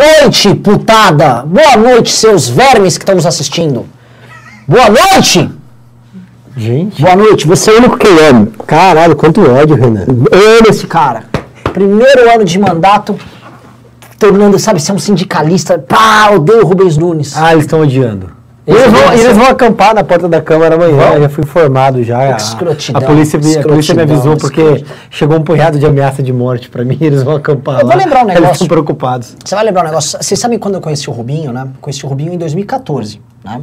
noite, putada! Boa noite, seus vermes que estão nos assistindo! Boa noite! Gente. Boa noite, você é o único que eu amo. Caralho, quanto ódio, Renan. Eu amo esse cara. Primeiro ano de mandato, tornando, sabe, ser um sindicalista. Pá, odeio o Rubens Nunes. Ah, eles estão odiando. Eles Eles vão, eles vão acampar na porta da Câmara amanhã, Vão? já fui informado já. Escrotidão, a, polícia, me- a polícia me avisou porque escrotidão. chegou um punhado de ameaça de morte pra mim, eles vão acampar Eu lá. vou lembrar um Eles negócio. estão preocupados. Você vai lembrar um negócio? Vocês sabem quando eu conheci o Rubinho, né? Conheci o Rubinho em 2014, né?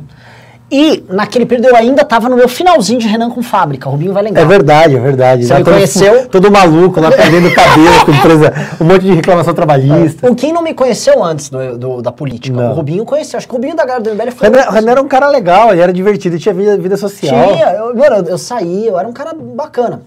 E naquele período eu ainda tava no meu finalzinho de Renan com fábrica. O Rubinho vai lembrar. É verdade, é verdade. Você Lá me todo- conheceu? Todo maluco lá perdendo cabelo, com empresa, um monte de reclamação trabalhista. O quem não me conheceu antes do, do- da política? Não. O Rubinho conheceu. Acho que o Rubinho da galera do MBL foi. O Renan, o era um cara legal, ele era divertido, ele tinha vida, vida social. Tinha, eu, mano, eu, eu saí, eu era um cara bacana.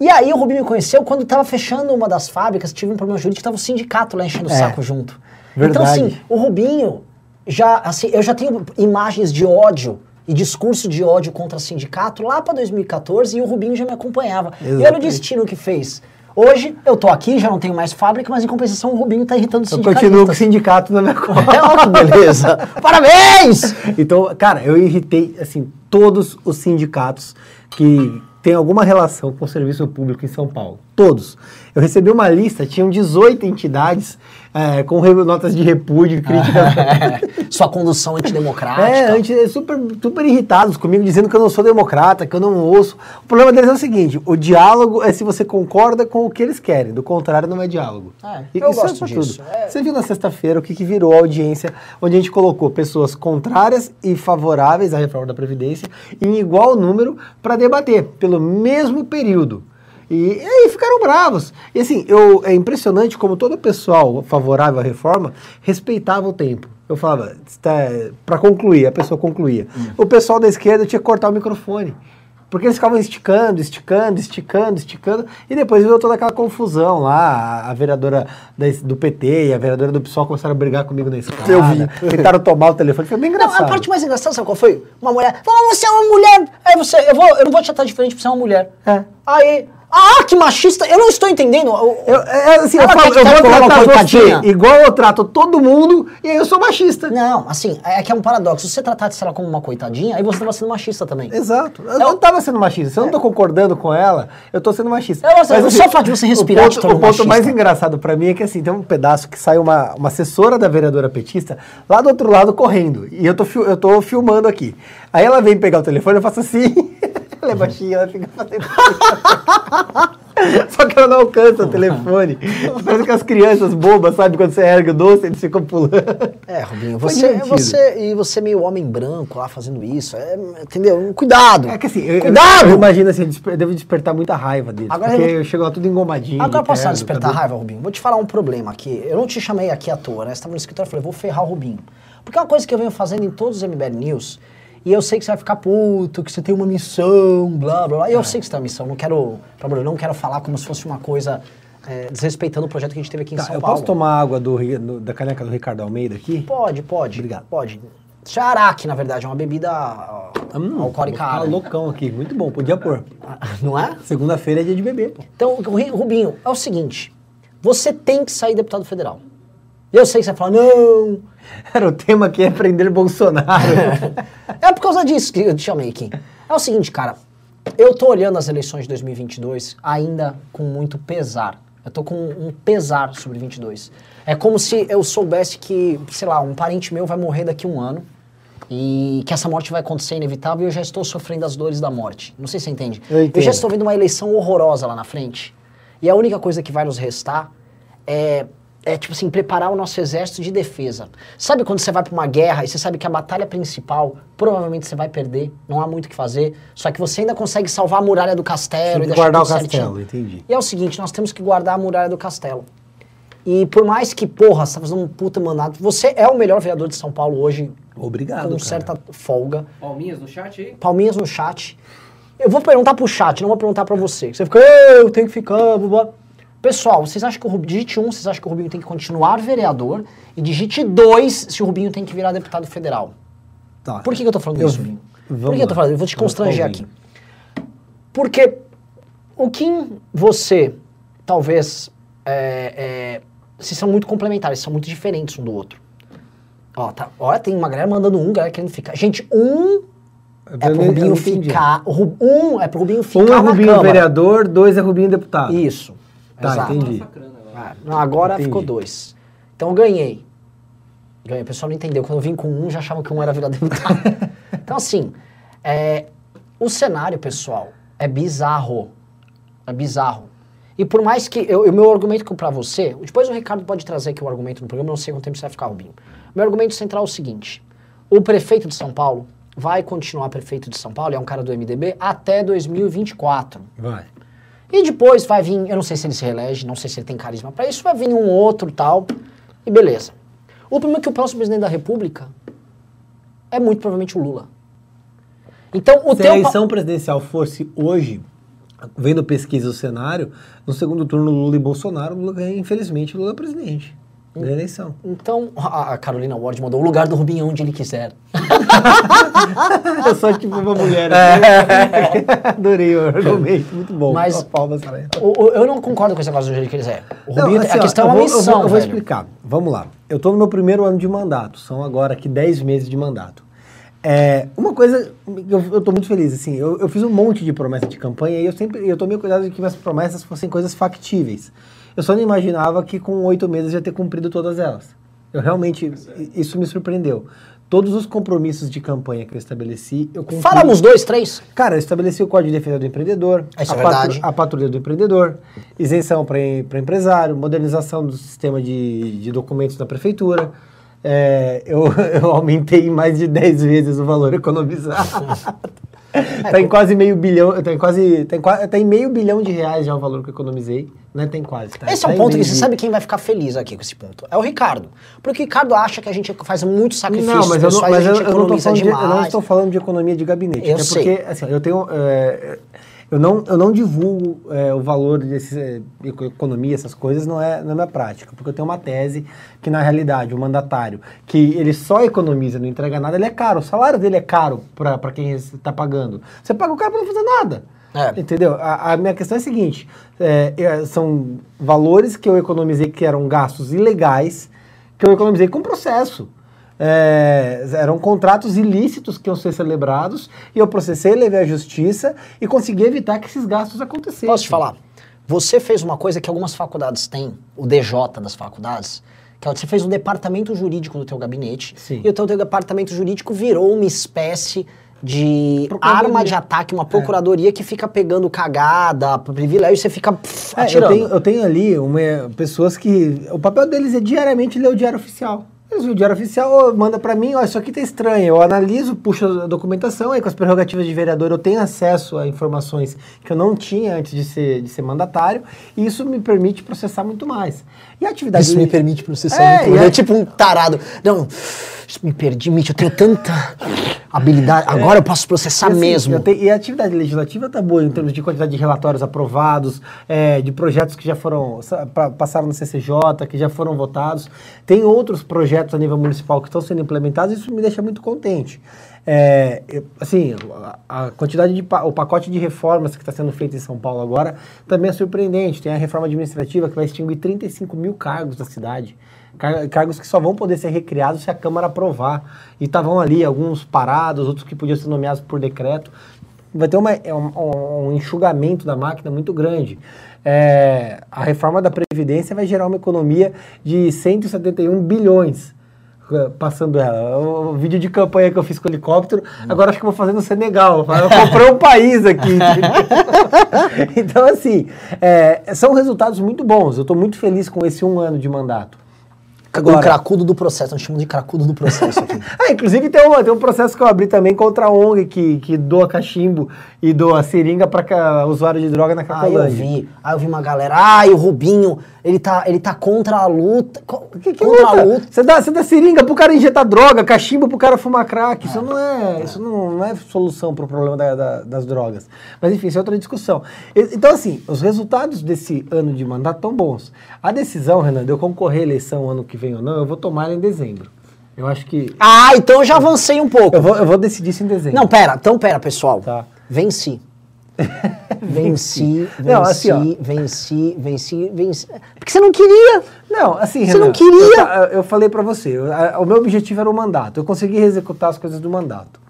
E aí o Rubinho me conheceu quando tava fechando uma das fábricas, tive um problema jurídico, tava o sindicato lá enchendo o É, saco junto. verdade. Então, assim, o Rubinho já, assim, eu já tenho imagens de ódio e discurso de ódio contra o sindicato lá pra 2014 e o Rubinho já me acompanhava. E olha o Exatamente. destino que fez. Hoje eu tô aqui, já não tenho mais fábrica, mas em compensação o Rubinho tá irritando os Eu sindicalistas. continuo com o sindicato na minha conta. É, que beleza. Parabéns! Então, cara, eu irritei, assim, todos os sindicatos que têm alguma relação com o serviço público em São Paulo. Todos. Eu recebi uma lista, tinham 18 entidades é, com notas de repúdio, críticas. Sua condução antidemocrática. É, antes, super, super irritados comigo, dizendo que eu não sou democrata, que eu não ouço. O problema deles é o seguinte: o diálogo é se você concorda com o que eles querem, do contrário, não é diálogo. É, E eu isso gosto pra disso. tudo. É. Você viu na sexta-feira o que, que virou a audiência, onde a gente colocou pessoas contrárias e favoráveis à reforma da Previdência em igual número para debater, pelo mesmo período. E, e aí ficaram bravos. E assim, eu, é impressionante como todo o pessoal favorável à reforma respeitava o tempo. Eu falava, para concluir, a pessoa concluía. Hum. O pessoal da esquerda tinha que cortar o microfone. Porque eles ficavam esticando, esticando, esticando, esticando, e depois virou toda aquela confusão lá. A, a vereadora da- do PT e a vereadora do PSOL começaram a brigar comigo na escada. Eu vi. Tentaram tomar o telefone, foi bem Não, engraçado. a parte mais engraçada, sabe qual foi? Uma mulher, falou, você é uma mulher. Aí você, eu, vou, eu não vou te tratar diferente porque você é uma mulher. É. Aí, ah, que machista, eu não estou entendendo. Eu- Eu, é, assim, eu, falo, eu vou tratar uma tratar você coitadinha? igual eu trato todo mundo, e aí eu sou machista. Não, assim, é que é um paradoxo. Se você tratasse ela como uma coitadinha, aí você estava sendo machista também. Exato. Eu não estava sendo machista. Se eu não tô concordando com ela, eu tô sendo machista. É, mas, só o fato de você respirar o ponto, o ponto mais engraçado pra mim é que assim, tem um pedaço que sai uma, uma assessora da vereadora petista lá do outro lado correndo. E eu tô, eu tô filmando aqui. Aí ela vem pegar o telefone, eu faço assim. ela é baixinha, ela fica fazendo. Só que ela não alcança o telefone. Parece que as crianças bobas, sabe? Quando você ergue o doce, eles ficam pulando. É, Rubinho, você, divertido. você e você meio homem branco lá fazendo isso, é, entendeu? Cuidado. É que assim, eu, Cuidado. eu imagino assim, eu desper- eu devo despertar muita raiva deles. Agora porque eu- eu chego lá tudo engomadinho. Agora posso terno, despertar cabelo- raiva, Rubinho? Vou te falar um problema aqui. Eu não te chamei aqui à toa, né? Você estava no escritório e falei, vou ferrar o Rubinho. Porque é uma coisa que eu venho fazendo em todos os MBL News, e eu sei que você vai ficar puto, que você tem uma missão, blá, blá, blá. E eu sei que você tem uma missão, não quero, não quero falar como se fosse uma coisa é, desrespeitando o projeto que a gente teve aqui em Tá, São eu Paulo. posso tomar água do, do- da caneca do Ricardo Almeida aqui? Pode, pode. Obrigado. Pode. É araque, na verdade, é uma bebida Hum, alcoólica árabe. loucão aqui, muito bom, podia pôr. Não é? Segunda-feira é dia de beber, pô. Então, Ru- Rubinho, é o seguinte: você tem que sair deputado federal. Eu sei que você vai falar, não. Era o tema que é prender Bolsonaro. É por causa disso que eu te chamei aqui. É o seguinte, cara. Eu tô olhando as eleições de 2022 ainda com muito pesar. Eu tô com um pesar sobre 22. É como se eu soubesse que, sei lá, um parente meu vai morrer daqui a um ano e que essa morte vai acontecer inevitável e eu já estou sofrendo as dores da morte. Não sei se você entende. Eu entendo. já estou vendo uma eleição horrorosa lá na frente. E a única coisa que vai nos restar é, é tipo assim, preparar o nosso exército de defesa. Sabe quando você vai para uma guerra e você sabe que a batalha principal provavelmente você vai perder, não há muito o que fazer, só que você ainda consegue salvar a muralha do castelo Tem e guardar o castelo, certinho. entendi. E é o seguinte, nós temos que guardar a muralha do castelo. E por mais que, porra, você tá fazendo um puta mandato, você é o melhor vereador de São Paulo hoje, Obrigado, com cara. certa folga. Palminhas no chat aí? Palminhas no chat. Eu vou perguntar pro chat, não vou perguntar pra você. Você fica, "É, eu tenho que ficar, blá, blá." Pessoal, vocês acham que o Rubinho, digite um, vocês acham que o Rubinho tem que continuar vereador? E digite dois, se o Rubinho tem que virar deputado federal. Tá. Por que, que eu tô falando Eu- isso, Rubinho? Por que eu tô falando? Eu vou te constranger aqui. Porque o que você talvez é, é, vocês são muito complementares, são muito diferentes um do outro. Ó, tá, olha, tem uma galera mandando um, galera querendo ficar. Gente, um é pro Rubinho ficar. Um é pro Rubinho ficar Um é Rubinho Câmara. vereador, dois é Rubinho deputado. Isso. Tá, exato. entendi. Ah, não, agora Entendi. ficou dois. Então eu ganhei. Ganhei. O pessoal não entendeu. Quando eu vim com um, já achavam que um era virar deputado. então, assim, é, o cenário, pessoal, é bizarro. É bizarro. E por mais que. eu- O meu argumento pra você. Depois o Ricardo pode trazer aqui o argumento no programa, não sei quanto tempo você vai ficar, Rubinho. Meu argumento central é o seguinte: o prefeito de São Paulo vai continuar prefeito de São Paulo, é um cara do MDB, até 2024. Vai. E depois vai vir, eu não sei se ele se reelege, não sei se ele tem carisma pra isso, vai vir um outro tal, e beleza. O problema é que o próximo presidente da República é muito provavelmente o Lula. Então, o Se teu... a eleição presidencial fosse hoje, vendo pesquisa do cenário, no segundo turno Lula e Bolsonaro, Lula ganha, infelizmente, Lula é presidente. Ganha a eleição. Então, a a Carolina Ward mandou o lugar do Rubinho onde ele quiser. Eu sou tipo uma mulher. assim. Adorei o argumento, muito bom. Mas- Uma palma, Sarah. O- eu não concordo com esse negócio do jeito que ele quiser. O Não, Rubinho, assim, a ó, questão é eu uma vou- eu vou- missão, Eu vou explicar. Vamos lá. Eu tô no meu primeiro ano de mandato. São agora aqui 10 meses de mandato. É, uma coisa, eu, tô muito feliz, assim, eu, eu fiz um monte de promessa de campanha e eu sempre, eu tomei cuidado de que minhas promessas fossem coisas factíveis. Eu só não imaginava que com oito meses eu ia ter cumprido todas elas. Eu realmente, isso me surpreendeu. Todos os compromissos de campanha que eu estabeleci, eu cumpri. Falamos dois, três? Cara, eu estabeleci o Código de Defesa do Empreendedor, Isso a, é verdade. a patrulha do empreendedor, isenção para empresário, modernização do sistema de, de documentos da prefeitura. É, eu, eu aumentei em mais de 10 vezes o valor economizado. Está em quase meio bilhão, em quase, tá em, qua- tá em meio bilhão de reais já o valor que eu economizei. Não é tem quase, tá? Esse é Tá um em ponto que você sabe quem vai ficar feliz aqui com esse ponto. É o Ricardo. Porque o Ricardo acha que a gente faz muito sacrifício Não, mas, eu não, mas a eu, gente eu não de, eu não estou falando de economia de gabinete. Eu é sei. porque, assim, eu tenho. é, eu, não, eu não divulgo é, o valor desse é, eco- economia, essas coisas, não é na minha prática. Porque eu tenho uma tese que, na realidade, o mandatário, que ele só economiza, não entrega nada, ele é caro. O salário dele é caro para quem está pagando. Você paga o cara para não fazer nada. É. Entendeu? A, a minha questão é a seguinte: é, é, são valores que eu economizei que eram gastos ilegais, que eu economizei com processo. É, eram contratos ilícitos que iam ser celebrados e eu processei, levei à justiça e consegui evitar que esses gastos acontecessem. Posso te falar? Você fez uma coisa que algumas faculdades têm, o DJ das faculdades, que é você fez um departamento jurídico do teu gabinete Sim. e o teu, teu departamento jurídico virou uma espécie de arma de ataque, uma procuradoria que fica pegando cagada, privilégio, e você fica pff, É, eu, atirando. tenho, eu tenho ali uma- pessoas que. O papel deles é diariamente ler o diário oficial. Veem o diário oficial, manda pra mim, ó, isso aqui tá estranho. Eu analiso, puxo a documentação, aí com as prerrogativas de vereador eu tenho acesso a informações que eu não tinha antes de ser, de ser mandatário, e isso me permite processar muito mais. E a atividade. Isso me permite processar É, muito. e É, tipo um tarado. Não, isso me permite, eu tenho tanta habilidade. Agora eu posso processar E assim, mesmo. tenho- e a atividade legislativa tá boa em termos de quantidade de relatórios aprovados, é, de projetos que já foram pra- passaram no CCJ, que já foram votados. Tem outros projetos a nível municipal que estão sendo implementados. Isso me deixa muito contente. É, assim, a, quantidade de o pacote de reformas que está sendo feito em São Paulo agora também é surpreendente. Tem a reforma administrativa que vai extinguir 35 mil cargos da cidade. Car- Cargos que só vão poder ser recriados se a Câmara aprovar. E estavam ali alguns parados, outros que podiam ser nomeados por decreto. Vai ter uma, é um, um enxugamento da máquina muito grande. É, a reforma da Previdência vai gerar uma economia de 171 bilhões passando ela. O, vídeo de campanha que eu fiz com o helicóptero, agora acho que vou fazer no Senegal. Eu comprei um país aqui. então, assim, é, são resultados muito bons. Eu estou muito feliz com esse um ano de mandato. O cracudo do processo, nós chamamos de cracudo do processo aqui. Ah, inclusive tem, uma, tem um processo que eu abri também contra a ONG que, que doa cachimbo e doa seringa para usuário de droga na Aí eu Cracolândia. vi, aí eu vi uma galera, ai, o Rubinho, ele tá, ele tá contra a luta. Que, que contra a luta? luta. Você dá, você dá seringa pro cara injetar droga, cachimbo pro cara fumar crack. Isso não é, isso não, não é solução pro problema da- da- das drogas. Mas enfim, isso é outra discussão. E- Então, assim, os resultados desse ano de mandato estão bons. A decisão, Renan, de eu concorrer à eleição ano que vem ou não, eu vou tomar ela em dezembro. Eu acho que. Ah, então eu já avancei um pouco. Eu vou, eu vou decidir isso em dezembro. Não, pera, então pera, pessoal. Tá. Venci. Venci, venci, Não, assim, venci, venci, venci. Porque você não queria. Não, assim, Você Renan, não queria? Eu, eu falei pra você, eu- a- o meu objetivo era o mandato. Eu consegui executar as coisas do mandato.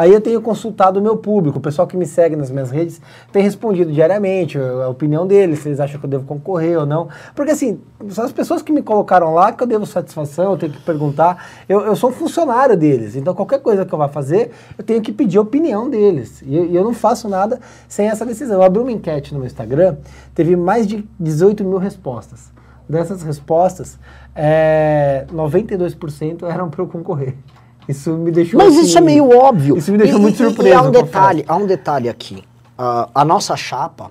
Aí eu tenho consultado o meu público, o pessoal que me segue nas minhas redes tem respondido diariamente a opinião deles, se eles acham que eu devo concorrer ou não. Porque assim, são as pessoas que me colocaram lá que eu devo satisfação, eu tenho que perguntar. Eu, eu sou funcionário deles, então qualquer coisa que eu vá fazer, eu tenho que pedir a opinião deles. E eu, eu não faço nada sem essa decisão. Eu abri uma enquete no meu Instagram, teve mais de 18 mil respostas. Dessas respostas, é, 92% eram para eu concorrer. Isso me deixou. Mas assim, isso é meio óbvio. Isso me deixou E- muito surpreso. E há um detalhe, há um detalhe aqui. Ah, a nossa chapa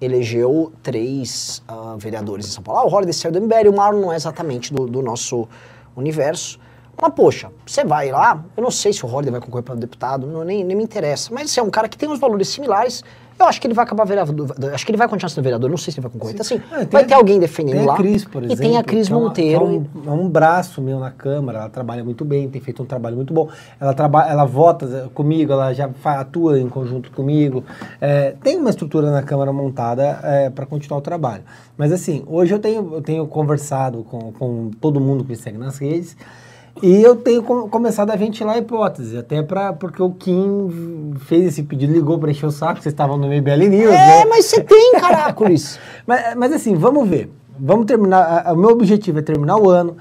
elegeu três ah, vereadores em São Paulo. Ah, o Holiday saiu do MBL, o Mauro não é exatamente do, do nosso universo. Mas, poxa, você vai lá, eu não sei se o Holiday vai concorrer para deputado, não, nem, nem me interessa. Mas você é um cara que tem uns valores similares. Eu acho que ele vai acabar vereador. Acho que ele vai continuar sendo vereador, não sei se ele vai concorrer. Então, assim, Ah, vai a- ter alguém defendendo tem lá. a Cris, por e exemplo. tem a Cris é Monteiro. É um, é um braço meu na Câmara, ela trabalha muito bem, tem feito um trabalho muito bom. Ela, traba, ela vota eh, comigo, ela já atua em conjunto comigo. É, tem uma estrutura na Câmara montada para continuar o trabalho. Mas assim, hoje eu tenho, eu tenho conversado com, com todo mundo que me segue nas redes. E eu tenho com- começado a ventilar a hipótese, até pra, porque o Kim fez esse pedido, ligou para encher o saco, vocês estavam no MBL News, É, né? mas você tem, caracoles. Mas, mas assim, vamos ver. Vamos terminar. a- a- O meu objetivo é terminar o ano,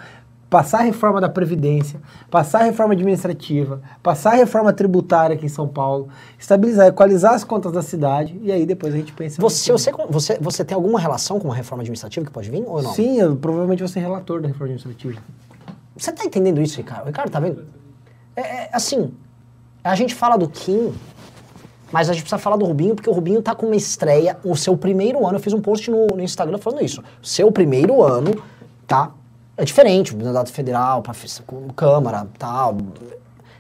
passar a reforma da Previdência, passar a reforma administrativa, passar a reforma tributária aqui em São Paulo, estabilizar, equalizar as contas da cidade e aí depois a gente pensa. Você, você, você, você tem alguma relação com uma reforma administrativa que pode vir ou não? Sim, eu provavelmente vou ser relator da reforma administrativa. Você tá entendendo isso, Ricardo? Ricardo, tá vendo? É, é, assim, a gente fala do Kim, mas a gente precisa falar do Rubinho, porque o Rubinho tá com uma estreia, o seu primeiro ano, eu fiz um post no, no Instagram falando isso. Seu primeiro ano, tá? É diferente, mandato federal, pra, Câmara, tal.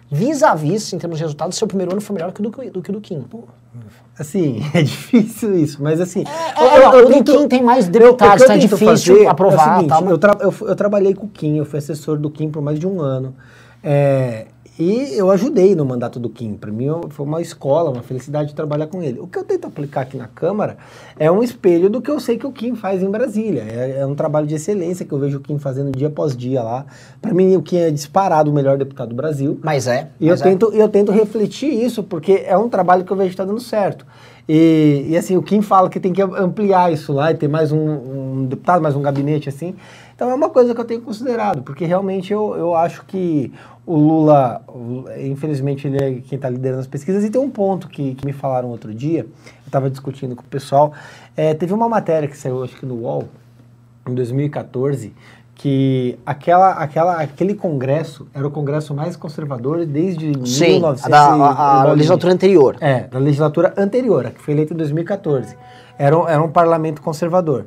Vis a vis, em termos de resultados, seu primeiro ano foi melhor que o do, do que o do Kim. Assim, é difícil isso, mas assim. É, é, o do Kim tem mais deputados, o eu tá tento difícil fazer aprovar, É o seguinte, mas- eu, tra- eu eu trabalhei com o Kim, eu fui assessor do Kim por mais de um ano. É, e eu ajudei no mandato do Kim. Para mim eu- foi uma escola, uma felicidade trabalhar com ele. O que eu tento aplicar aqui na Câmara é um espelho do que eu sei que o Kim faz em Brasília. É, é um trabalho de excelência que eu vejo o Kim fazendo dia após dia lá. Para mim, o Kim é disparado o melhor deputado do Brasil. Mas é. E eu mas é. tento, eu tento refletir isso, porque é um trabalho que eu vejo que está dando certo. E, e, assim, o Kim fala que tem que ampliar isso lá e ter mais um, um deputado, mais um gabinete assim. Então é uma coisa que eu tenho considerado, porque realmente eu, eu acho que o Lula, infelizmente, ele é quem está liderando as pesquisas. E tem um ponto que, que me falaram outro dia, eu estava discutindo com o pessoal. É, teve uma matéria que saiu, acho que no UOL, em 2014, que aquela, aquela, aquele congresso era o congresso mais conservador desde Sim, 1900 a, da, a, a legislatura anterior. É, da legislatura anterior, a que foi eleita em 2014. Era era um parlamento conservador.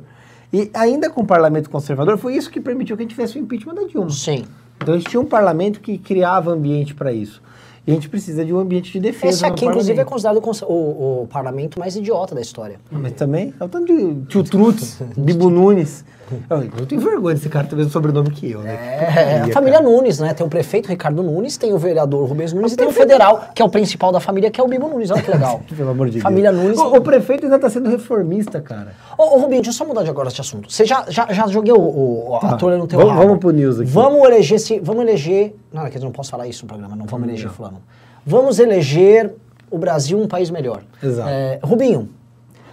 E ainda com o parlamento conservador, foi isso que permitiu que a gente tivesse o impeachment da Dilma. Sim. Então a gente tinha um parlamento que criava ambiente para isso. E a gente precisa de um ambiente de defesa. Esse aqui, inclusive, é considerado o o, o parlamento mais idiota da história. Mas também, é o tanto de tio Trutz, Bibo Nunes. Eu, eu tenho vergonha desse cara ter o mesmo sobrenome que eu, né? É, Que a família cara. Nunes, né? Tem o prefeito Ricardo Nunes, tem o vereador Rubens Nunes e tem o federal, que é o principal da família, que é o Bibo Nunes. Olha que legal. Pelo amor de família Deus. Nunes. O, o prefeito ainda tá sendo reformista, cara. Ô, ô, Rubinho, deixa eu só mudar de agora esse assunto. Você já, já, já joguei o, o, a Tá. trolha no teu Vamos- rabo. vamos pro news aqui. Vamos eleger, se, vamos eleger... Não, quer dizer, não posso falar isso no programa, não vamos eleger fulano. Vamos eleger o Brasil um país melhor. Exato. É, Rubinho,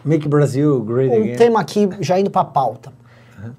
Make Brazil great um again. tema aqui, já indo pra pauta.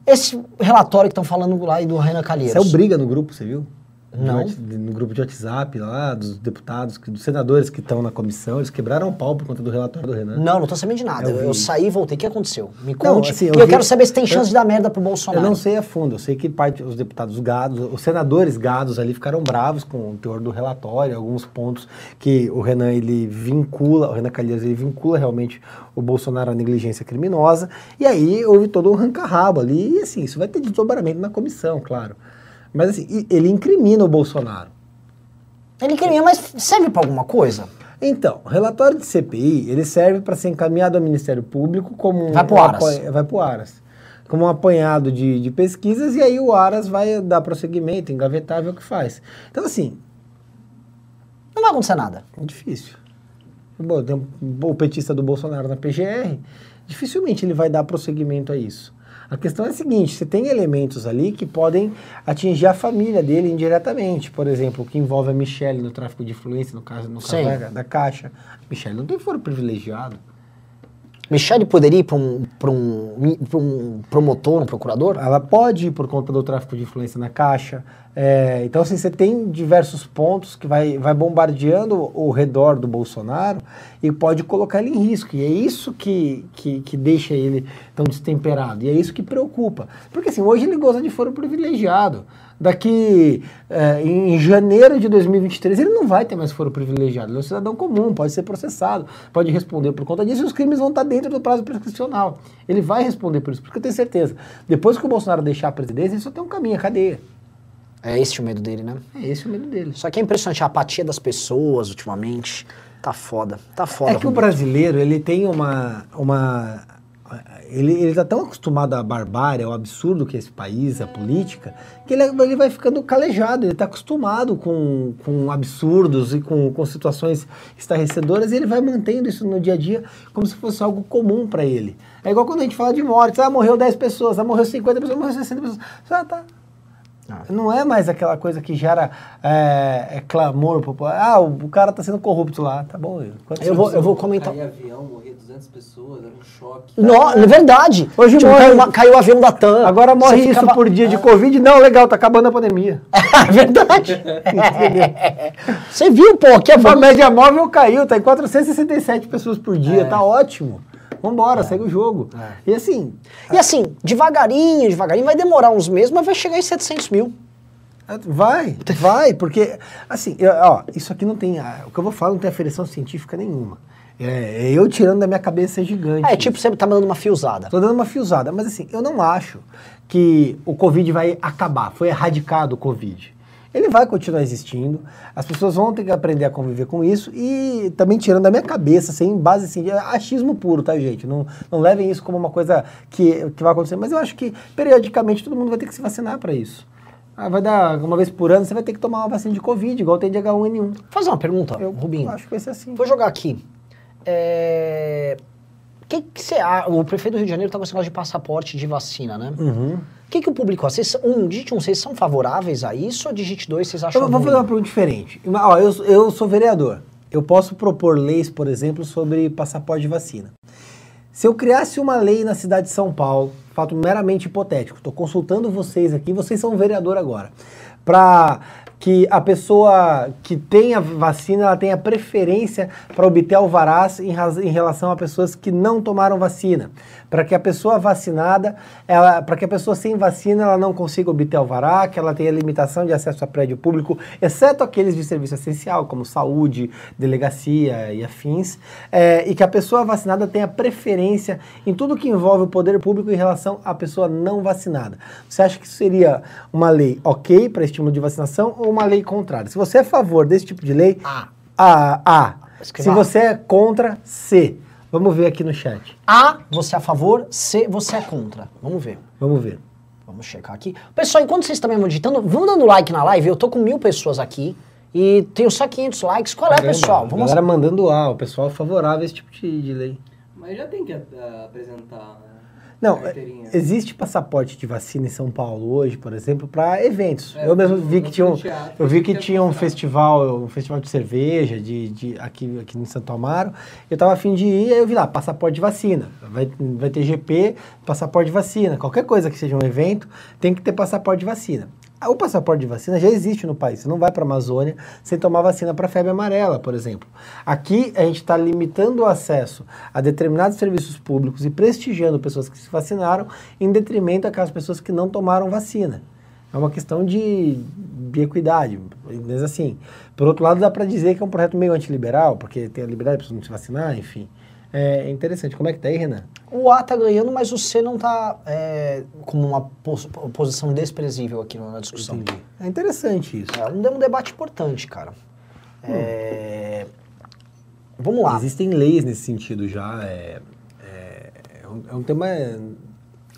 Esse relatório que estão falando lá aí do Renan Calheiros. Saiu briga no grupo, você viu? Não. No grupo de WhatsApp lá, dos deputados, dos senadores que estão na comissão, eles quebraram o pau por conta do relatório do Renan. Não, não tô sabendo de nada. Eu Eu, saí e voltei. O que aconteceu? Me Não, conte. assim, e eu eu vi- quero saber se tem eu- chance de dar merda pro Eu Bolsonaro. não sei a fundo, eu sei que parte os deputados gados, os senadores gados ali ficaram bravos com o teor do relatório, alguns pontos que o Renan ele vincula, o Renan Calheiros ele vincula realmente o Bolsonaro à negligência criminosa, e aí houve todo um ranca-rabo ali, e assim, isso vai ter desdobramento na comissão, claro. Mas assim, ele incrimina o Bolsonaro. Ele queria, mas serve pra alguma coisa? Então, o relatório de CPI, ele serve para ser encaminhado ao Ministério Público como um, Vai pro um Aras. apoio- vai pro Aras. Como um apanhado de, de pesquisas, e aí o Aras vai dar prosseguimento, engavetar, ver o que faz. Então, assim, Não vai acontecer nada. é difícil. Bom, tem um- o petista do Bolsonaro na PGR, dificilmente ele vai dar prosseguimento a isso. A questão é a seguinte, você tem elementos ali que podem atingir a família dele indiretamente. Por exemplo, o que envolve a Michelle no tráfico de influência, no caso, no caso da, da Caixa. Michelle não tem foro privilegiado. Michele poderia ir para um, um, um promotor, um procurador? Ela pode ir por conta do tráfico de influência na Caixa. É, então, assim, você tem diversos pontos que vai, vai bombardeando o redor do Bolsonaro e pode colocar ele em risco. E é isso que, que, que deixa ele tão destemperado. E é isso que preocupa. Porque, assim, hoje ele goza de foro privilegiado. Daqui é, em janeiro de 2023 ele não vai ter mais foro privilegiado. Ele é um cidadão comum, pode ser processado, pode responder por conta disso e os crimes vão estar dentro do prazo prescricional. Ele vai responder por isso, porque eu tenho certeza. Depois que o Bolsonaro deixar a presidência, ele só tem um caminho, a cadeia. É esse o medo dele, né? É esse o medo dele. Só que é impressionante a apatia das pessoas ultimamente. Tá foda, tá foda. É que o brasileiro, ele tem uma. uma ele, ele tá tão acostumado à barbárie, ao absurdo que é esse país, a política, que ele, ele vai ficando calejado, ele tá acostumado com, com absurdos e com, com situações estarrecedoras e ele vai mantendo isso no dia a dia como se fosse algo comum para ele. É igual quando a gente fala de mortes, ah, morreu 10 pessoas, ah, morreu 50 pessoas, morreu 60 pessoas. Ah, tá, Ah. não é mais aquela coisa que gera é, é clamor popular. Ah, o, o cara tá sendo corrupto lá. Tá bom. Eu vou, eu vou comentar. Cair avião, morrer 200 pessoas, era um choque. Não, é verdade. Hoje Tipo, morre- caiu, uma- caiu o avião da TAM. Agora morre Você isso ficava- por dia de Covid. Não, legal, tá acabando a pandemia. É verdade. Você viu, pô, que A avião. média móvel caiu, tá em 467 pessoas por dia, É. tá ótimo. Vambora, segue o jogo. E assim, E assim, devagarinho, devagarinho, vai demorar uns meses, mas vai chegar em 700 mil. vai, vai, porque, assim, eu- ó, isso aqui não tem, ah, o que eu vou falar não tem aferição científica nenhuma. É, é eu tirando da minha cabeça é gigante. É, tipo, você tá mandando uma fiozada. Tô dando uma fiozada, mas assim, eu não acho que o Covid vai acabar, foi erradicado o Covid. Ele vai continuar existindo, as pessoas vão ter que aprender a conviver com isso e também tirando da minha cabeça, sem base assim, achismo puro, tá, gente? Não, não levem isso como uma coisa que, que vai acontecer, mas eu acho que periodicamente todo mundo vai ter que se vacinar para isso. Ah, vai dar uma vez por ano, você vai ter que tomar uma vacina de Covid, igual tem de H1N1. Vou fazer uma pergunta, Eu Rubinho. acho que vai ser assim. Vou jogar aqui. É... Que que você o prefeito do Rio de Janeiro tá com esse negócio de passaporte de vacina, né? Uhum. O que, que o público... Vocês, são- um, digite um, vocês são favoráveis a isso ou digite dois, vocês acham Eu vou ruim? fazer uma pergunta diferente. Ó, eu, eu sou vereador. Eu posso propor leis, por exemplo, sobre passaporte de vacina. Se eu criasse uma lei na cidade de São Paulo, fato meramente hipotético, estou consultando vocês aqui, vocês são vereador agora, para que a pessoa que tem a vacina ela tenha preferência para obter alvarás em, em relação a pessoas que não tomaram vacina, para que a pessoa vacinada, para que a pessoa sem vacina ela não consiga obter alvará, que ela tenha limitação de acesso a prédio público, exceto aqueles de serviço essencial, como saúde, delegacia e afins, é, e que a pessoa vacinada tenha preferência em tudo que envolve o poder público em relação à pessoa não vacinada. Você acha que isso seria uma lei ok para estímulo de vacinação ou uma lei contrária? Se você é a favor desse tipo de lei, A. A. A. Se você é contra, C. Vamos ver aqui no chat. A, você é a favor, C, você é contra. Vamos ver. Vamos ver. Vamos checar aqui. Pessoal, enquanto vocês também vão digitando, vão dando like na live. Eu tô com mil pessoas aqui e tenho só 500 likes. Qual é, Caramba, pessoal? A Vamos galera mandando A, o pessoal é favorável a esse tipo de, de lei. Mas já tem que ah, apresentar né, Não, carteirinha. existe passaporte de vacina em São Paulo hoje, por exemplo, para eventos. É, eu mesmo vi que tinha um, teatro, eu vi que que tinha um festival, um festival de cerveja de, de aqui, aqui em Santo Amaro. Eu tava afim de ir, aí eu vi lá, passaporte de vacina. Vai, vai ter GP, passaporte de vacina. Qualquer coisa que seja um evento, tem que ter passaporte de vacina. Ah, O passaporte de vacina já existe no país. Você não vai para a Amazônia sem tomar vacina para febre amarela, por exemplo. Aqui a gente está limitando o acesso a determinados serviços públicos e prestigiando pessoas que se vacinaram em detrimento daquelas pessoas que não tomaram vacina. É uma questão de, de equidade. Mas assim, por outro lado, dá para dizer que é um projeto meio antiliberal, porque tem a liberdade de pessoas não se vacinar, enfim. É interessante. Como é que tá aí, Renan? O A tá ganhando, mas o C não tá é, como uma pos- posição desprezível aqui na discussão. Entendi. É interessante isso. É um, um debate importante, cara. É, Vamos lá. Existem leis nesse sentido já. É, é, é um, é um tema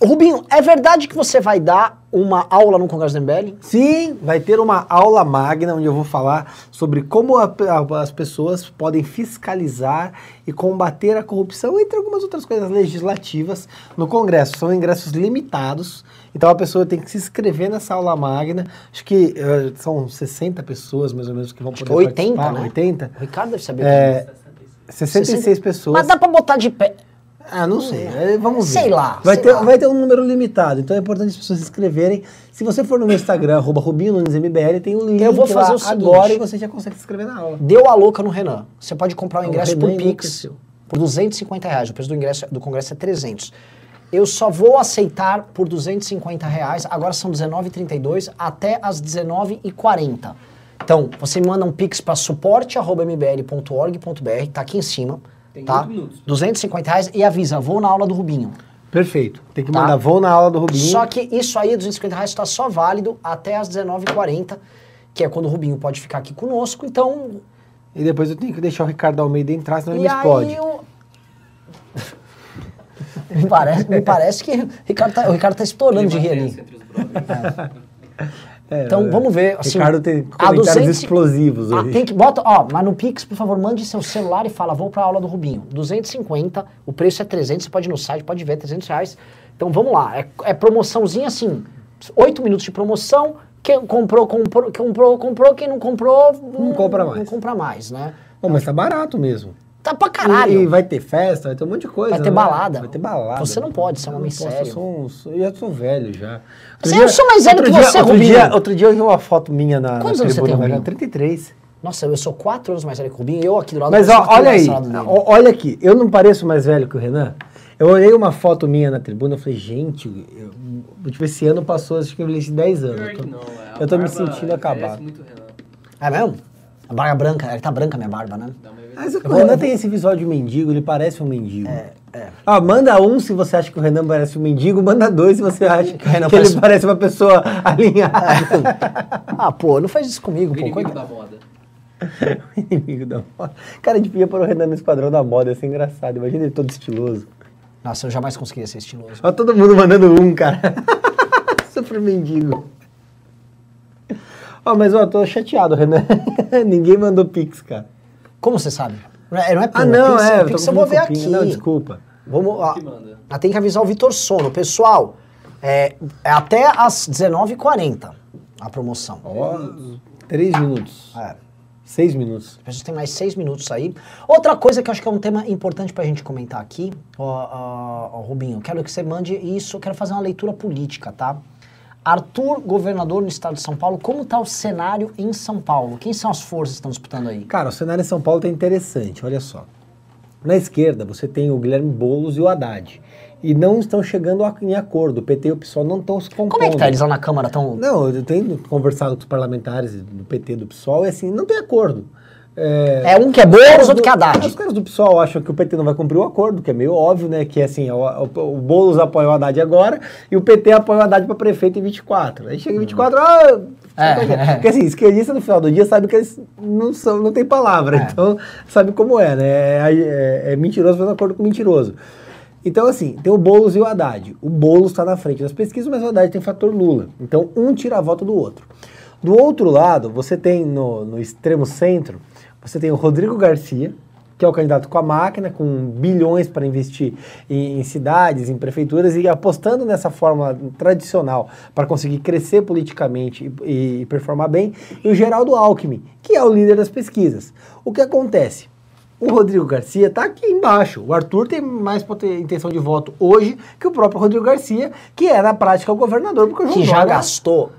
Rubinho, é verdade que você vai dar uma aula no Congresso do MBL? Sim, vai ter uma aula magna onde eu vou falar sobre como a- a- as pessoas podem fiscalizar e combater a corrupção, entre algumas outras coisas legislativas, no Congresso. São ingressos limitados, então a pessoa tem que se inscrever nessa aula magna. Acho que eh, são 60 pessoas, mais ou menos, que vão Acho poder que 80, participar. né? 80? O Ricardo deve saber. É, disso. 66 pessoas. Mas dá pra botar de pé. Ah, não sei. É, Vamos ver. Sei lá, Vai, sei ter, lá. vai ter um número limitado, então é importante as pessoas se inscreverem. Se você for no meu Instagram, arroba Rubinho Nunes MBL, tem um link Eu vou fazer lá o seguinte. agora e você já consegue se inscrever na aula. Deu a louca no Renan. Você pode comprar o O ingresso Renan por Pix por 250 reais. O preço do ingresso do Congresso é 300. Eu só vou aceitar por 250 reais. Agora são 19h32 até as 19h40. Então, você me manda um pix para suporte.mbl.org.br, tá aqui em cima. Tem tá? oito minutos. 250 reais e avisa, vou na aula do Rubinho. Perfeito. Tem que Tá. mandar, vão na aula do Rubinho. Só que isso aí, 250 reais, está só válido até as 19h40, que é quando o Rubinho pode ficar aqui conosco. Então, E depois eu tenho que deixar o Ricardo Almeida entrar, senão ele e me explode. aí eu... me, parece, me parece que o Ricardo tá, o Ricardo tá estourando de rir ali. É, Então é. vamos ver. Assim, Ricardo tem a comentários 200 explosivos Ah, hoje. tem que bota, ó, mas no Pix, por favor, mande seu celular e fala, vou pra aula do Rubinho. 250, o preço é 300, você pode ir no site, pode ver, 300 reais. Então vamos lá, é, é promoçãozinha assim, 8 minutos de promoção, quem comprou, comprou, comprou, comprou, quem não comprou... Não compra mais. Não compra mais, né? Pô, mas tá barato mesmo. Tá pra caralho. E, vai ter festa, vai ter um monte de coisa. Vai ter né? balada. Vai ter balada. Você não pode, você é um homem não sério. Eu, sou- eu já sou velho já. Você- eu sou mais velho que dia, você, outro Rubinho. dia, outro dia eu vi uma foto minha na, na Quantos anos você tribuna, tem, velho, Rubinho? 33. Nossa, eu sou 4 anos mais velho que o Rubinho e eu aqui do lado Mas ó, olha aí, olha aqui, eu não pareço mais velho que o Renan? Eu olhei uma foto minha na tribuna e falei, gente, eu, tipo, esse ano passou, acho que eu envelheci 10 anos. Eu tô, não, é. Eu tô me sentindo acabado. envelhece muito, Renan. É mesmo? A barba branca, ele tá branca a minha barba, né? Mas o Renan tem esse visual de mendigo, ele parece um mendigo. É, é. Ah, manda um se você acha que o Renan parece um mendigo, manda dois se você acha que, Renan ele parece- parece uma pessoa alinhada. Ah, pô, não faz isso comigo, O pô. inimigo da moda. O inimigo da moda. Cara, a gente podia pôr o Renan nesse padrão da moda, ia ser engraçado. Imagina ele todo estiloso. Nossa, eu jamais conseguiria ser estiloso. Olha todo mundo mandando um, cara. Super mendigo. Ó, mas ó, eu tô chateado, Renan. Ninguém mandou pix, cara. Como você sabe? Não é, não é Ah, pix, não, pix, é. eu pix eu vou ver aqui. Não, desculpa. Vamos, ó, ah, tem que avisar o Vitor Sono. Pessoal, é, é até às 19h40 a promoção. Ó, três minutos. É. Seis minutos. As pessoas têm mais seis minutos aí. Outra coisa que eu acho que é um tema importante pra gente comentar aqui, ó, ó, ó, Rubinho, quero que você mande isso, eu quero fazer uma leitura política, tá? Arthur, governador no estado de São Paulo, como tá o cenário em São Paulo? Quem são as forças que estão disputando aí? Cara, o cenário em São Paulo tá interessante, olha só. Na esquerda, você tem o Guilherme Boulos e o Haddad. E não estão chegando a- em acordo. O PT e o PSOL não estão se compondo. Como é que tá? Eles lá na Câmara estão... Não, eu tenho conversado com os parlamentares do PT e do PSOL e assim, não tem acordo. É, É um que é Boulos, outro que é Haddad. Os caras do PSOL acham que o PT não vai cumprir o acordo, que é meio óbvio, né? Que assim, o, o, o Boulos apoia o Haddad agora e o PT apoia o Haddad para prefeito em 24. Aí chega em 24, ah, É, é. Porque assim, esquerdista no final do dia sabe que eles não são, não tem palavra, É. então sabe como é, né? É, é- é mentiroso fazendo acordo com mentiroso. Então, assim, tem o Boulos e o Haddad. O Boulos está na frente das pesquisas, mas o Haddad tem fator Lula. Então, um tira a volta do outro. Do outro lado, você tem no, no extremo centro, você tem o Rodrigo Garcia, que é o candidato com a máquina, com bilhões para investir em, em cidades, em prefeituras e apostando nessa fórmula tradicional para conseguir crescer politicamente e, e performar bem, e o Geraldo Alckmin, que é o líder das pesquisas. O que acontece? O Rodrigo Garcia está aqui embaixo. O Arthur tem mais intenção de voto hoje que o próprio Rodrigo Garcia, que é na prática o governador, porque o João Que já Dória- gastou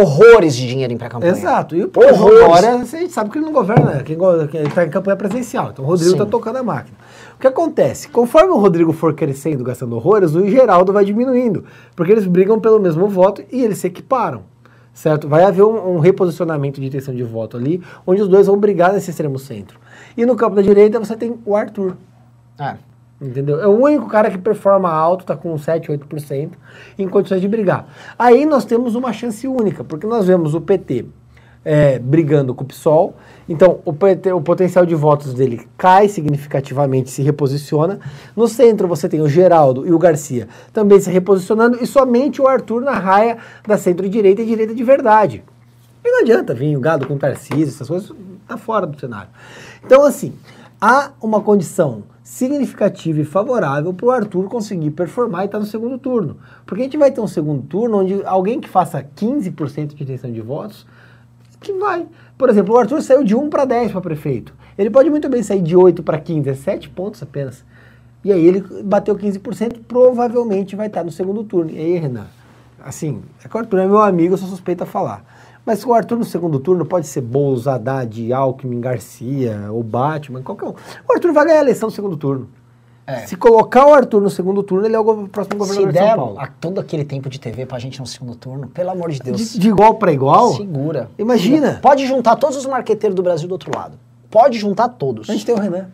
horrores de dinheiro em pré-campanha. Exato. E o Horrores. Dória, a gente sabe que ele não governa, quem go- quem está em campanha presidencial. Então o Rodrigo está tocando a máquina. O que acontece? Conforme o Rodrigo for crescendo, gastando horrores, o Geraldo vai diminuindo. Porque eles brigam pelo mesmo voto e eles se equiparam. Certo? Vai haver um, um reposicionamento de intenção de voto ali, onde os dois vão brigar nesse extremo centro. E no campo da direita você tem o Arthur. É. Entendeu? É o único cara que performa alto, tá com 7, 8% em condições de brigar. Aí nós temos uma chance única, porque nós vemos o PT é, brigando com o PSOL. Então, o, PT o potencial de votos dele cai significativamente, se reposiciona. No centro, você tem o Geraldo e o Garcia também se reposicionando, e somente o Arthur na raia da centro-direita e direita de verdade. E não adianta vir o gado com Tarcísio, essas coisas, tá fora do cenário. Então, assim, há uma condição significativa e favorável para o Arthur conseguir performar e estar no segundo turno. Porque a gente vai ter um segundo turno onde alguém que faça 15% de intenção de votos, que vai. Por exemplo, o Arthur saiu de 1 para 10 para prefeito. Ele pode muito bem sair de 8 para 15, é 7 pontos apenas. E aí ele bateu 15%, provavelmente vai estar no segundo turno. E aí, Renan, assim, é que o Arthur é meu amigo, eu sou suspeito a falar. Mas o Arthur no segundo turno pode ser Boulos, Haddad, Alckmin, Garcia, ou Batman, qualquer um. O Arthur vai ganhar a eleição no segundo turno. É. Se colocar o Arthur no segundo turno, ele é o próximo governador de der São Paulo. a- todo aquele tempo de TV pra gente no segundo turno, pelo amor de Deus. De, de igual para igual, Segura. Imagina. Pode juntar todos os marqueteiros do Brasil do outro lado. Pode juntar todos. a gente tem o Renan.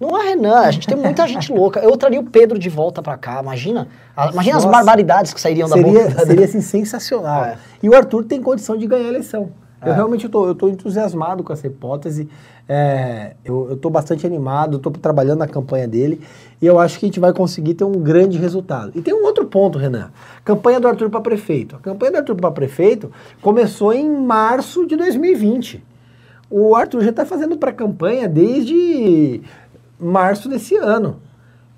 Não é Renan, a gente tem muita gente louca. Eu traria o Pedro de volta pra cá. Imagina, a- imagina as Nossa. barbaridades que sairiam da Seria, boca. seria assim, sensacional. É. E o Arthur tem condição de ganhar a eleição. Eu É. realmente estou eu entusiasmado com essa hipótese. É, eu estou bastante animado, estou trabalhando na campanha dele e eu acho que a gente vai conseguir ter um grande resultado. E tem um outro ponto, Renan. Campanha do Arthur para prefeito. A campanha do Arthur para prefeito começou em março de 2020. O Arthur já está fazendo pré-campanha desde março desse ano.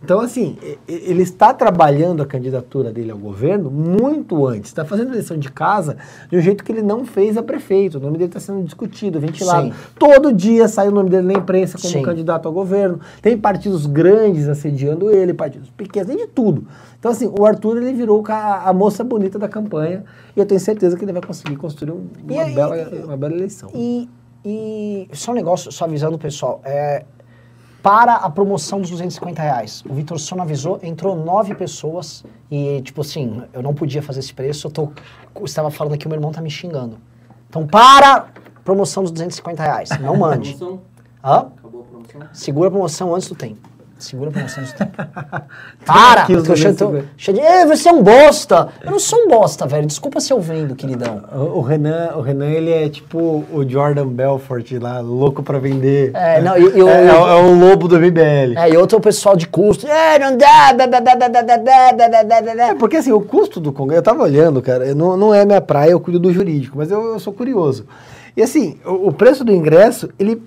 Então, assim, e- e- ele está trabalhando a candidatura dele ao governo muito antes. Está fazendo eleição de casa de um jeito que ele não fez a prefeito. O nome dele está sendo discutido, ventilado. Sim. Todo dia sai o nome dele na imprensa como Sim. candidato ao governo. Tem partidos grandes assediando ele, partidos pequenos, tem de tudo. Então, assim, o Arthur ele virou a moça bonita da campanha e eu tenho certeza que ele vai conseguir construir um- E uma, aí- bela, uma bela eleição. E, e só um negócio, só avisando o pessoal, é, para a promoção dos 250 reais, o Vitor Sono avisou, entrou nove pessoas e, tipo assim, eu não podia fazer esse preço, eu tô, eu estava falando aqui, o meu irmão tá me xingando. Então, para a promoção dos 250 reais, não mande. Promoção? Hã? Acabou a promoção? Segura a promoção antes do tempo. Segura a promoção do tempo. Para! Os eu cheio, tô 250. cheio de. "Ê, você é um bosta! Eu não sou um bosta, velho. Desculpa se eu vendo, queridão. O, o Renan, o Renan, ele é tipo o Jordan Belfort lá, louco pra vender. É, não, eu- eu- é, é o- é o lobo do MBL. É, e outro é o pessoal de custo. É, não dá. blá, blá, blá, blá, blá, blá, blá, blá. É, porque assim, o custo do Congresso, eu tava olhando, cara, não, não é minha praia, eu cuido do jurídico, mas eu, eu sou curioso. E assim, o, o preço do ingresso, ele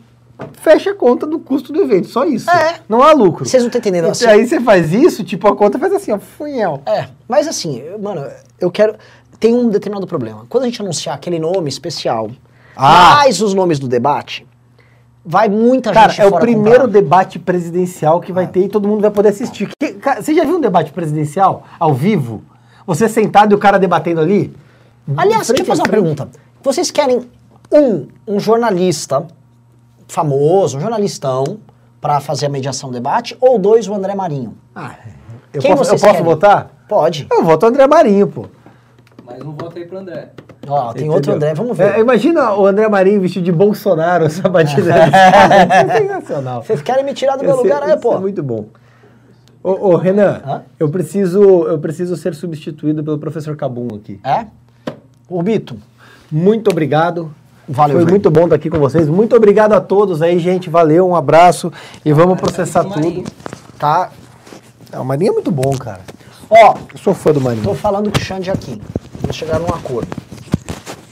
fecha a conta do custo do evento, só isso. É. Não há lucro. Vocês não estão entendendo E assim? Aí você faz isso, tipo, a conta faz assim, ó, funhel. É, mas assim, mano, eu quero. Tem um determinado problema. Quando a gente anunciar aquele nome especial, Ah. mais os nomes do debate, vai muita Cara, gente é o primeiro comprar. debate presidencial que vai ter e todo mundo vai poder assistir. Que- cara, você já viu um debate presidencial ao vivo? Você sentado e o cara debatendo ali? Aliás, Frente deixa eu fazer uma frente. pergunta. Vocês querem um, um jornalista famoso, um jornalistão, pra fazer a mediação do debate, ou dois, o André Marinho? Ah, eu Quem posso, eu posso votar? Pode. Eu voto André Marinho, pô. Mais um voto aí pro André. Ó, tem Entendeu? outro André, vamos ver. É, imagina o André Marinho vestido de Bolsonaro, essa batida. é sensacional. Vocês querem me tirar do meu Esse- lugar aí, esse pô? É muito bom. Ô, ô, Renan, Hã? eu preciso, eu preciso ser substituído pelo professor Cabum aqui. É? Ô, Bito, Muito obrigado. Valeu, Foi velho. muito bom estar aqui com vocês. Muito obrigado a todos aí, gente. Valeu, um abraço e vamos processar Marinho, Marinho. tudo. Tá? É, o Marinho é muito bom, cara. ó, Eu sou fã do tô Marinho. falando com o Xande aqui. Vamos chegar num acordo.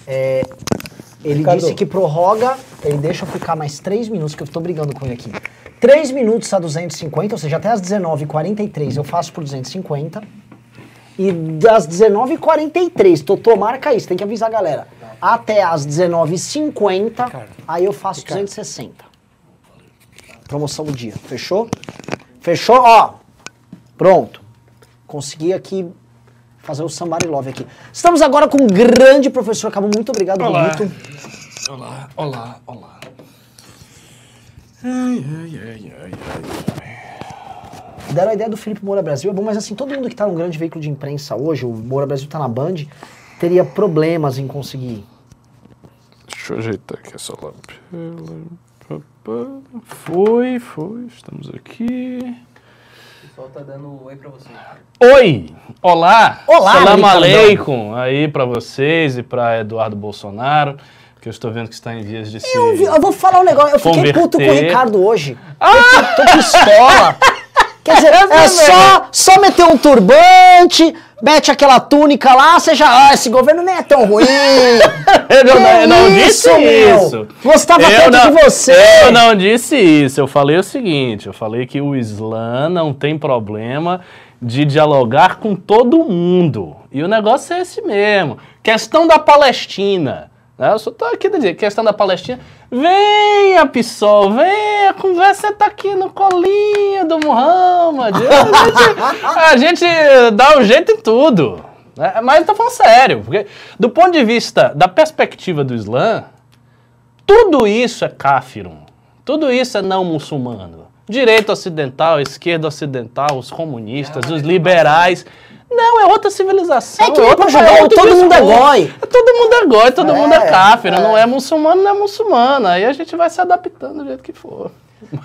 É, ele Ricardo. disse que prorroga, ele deixa eu ficar mais três minutos, que eu tô brigando com ele aqui. Três minutos a 250, ou seja, até as 19h43 eu faço por 250. E das 19h43, Totô, marca isso, tem que avisar a galera. Até as 19h50, aí eu faço 260. Promoção do dia, fechou? Fechou? Ó, pronto. Consegui aqui fazer o Somebody Love aqui. Estamos agora com o grande professor Cabo. Muito obrigado, Olá. Rubito. Olá, olá, olá. Ai, ai, ai, ai, ai. Deram a ideia do Felipe Moura Brasil, é bom, mas assim, todo mundo que tá num grande veículo de imprensa hoje, o Moura Brasil tá na Band, teria problemas em conseguir. Deixa eu ajeitar aqui essa. Papá. Foi, foi, estamos aqui. O pessoal tá dando oi pra você. Oi! Olá! Olá, Salam aleikum aí pra vocês e pra Eduardo Bolsonaro. Que eu estou vendo que está em vias de se... Eu, vi- eu vou falar um negócio, eu fiquei puto com o Converter. Ricardo hoje. Eu tô, tô pistola. Quer dizer, é só, só meter um turbante, mete aquela túnica lá, você já. Ah, esse governo nem é tão ruim. Eu não, eu não isso, disse meu? isso. Gostava Eu tanto não- de você. Eu não disse isso. Eu falei o seguinte: eu falei que o Islã não tem problema de dialogar com todo mundo. E o negócio é esse mesmo. Questão da Palestina. Né? Eu só tô aqui dizer, questão da Palestina. Venha, PSOL, venha, a conversa tá aqui no colinho do Muhammad. A gente, a gente dá um jeito em tudo. né? Mas eu tô falando sério, porque do ponto de vista da perspectiva do Islã, tudo isso é káfirun. Tudo isso é não muçulmano. Direita ocidental, esquerda ocidental, os comunistas, os liberais. Não, é outra civilização. É que outro- pra jogar, outro todo mundo é goi. Todo mundo é goi, todo É, mundo é káfira. é. Não é muçulmano, não é muçulmano. Aí a gente vai se adaptando do jeito que for.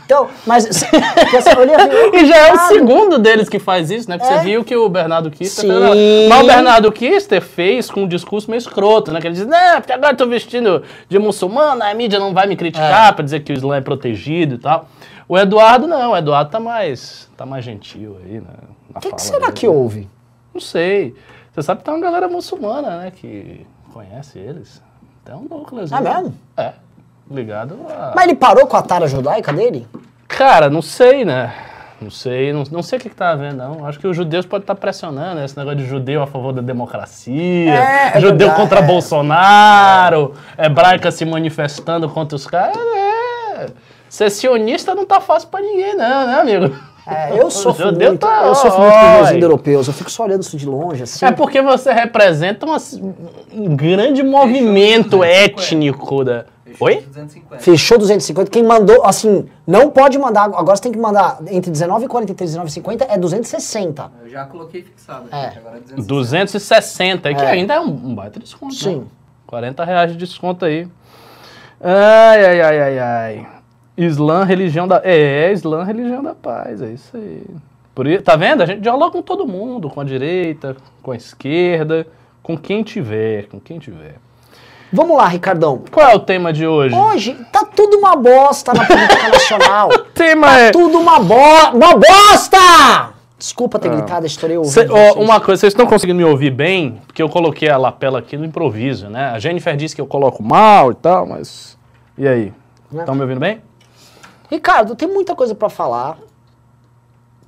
Então, mas. porque assim, E já é o segundo deles que faz isso, né? Que É. você viu que o Bernardo Kister fez. Mas o Bernardo Kister fez com um discurso meio escroto, né? Que ele diz, não, porque agora eu tô vestindo de muçulmano, a mídia não vai me É. criticar pra dizer que o Islã é protegido e tal. O Eduardo não, o Eduardo tá mais, tá mais gentil aí, né? O que, que será dele. que houve? Não sei. Você sabe que tem uma galera muçulmana, né? Que conhece eles. Tem um núcleo. É mesmo? É. Ligado a... Mas ele parou com a tara judaica dele? Cara, não sei, né? Não sei, não, não sei o que, tá havendo, não. Acho que os judeus podem estar pressionando né? esse negócio de judeu a favor da democracia, É, é judeu verdade, contra é. Bolsonaro, hebraica se manifestando contra os caras. É. Ser sionista não tá fácil pra ninguém, não, né, amigo? É, eu sofro judeu muito, tá- eu sofro muito com os Oi. indo-europeus. Eu fico só olhando isso de longe, assim. É porque você representa uma- um grande movimento étnico da. Fechou Oi? de 250. Fechou 250. Quem mandou, assim, não pode mandar. Agora você tem que mandar entre 19,40 e 19,50 é 260. Eu já coloquei fixado. É. gente, Agora é 250. 260, que É. ainda é um, um baita desconto. Sim. Né? 40 reais de desconto aí. Ai, ai, ai, ai, ai. Islã, religião da. É, Islã, religião da paz, é isso aí. Por isso, tá vendo? A gente dialoga com todo mundo, com a direita, com a esquerda, com quem tiver, com quem tiver. Vamos lá, Ricardão. Qual é o tema de hoje? Hoje tá tudo uma bosta na política nacional. O tema é. Tudo uma, bo uma bosta! Desculpa ter gritado, estourei o ouvido. uma coisa, vocês estão conseguindo me ouvir bem? Porque eu coloquei a lapela aqui no improviso, né? A Jennifer disse que eu coloco mal e tal, mas. E aí? Né? Estão me ouvindo bem? Ricardo, tem muita coisa pra falar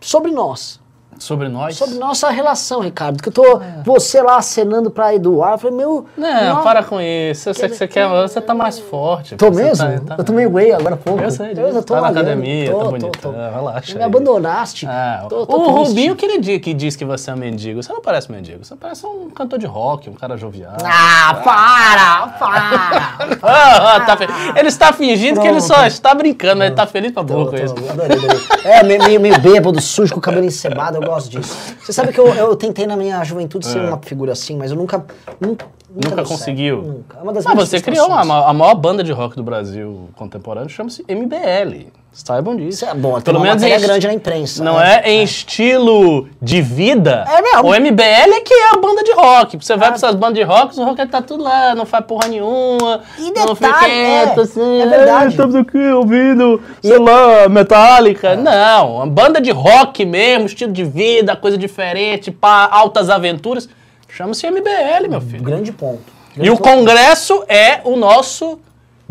sobre nós. Sobre nós? Sobre nossa relação, Ricardo. Que eu tô você lá acenando pra Eduardo. Eu falei, meu. Não, para com isso. Você, você, quer, você tá mais forte. Tô mesmo? Tá, tá- Eu tomei whey agora há pouco. Eu sei disso. Eu tô tá na academia, Tô, tá tô, bonitão. tô. Relaxa Me aí. abandonaste. Ah, Tô- tô o triste. Rubinho que ele diz, que diz que você é um mendigo. Você não parece mendigo. Você parece um cantor de rock, um cara jovial. Ah, para! Para! Ah, ah, tá fe- Ele está fingindo que ele só Pronto. está brincando, mas ele tá feliz pra boca isso. adorei, adorei. É, meio, meio, meio bêbado, sujo, com o cabelo encebado, eu gosto disso. Você sabe que eu, eu tentei na minha juventude ser uma figura assim, mas eu nunca. Nunca, É. Nunca conseguiu? certo, Nunca. É uma das minhas você criou uma, a maior banda de rock do Brasil contemporâneo, chama-se MBL. Saibam disso. Isso é bom, uma matéria em- grande na imprensa. Não é, em estilo de vida. É mesmo. O MBL é que é a banda de rock. Você vai pra essas bandas de rock, os rockers tá tudo lá, não faz porra nenhuma. E não fica detalhe, quieto, é, assim. é verdade. "Ah, Estamos aqui ouvindo, sei lá, Metallica. Não, uma banda de rock mesmo, estilo de vida, coisa diferente, pá, altas aventuras. Chama-se MBL, meu filho. Grande ponto. E o Congresso é o nosso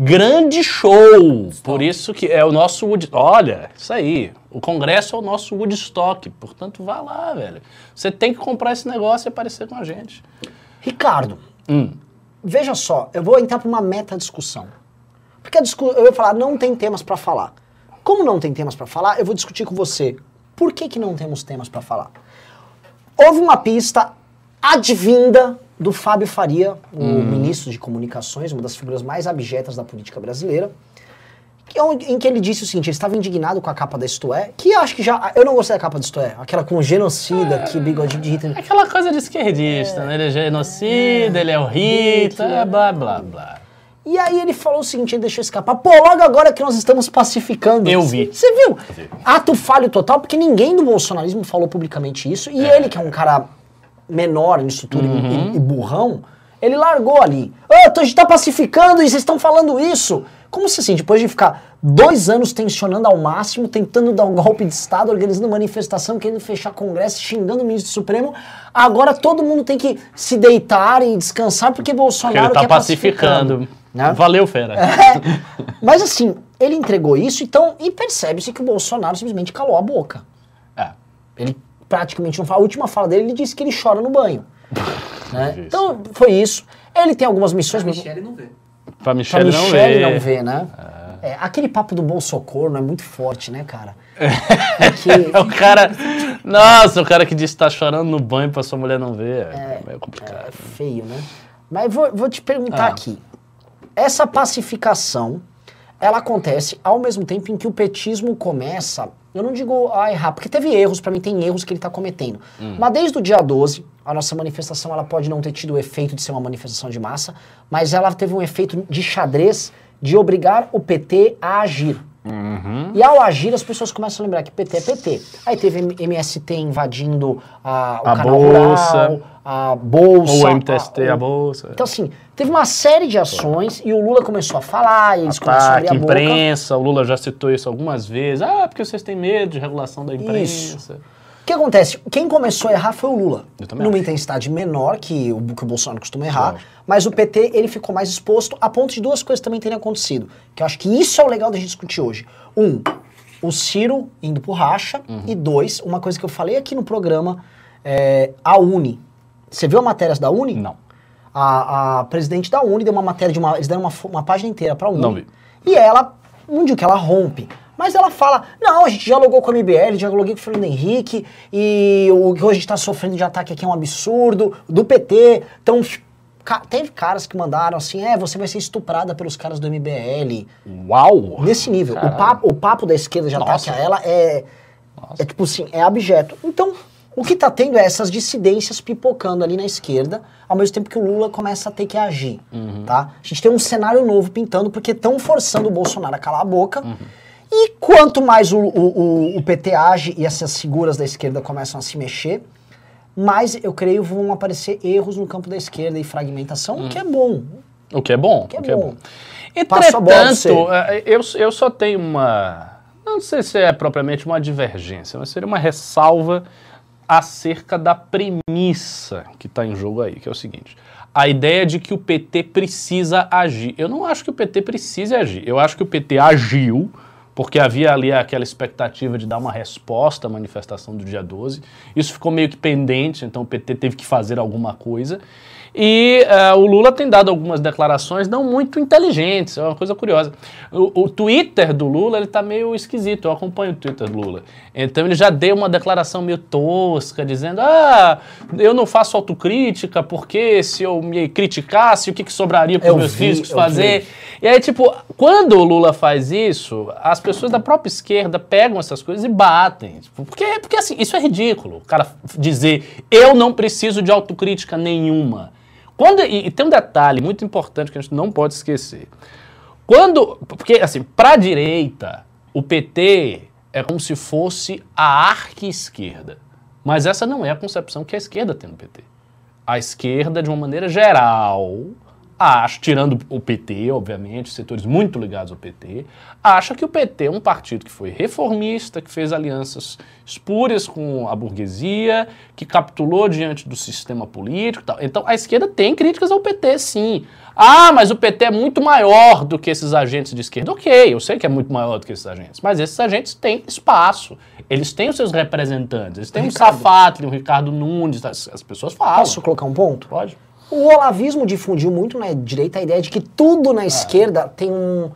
grande show. Por isso que é o nosso Wood... Olha, isso aí. O Congresso é o nosso Woodstock. Portanto, vá lá, velho. Você tem que comprar esse negócio e aparecer com a gente. Ricardo, Hum. veja só, eu vou entrar para uma meta discussão. Porque a discu eu ia falar, não tem temas para falar. Como não tem temas para falar, eu vou discutir com você. Por que, que não temos temas para falar? Houve uma pista advinda do Fábio Faria, o ministro de Comunicações, uma das figuras mais abjetas da política brasileira, que é em que ele disse o seguinte, ele estava indignado com a capa da Isto É, que acho que já... Eu não gostei da capa da Isto É, aquela com genocida, que bigodinho de Hitler... Aquela coisa de esquerdista, né? Ele é genocida, ele é o Hitler, é blá, blá, blá. E aí ele falou o seguinte, ele deixou escapar. Pô, logo agora que nós estamos pacificando. Eu vi. Você viu? vi. Ato falho total, porque ninguém do bolsonarismo falou publicamente isso. E ele, que é um cara menor e- Uhum. e, e burrão, Ele largou ali. Ah, a gente tá pacificando e vocês estão falando isso. Como se assim, depois de ficar dois anos tensionando ao máximo, tentando dar um golpe de Estado, organizando manifestação, querendo fechar Congresso, xingando o ministro Supremo, agora todo mundo tem que se deitar e descansar porque Porque Bolsonaro ele tá quer pacificando. né? Valeu, fera. É, mas assim, ele entregou isso, então, e percebe-se que o Bolsonaro simplesmente calou a boca. É. Ele praticamente não fala. A última fala dele, ele disse que ele chora no banho. né? Então, foi isso. Ele tem algumas missões. A mas- Michelle não vê. Pra Pra Michelle, Michelle não não ver. ver, né? É, aquele papo do Bolsocorno é muito forte, né, cara? É que, É o cara. Nossa, o cara que disse que tá chorando no banho pra sua mulher não ver. É, meio complicado. é feio, né? Mas vou, vou te perguntar Ah. aqui. Essa pacificação, ela acontece ao mesmo tempo em que o petismo começa, eu não digo a errar, porque teve erros, pra mim tem erros que ele tá cometendo. Mas desde o dia 12, a nossa manifestação ela pode não ter tido o efeito de ser uma manifestação de massa, mas ela teve um efeito de xadrez de obrigar o PT a agir. E ao agir, as pessoas começam a lembrar que PT é PT. Aí teve MST invadindo a, o A canal Bolsa. rural, a bolsa. Ou o MTST, a- a bolsa. Então, assim, teve uma série de ações e o Lula começou a falar, e eles começaram a abrir Ataque, a boca. imprensa, o Lula já citou isso algumas vezes. Ah, porque vocês têm medo de regulação da imprensa. O que acontece? Quem começou a errar foi o Lula. Eu também Numa acho. intensidade menor que o, que o Bolsonaro costuma errar, Lógico. mas o PT ele ficou mais exposto a ponto de duas coisas também terem acontecido. Que eu acho que isso é o legal da gente discutir hoje. Um, o Ciro indo pro racha. Uhum. E dois, uma coisa que eu falei aqui no programa, é, a Uni. Você viu a matéria da Uni? Não. A, a presidente da Uni deu uma matéria de uma. Eles deram uma, uma página inteira pra Uni. Não vi. E ela, digo que ela rompe, mas ela fala: não, a gente dialogou com a MBL, dialoguei com o Fernando Henrique, e o que hoje a gente está sofrendo de ataque aqui é um absurdo, do PT. Então, teve caras que mandaram assim: é, você vai ser estuprada pelos caras do MBL. Uau! Nesse nível. O papo, o papo da esquerda de ataque Nossa. a ela é. É tipo assim, é abjeto. Então, o que tá tendo é essas dissidências pipocando ali na esquerda, ao mesmo tempo que o Lula começa a ter que agir, tá? A gente tem um cenário novo pintando, porque estão forçando o Bolsonaro a calar a boca. E quanto mais o, o, o- o PT age e essas figuras da esquerda começam a se mexer, mais eu creio vão aparecer erros no campo da esquerda e fragmentação, o que é bom. O que é bom. É o que é bom. bom. Pra você. Entretanto, eh, eu, eu só tenho uma. Não sei se é propriamente uma divergência, mas seria uma ressalva acerca da premissa que está em jogo aí, que é o seguinte. A ideia de que o PT precisa agir. Eu não acho que o PT precise agir. Eu acho que o PT agiu, porque havia ali aquela expectativa de dar uma resposta à manifestação do dia 12. Isso ficou meio que pendente, então o PT teve que fazer alguma coisa. E eh, o Lula tem dado algumas declarações não muito inteligentes, é uma coisa curiosa. O, o Twitter do Lula, ele tá meio esquisito, eu acompanho o Twitter do Lula. Então ele já deu uma declaração meio tosca, dizendo, ah, eu não faço autocrítica, porque se eu me criticasse, o que, que sobraria para os Eu meus vi, filhos fazer? vi. E aí, tipo, quando o Lula faz isso, as pessoas da própria esquerda pegam essas coisas e batem. Porque, porque assim, isso é ridículo. O cara dizer, eu não preciso de autocrítica nenhuma. Quando, e, e tem um detalhe muito importante que a gente não pode esquecer. Quando. Porque, assim, pra direita, o PT é como se fosse a arque-esquerda. Mas essa não é a concepção que a esquerda tem do PT. A esquerda, de uma maneira geral, acha, tirando o PT, obviamente, setores muito ligados ao PT, acha que o PT é um partido que foi reformista, que fez alianças espúrias com a burguesia, que capitulou diante do sistema político e tal. Então, a esquerda tem críticas ao PT, sim. Ah, mas o PT é muito maior do que esses agentes de esquerda. Ok, eu sei que é muito maior do que esses agentes, mas esses agentes têm espaço. Eles têm os seus representantes. Eles têm Ricardo. o Safatli, o Ricardo Nunes, as, as pessoas falam. Posso colocar um ponto? Pode. O olavismo difundiu muito na direita a ideia de que tudo na esquerda tem um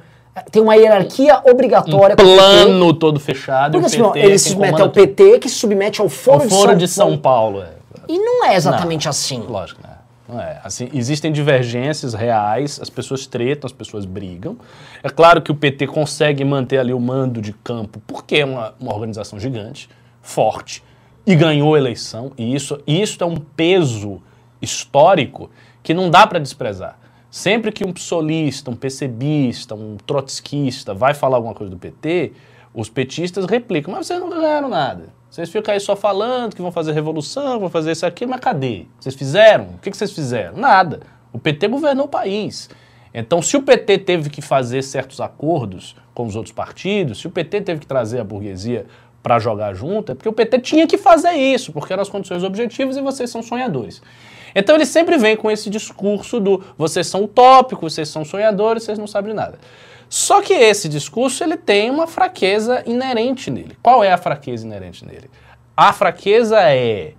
tem uma hierarquia obrigatória. com o PT. Plano todo fechado. Porque assim, PT ele se submete ao PT, que se submete ao. Foro, Ao de, Foro São de São Paulo. é. E não é exatamente assim. Lógico, né? Não é. Assim, existem divergências reais, as pessoas tretam, as pessoas brigam. É claro que o PT consegue manter ali o mando de campo, porque é uma, uma organização gigante, forte, e ganhou a eleição. E isso, e isso é um peso histórico que não dá para desprezar. Sempre que um psolista, um PCBista, um trotskista vai falar alguma coisa do PT, os petistas replicam, mas vocês não ganharam nada. Vocês ficam aí só falando que vão fazer revolução, vão fazer isso aqui, mas cadê? Vocês fizeram? O que, vocês fizeram? Nada. O PT governou o país. Então, se o PT teve que fazer certos acordos com os outros partidos, se o PT teve que trazer a burguesia para jogar junto, é porque o PT tinha que fazer isso, porque eram as condições objetivas e vocês são sonhadores. Então ele sempre vem com esse discurso do vocês são utópicos, vocês são sonhadores, vocês não sabem nada. Só que esse discurso ele tem uma fraqueza inerente nele. Qual é a fraqueza inerente nele? A fraqueza é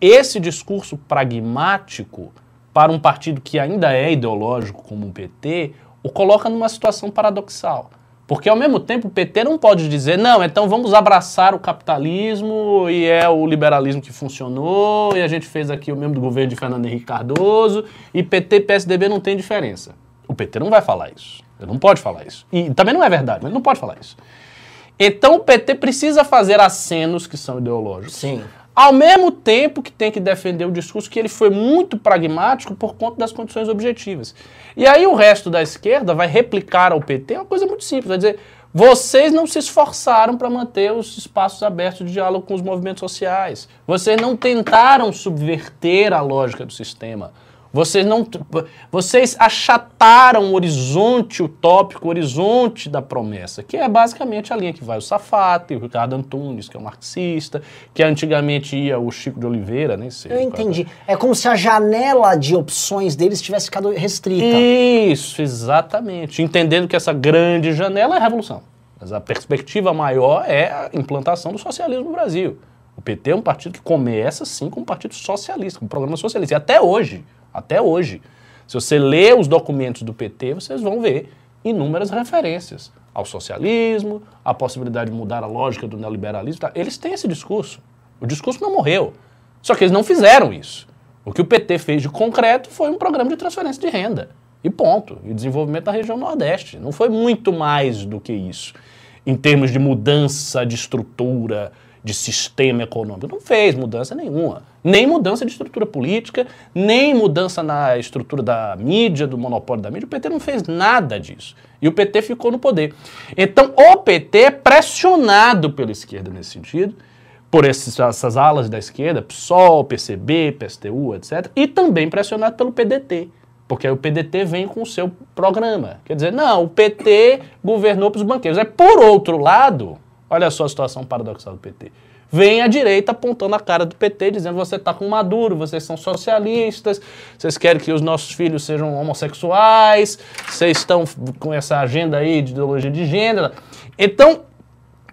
esse discurso pragmático para um partido que ainda é ideológico como o PT, o coloca numa situação paradoxal. Porque ao mesmo tempo o PT não pode dizer, não, então vamos abraçar o capitalismo e é o liberalismo que funcionou e a gente fez aqui o mesmo do governo de Fernando Henrique Cardoso e PT e PSDB não tem diferença. O PT não vai falar isso. Ele não pode falar isso. E também não é verdade, mas ele não pode falar isso. Então o PT precisa fazer acenos que são ideológicos. Sim. Ao mesmo tempo que tem que defender o discurso que ele foi muito pragmático por conta das condições objetivas. E aí o resto da esquerda vai replicar ao PT uma coisa muito simples, vai dizer, vocês não se esforçaram para manter os espaços abertos de diálogo com os movimentos sociais. Vocês não tentaram subverter a lógica do sistema. Vocês não, vocês achataram o horizonte utópico, o horizonte da promessa, que é basicamente a linha que vai o Safate, o Ricardo Antunes, que é um marxista, que antigamente ia o Chico de Oliveira, nem sei. Eu entendi. É como se a janela de opções deles tivesse ficado restrita. Isso, exatamente. Entendendo que essa grande janela é a revolução. Mas a perspectiva maior é a implantação do socialismo no Brasil. O PT é um partido que começa, sim, como um partido socialista, com um programa socialista. E até hoje, até hoje. Se você lê os documentos do PT, vocês vão ver inúmeras referências ao socialismo, à possibilidade de mudar a lógica do neoliberalismo. Tá? Eles têm esse discurso. O discurso não morreu. Só que eles não fizeram isso. O que o PT fez de concreto foi um programa de transferência de renda. E ponto. E desenvolvimento da região Nordeste. Não foi muito mais do que isso. Em termos de mudança de estrutura, de sistema econômico. Não fez mudança nenhuma. Nem mudança de estrutura política, nem mudança na estrutura da mídia, do monopólio da mídia. O PT não fez nada disso. E o PT ficou no poder. Então, o PT é pressionado pela esquerda nesse sentido, por esses, essas alas da esquerda, PSOL, PCB, PSTU, etc. E também pressionado pelo PDT. Porque aí o PDT vem com o seu programa. Quer dizer, não, o PT governou para os banqueiros. É por outro lado, Olha só a situação paradoxal do PT. Vem a direita apontando a cara do PT, dizendo você está com Maduro, vocês são socialistas, vocês querem que os nossos filhos sejam homossexuais, vocês estão com essa agenda aí de ideologia de gênero. Então,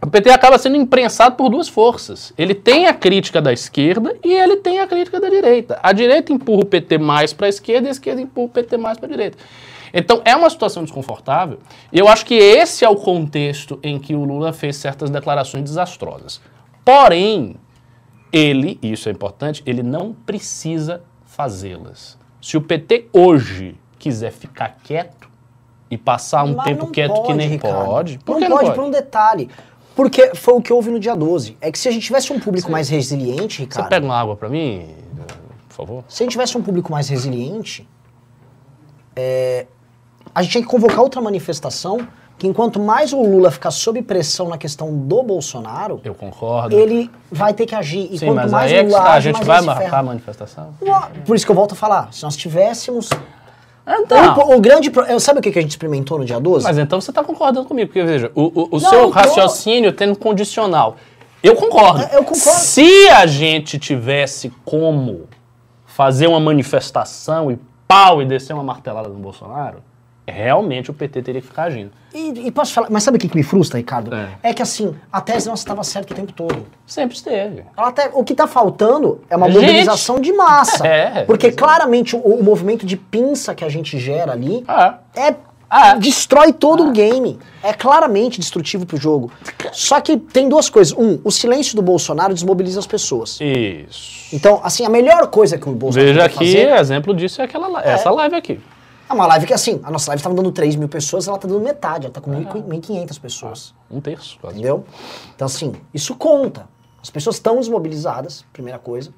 o PT acaba sendo imprensado por duas forças. Ele tem a crítica da esquerda e ele tem a crítica da direita. A direita empurra o PT mais para a esquerda e a esquerda empurra o PT mais para a direita. Então é uma situação desconfortável. E eu acho que esse é o contexto em que o Lula fez certas declarações desastrosas. Porém, ele, e isso é importante, ele não precisa fazê-las. Se o PT hoje quiser ficar quieto e passar um Mas tempo não quieto que pode, nem Ricardo. pode, por não que pode, não por pode? um detalhe. Porque foi o que houve no dia 12. É que se a gente tivesse um público mais resiliente, Você Ricardo. pega uma água pra mim, por favor? Se a gente tivesse um público mais resiliente, é, a gente tinha que convocar outra manifestação que enquanto mais o Lula ficar sob pressão na questão do Bolsonaro, Eu concordo. ele vai ter que agir. E Sim, quanto mas mais aí é o que Lula a age, gente mais vai marcar ferra. a manifestação? Por isso que eu volto a falar. Se nós tivéssemos. Então, O, o grande. pro- eu- Sabe o que a gente experimentou no dia 12? Mas então você está concordando comigo, porque veja, o, o- o Não, seu eu tô- raciocínio tendo condicional. Eu concordo. É, eu concordo. Se a gente tivesse como fazer uma manifestação e pau e descer uma martelada no Bolsonaro, realmente o PT teria que ficar agindo. E, e posso falar. Mas sabe o que, que me frustra, Ricardo? É. É. que assim, a tese nossa estava certa o tempo todo. Sempre esteve. Ela até- o que está faltando é uma Gente. mobilização de massa. É, porque exato. claramente o, o movimento de pinça que a gente gera ali Ah, é. Ah. Destrói todo o game. É claramente destrutivo pro jogo. Só que tem duas coisas. Um, o silêncio do Bolsonaro desmobiliza as pessoas. isso. Então, assim, a melhor coisa que o Bolsonaro Veja aqui, fazer exemplo disso é aquela, li- essa live aqui. É uma live que, assim, a nossa live estava dando 3 mil pessoas, ela tá dando metade, ela tá com 1.500 pessoas. Um terço, quase. Entendeu? Então, assim, isso conta. As pessoas estão desmobilizadas, primeira coisa.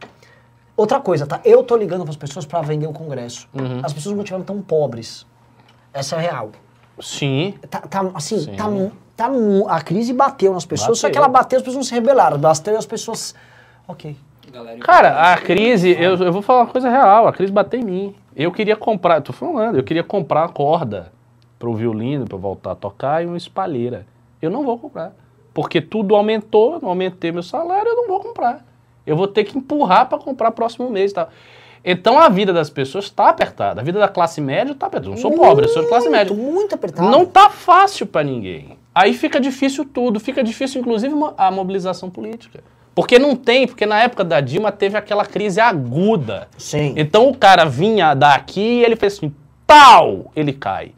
Outra coisa, tá? Eu tô ligando para as pessoas para vender o Congresso. Uhum. As pessoas não tiveram tão pobres. Essa é a real. Sim. Tá, tá, assim, Sim. tá, tá, a crise bateu nas pessoas, só Bateu. que ela bateu, as pessoas não se rebelaram. Bateu e as pessoas... Ok. Galera, Cara, a crise, eu, eu vou falar uma coisa real, a crise bateu em mim. Eu queria comprar, tô falando, eu queria comprar a corda para o violino, para voltar a tocar e uma espalheira. Eu não vou comprar. Porque tudo aumentou, não aumentei meu salário, eu não vou comprar. Eu vou ter que empurrar para comprar próximo mês e tal. Então a vida das pessoas está apertada. A vida da classe média está apertada. Eu não sou pobre, eu sou de classe média. Muito, muito apertado. Não tá fácil para ninguém. Aí fica difícil tudo, fica difícil inclusive a mobilização política. Porque não tem, porque na época da Dilma teve aquela crise aguda. Sim. Então o cara vinha daqui e ele fez assim, pau, ele cai.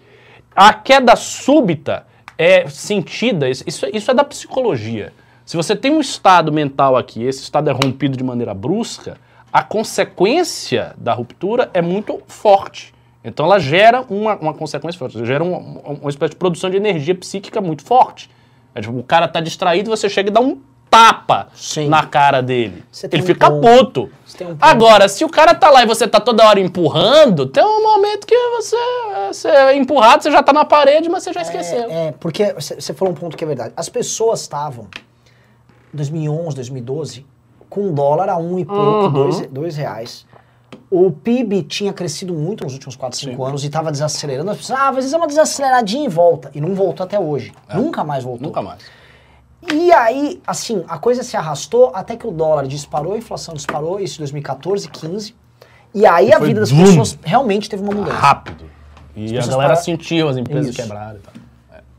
A queda súbita é sentida, isso, isso- é da psicologia. Se você tem um estado mental aqui, esse estado é rompido de maneira brusca, a consequência da ruptura é muito forte. Então ela gera uma, uma consequência forte, gera uma, uma espécie de produção de energia psíquica muito forte. É tipo, o cara tá distraído, você chega e dá um tapa Sim. na cara dele. Ele um fica ponto. puto. Um. Agora, se o cara tá lá e você tá toda hora empurrando, tem um momento que você, você é empurrado, você já tá na parede, mas você já esqueceu. É, é, porque você falou um ponto que é verdade. As pessoas estavam, 2011, 2012, com um dólar a um e pouco, Uhum. dois, dois reais. O PIB tinha crescido muito nos últimos 4, 5 anos e estava desacelerando. As pessoas, ah, às vezes é uma desaceleradinha e volta. E não voltou até hoje. Nunca mais voltou. É. Nunca mais. E aí, assim, a coisa se arrastou até que o dólar disparou, a inflação disparou, isso em 2014, 15. E aí a foi vida das boom. pessoas realmente teve uma mudança. Rápido. E a galera param- sentiu as empresas Isso. quebradas e tal.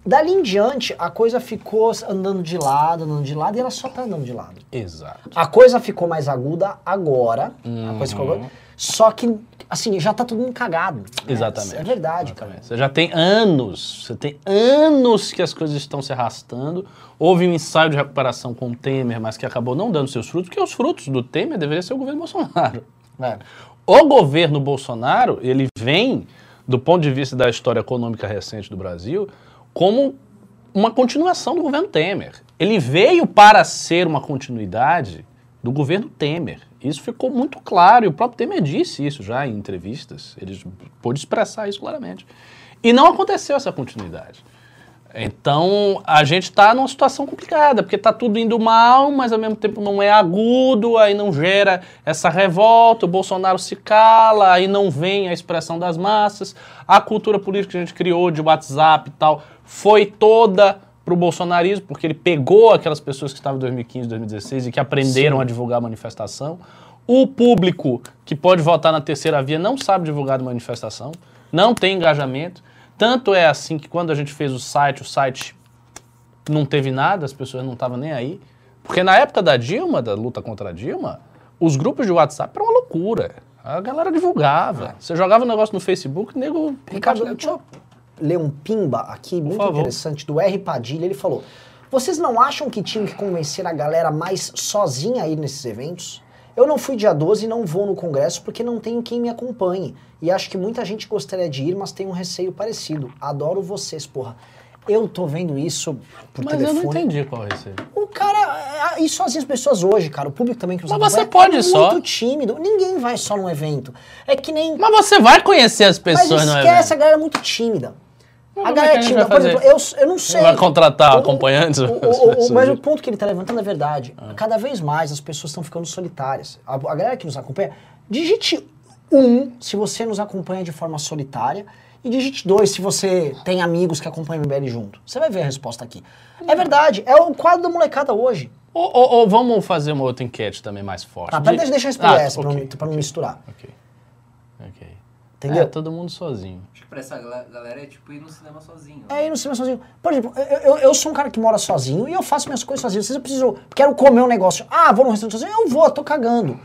Dali em diante, a coisa ficou andando de lado, andando de lado, e ela só tá andando de lado. Exato. A coisa ficou mais aguda agora. A coisa ficou Uhum. Só que, assim, já tá tudo mundo cagado. né? Exatamente. É verdade, cara. Exatamente. Você já tem anos, você tem anos que as coisas estão se arrastando. Houve um ensaio de recuperação com o Temer, mas que acabou não dando seus frutos, porque os frutos do Temer deveriam ser o governo Bolsonaro. É. O governo Bolsonaro, ele vem, do ponto de vista da história econômica recente do Brasil, como uma continuação do governo Temer. Ele veio para ser uma continuidade do governo Temer. Isso ficou muito claro, e o próprio Temer disse isso já em entrevistas, ele pôde expressar isso claramente. E não aconteceu essa continuidade. Então, a gente está numa situação complicada, porque está tudo indo mal, mas ao mesmo tempo não é agudo, aí não gera essa revolta, o Bolsonaro se cala, aí não vem a expressão das massas. A cultura política que a gente criou de WhatsApp e tal foi toda para o bolsonarismo, porque ele pegou aquelas pessoas que estavam em 2015, 2016 e que aprenderam a divulgar a manifestação. O público que pode votar na terceira via não sabe divulgar a manifestação, não tem engajamento. Tanto é assim que quando a gente fez o site, o site não teve nada, as pessoas não estavam nem aí. Porque na época da Dilma, da luta contra a Dilma, os grupos de WhatsApp eram uma loucura. A galera divulgava. Você jogava um negócio no Facebook, o nego. Ricardo, deixa eu ler um pimba aqui, muito favor. interessante, do R. Padilha. Ele falou: Vocês não acham que tinham que convencer a galera mais sozinha a ir nesses eventos? Eu não fui dia 12 e não vou no congresso porque não tenho quem me acompanhe. E acho que muita gente gostaria de ir, mas tem um receio parecido. Adoro vocês, porra. Eu tô vendo isso por Mas telefone. eu não entendi qual receio. O cara, é, e sozinho as pessoas hoje, cara, o público também que nos Mas você pode é ir só. muito tímido. Ninguém vai só num evento. É que nem Mas você vai conhecer as pessoas, mas não é? esquece, a galera é muito tímida. A é galera é Por exemplo, eu, eu não sei. vai contratar O- acompanhantes? o- o- mas o ponto que ele está levantando é verdade. Cada vez mais as pessoas estão ficando solitárias. A, a galera que nos acompanha, digite um se você nos acompanha de forma solitária. E digite dois se você tem amigos que acompanham o MBL junto. Você vai ver a resposta aqui. É verdade, é o quadro da molecada hoje. Ou, ou- ou vamos fazer uma outra enquete também mais forte. Tá, pera, De- deixa, eu responder Ah, essa pra, ok, não, pra não misturar. Ok. Ok. Entendeu? É, todo mundo sozinho. Pra essa galera é tipo ir no cinema sozinho. É ir no cinema sozinho. Por exemplo, eu, eu, eu sou um cara que mora sozinho e eu faço minhas coisas sozinho. Se eu preciso, quero comer um negócio, ah, vou no restaurante sozinho, eu vou, tô cagando.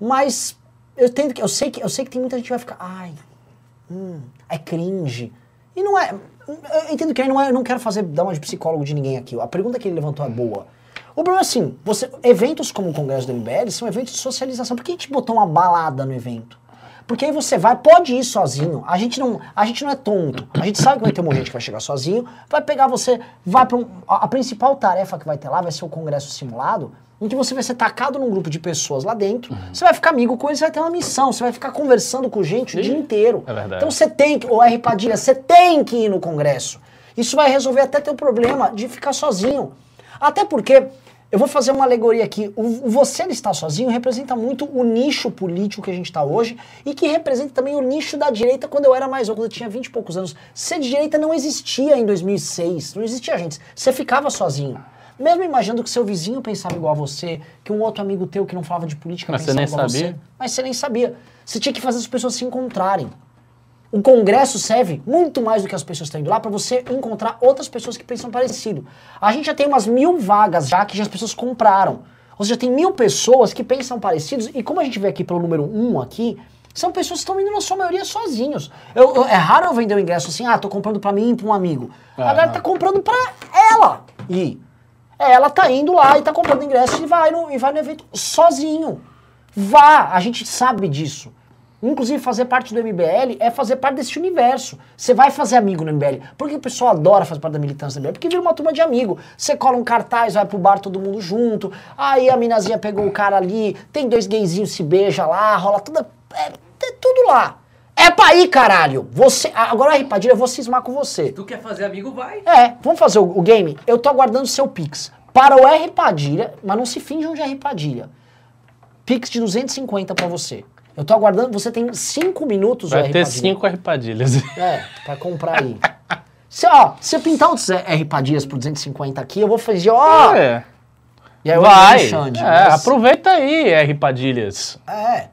Mas eu tento eu sei que eu sei que tem muita gente que vai ficar, ai, hum, é cringe. E não é, eu entendo que aí não é, eu não quero fazer dar uma de psicólogo de ninguém aqui. A pergunta que ele levantou é boa. O problema é assim, você, eventos como o Congresso do MBL são eventos de socialização. Por que a gente botou uma balada no evento? Porque aí você vai, pode ir sozinho. A gente não, a gente não é tonto. A gente sabe que vai ter um monte de gente que vai chegar sozinho, vai pegar você, vai para um, a, a principal tarefa que vai ter lá vai ser o congresso simulado, em que você vai ser tacado num grupo de pessoas lá dentro. Você vai ficar amigo com eles, você vai ter uma missão, você vai ficar conversando com gente o dia inteiro. é verdade. Então você tem que, o R Padilha, você tem que ir no congresso. Isso vai resolver até teu problema de ficar sozinho. Até porque eu vou fazer uma alegoria aqui. O, você estar sozinho representa muito o nicho político que a gente está hoje e que representa também o nicho da direita quando eu era mais novo, quando eu tinha 20 e poucos anos. Ser de direita não existia em 2006, não existia gente. Você ficava sozinho. Mesmo imaginando que seu vizinho pensava igual a você, que um outro amigo teu que não falava de política Mas pensava igual a sabia? você. Mas você nem sabia. Você tinha que fazer as pessoas se encontrarem. O congresso serve muito mais do que as pessoas estão indo lá para você encontrar outras pessoas que pensam parecido. A gente já tem umas mil vagas já que já as pessoas compraram. Ou seja, tem mil pessoas que pensam parecidos e como a gente vê aqui pelo número um aqui, são pessoas que estão indo na sua maioria sozinhos. Eu- eu- é raro eu vender o ingresso assim, ah, tô comprando para mim e para um amigo. A galera tá comprando para ela ir. Ela tá indo lá e tá comprando ingresso e vai no, e vai no evento sozinho. Vá, a gente sabe disso. Inclusive, fazer parte do MBL é fazer parte desse universo. Você vai fazer amigo no MBL. Por que o pessoal adora fazer parte da militância do MBL? Porque vira uma turma de amigo. Você cola um cartaz, vai pro bar todo mundo junto. Aí a minazinha pegou o cara ali, tem dois gayzinhos se beija lá, rola toda. É, é tudo lá. É pra ir, caralho. Você, agora, Ripadilha, eu vou cismar com você. Tu quer fazer amigo, vai. É, vamos fazer o, o game? Eu tô aguardando o seu Pix. Para o R Padilha, mas não se finjam de R Padilha. Pix de 250 pra você. Eu tô aguardando, você tem 5 minutos, o Vai R ter Padilha. cinco arrepadilhas. É, pra comprar aí. Se, ó, se eu pintar outros R Padilhas por 250 aqui, eu vou fazer, ó. É. E aí eu Vai. vou Xande, É, mas- aproveita aí, arrepadilhas. É,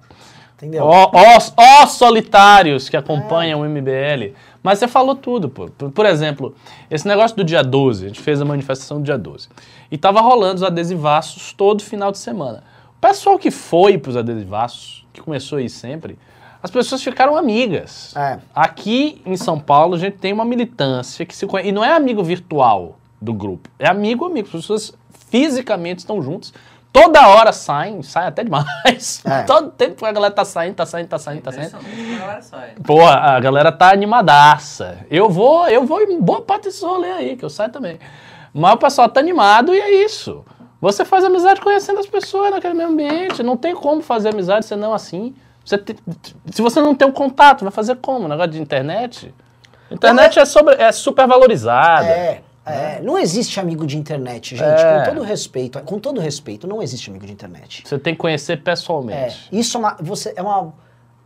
entendeu? Ó, ó, ó solitários que acompanham o MBL. Mas você falou tudo, pô. Por, por exemplo, esse negócio do dia 12, a gente fez a manifestação do dia 12. E tava rolando os adesivaços todo final de semana. O pessoal que foi pros adesivaços, que começou aí sempre, as pessoas ficaram amigas. É. Aqui em São Paulo a gente tem uma militância que se conhece. E não é amigo virtual do grupo, é amigo amigo. As pessoas fisicamente estão juntas. Toda hora saem, saem até demais. É. Todo tempo a galera tá saindo, tá saindo, tá saindo, tá saindo. Sai. Pô, a galera tá animadaça. Eu vou, eu vou em boa parte desse rolê aí, que eu saio também. Mas o pessoal tá animado e é isso. Você faz amizade conhecendo as pessoas naquele meio ambiente. Não tem como fazer amizade senão assim. Você te- se você não tem um contato, vai fazer como? Negócio de internet? Internet é, sobre, é super valorizada. É, é. Não existe amigo de internet, gente. É. Com todo respeito, com todo respeito, não existe amigo de internet. Você tem que conhecer É, pessoalmente. isso é uma, você, é uma.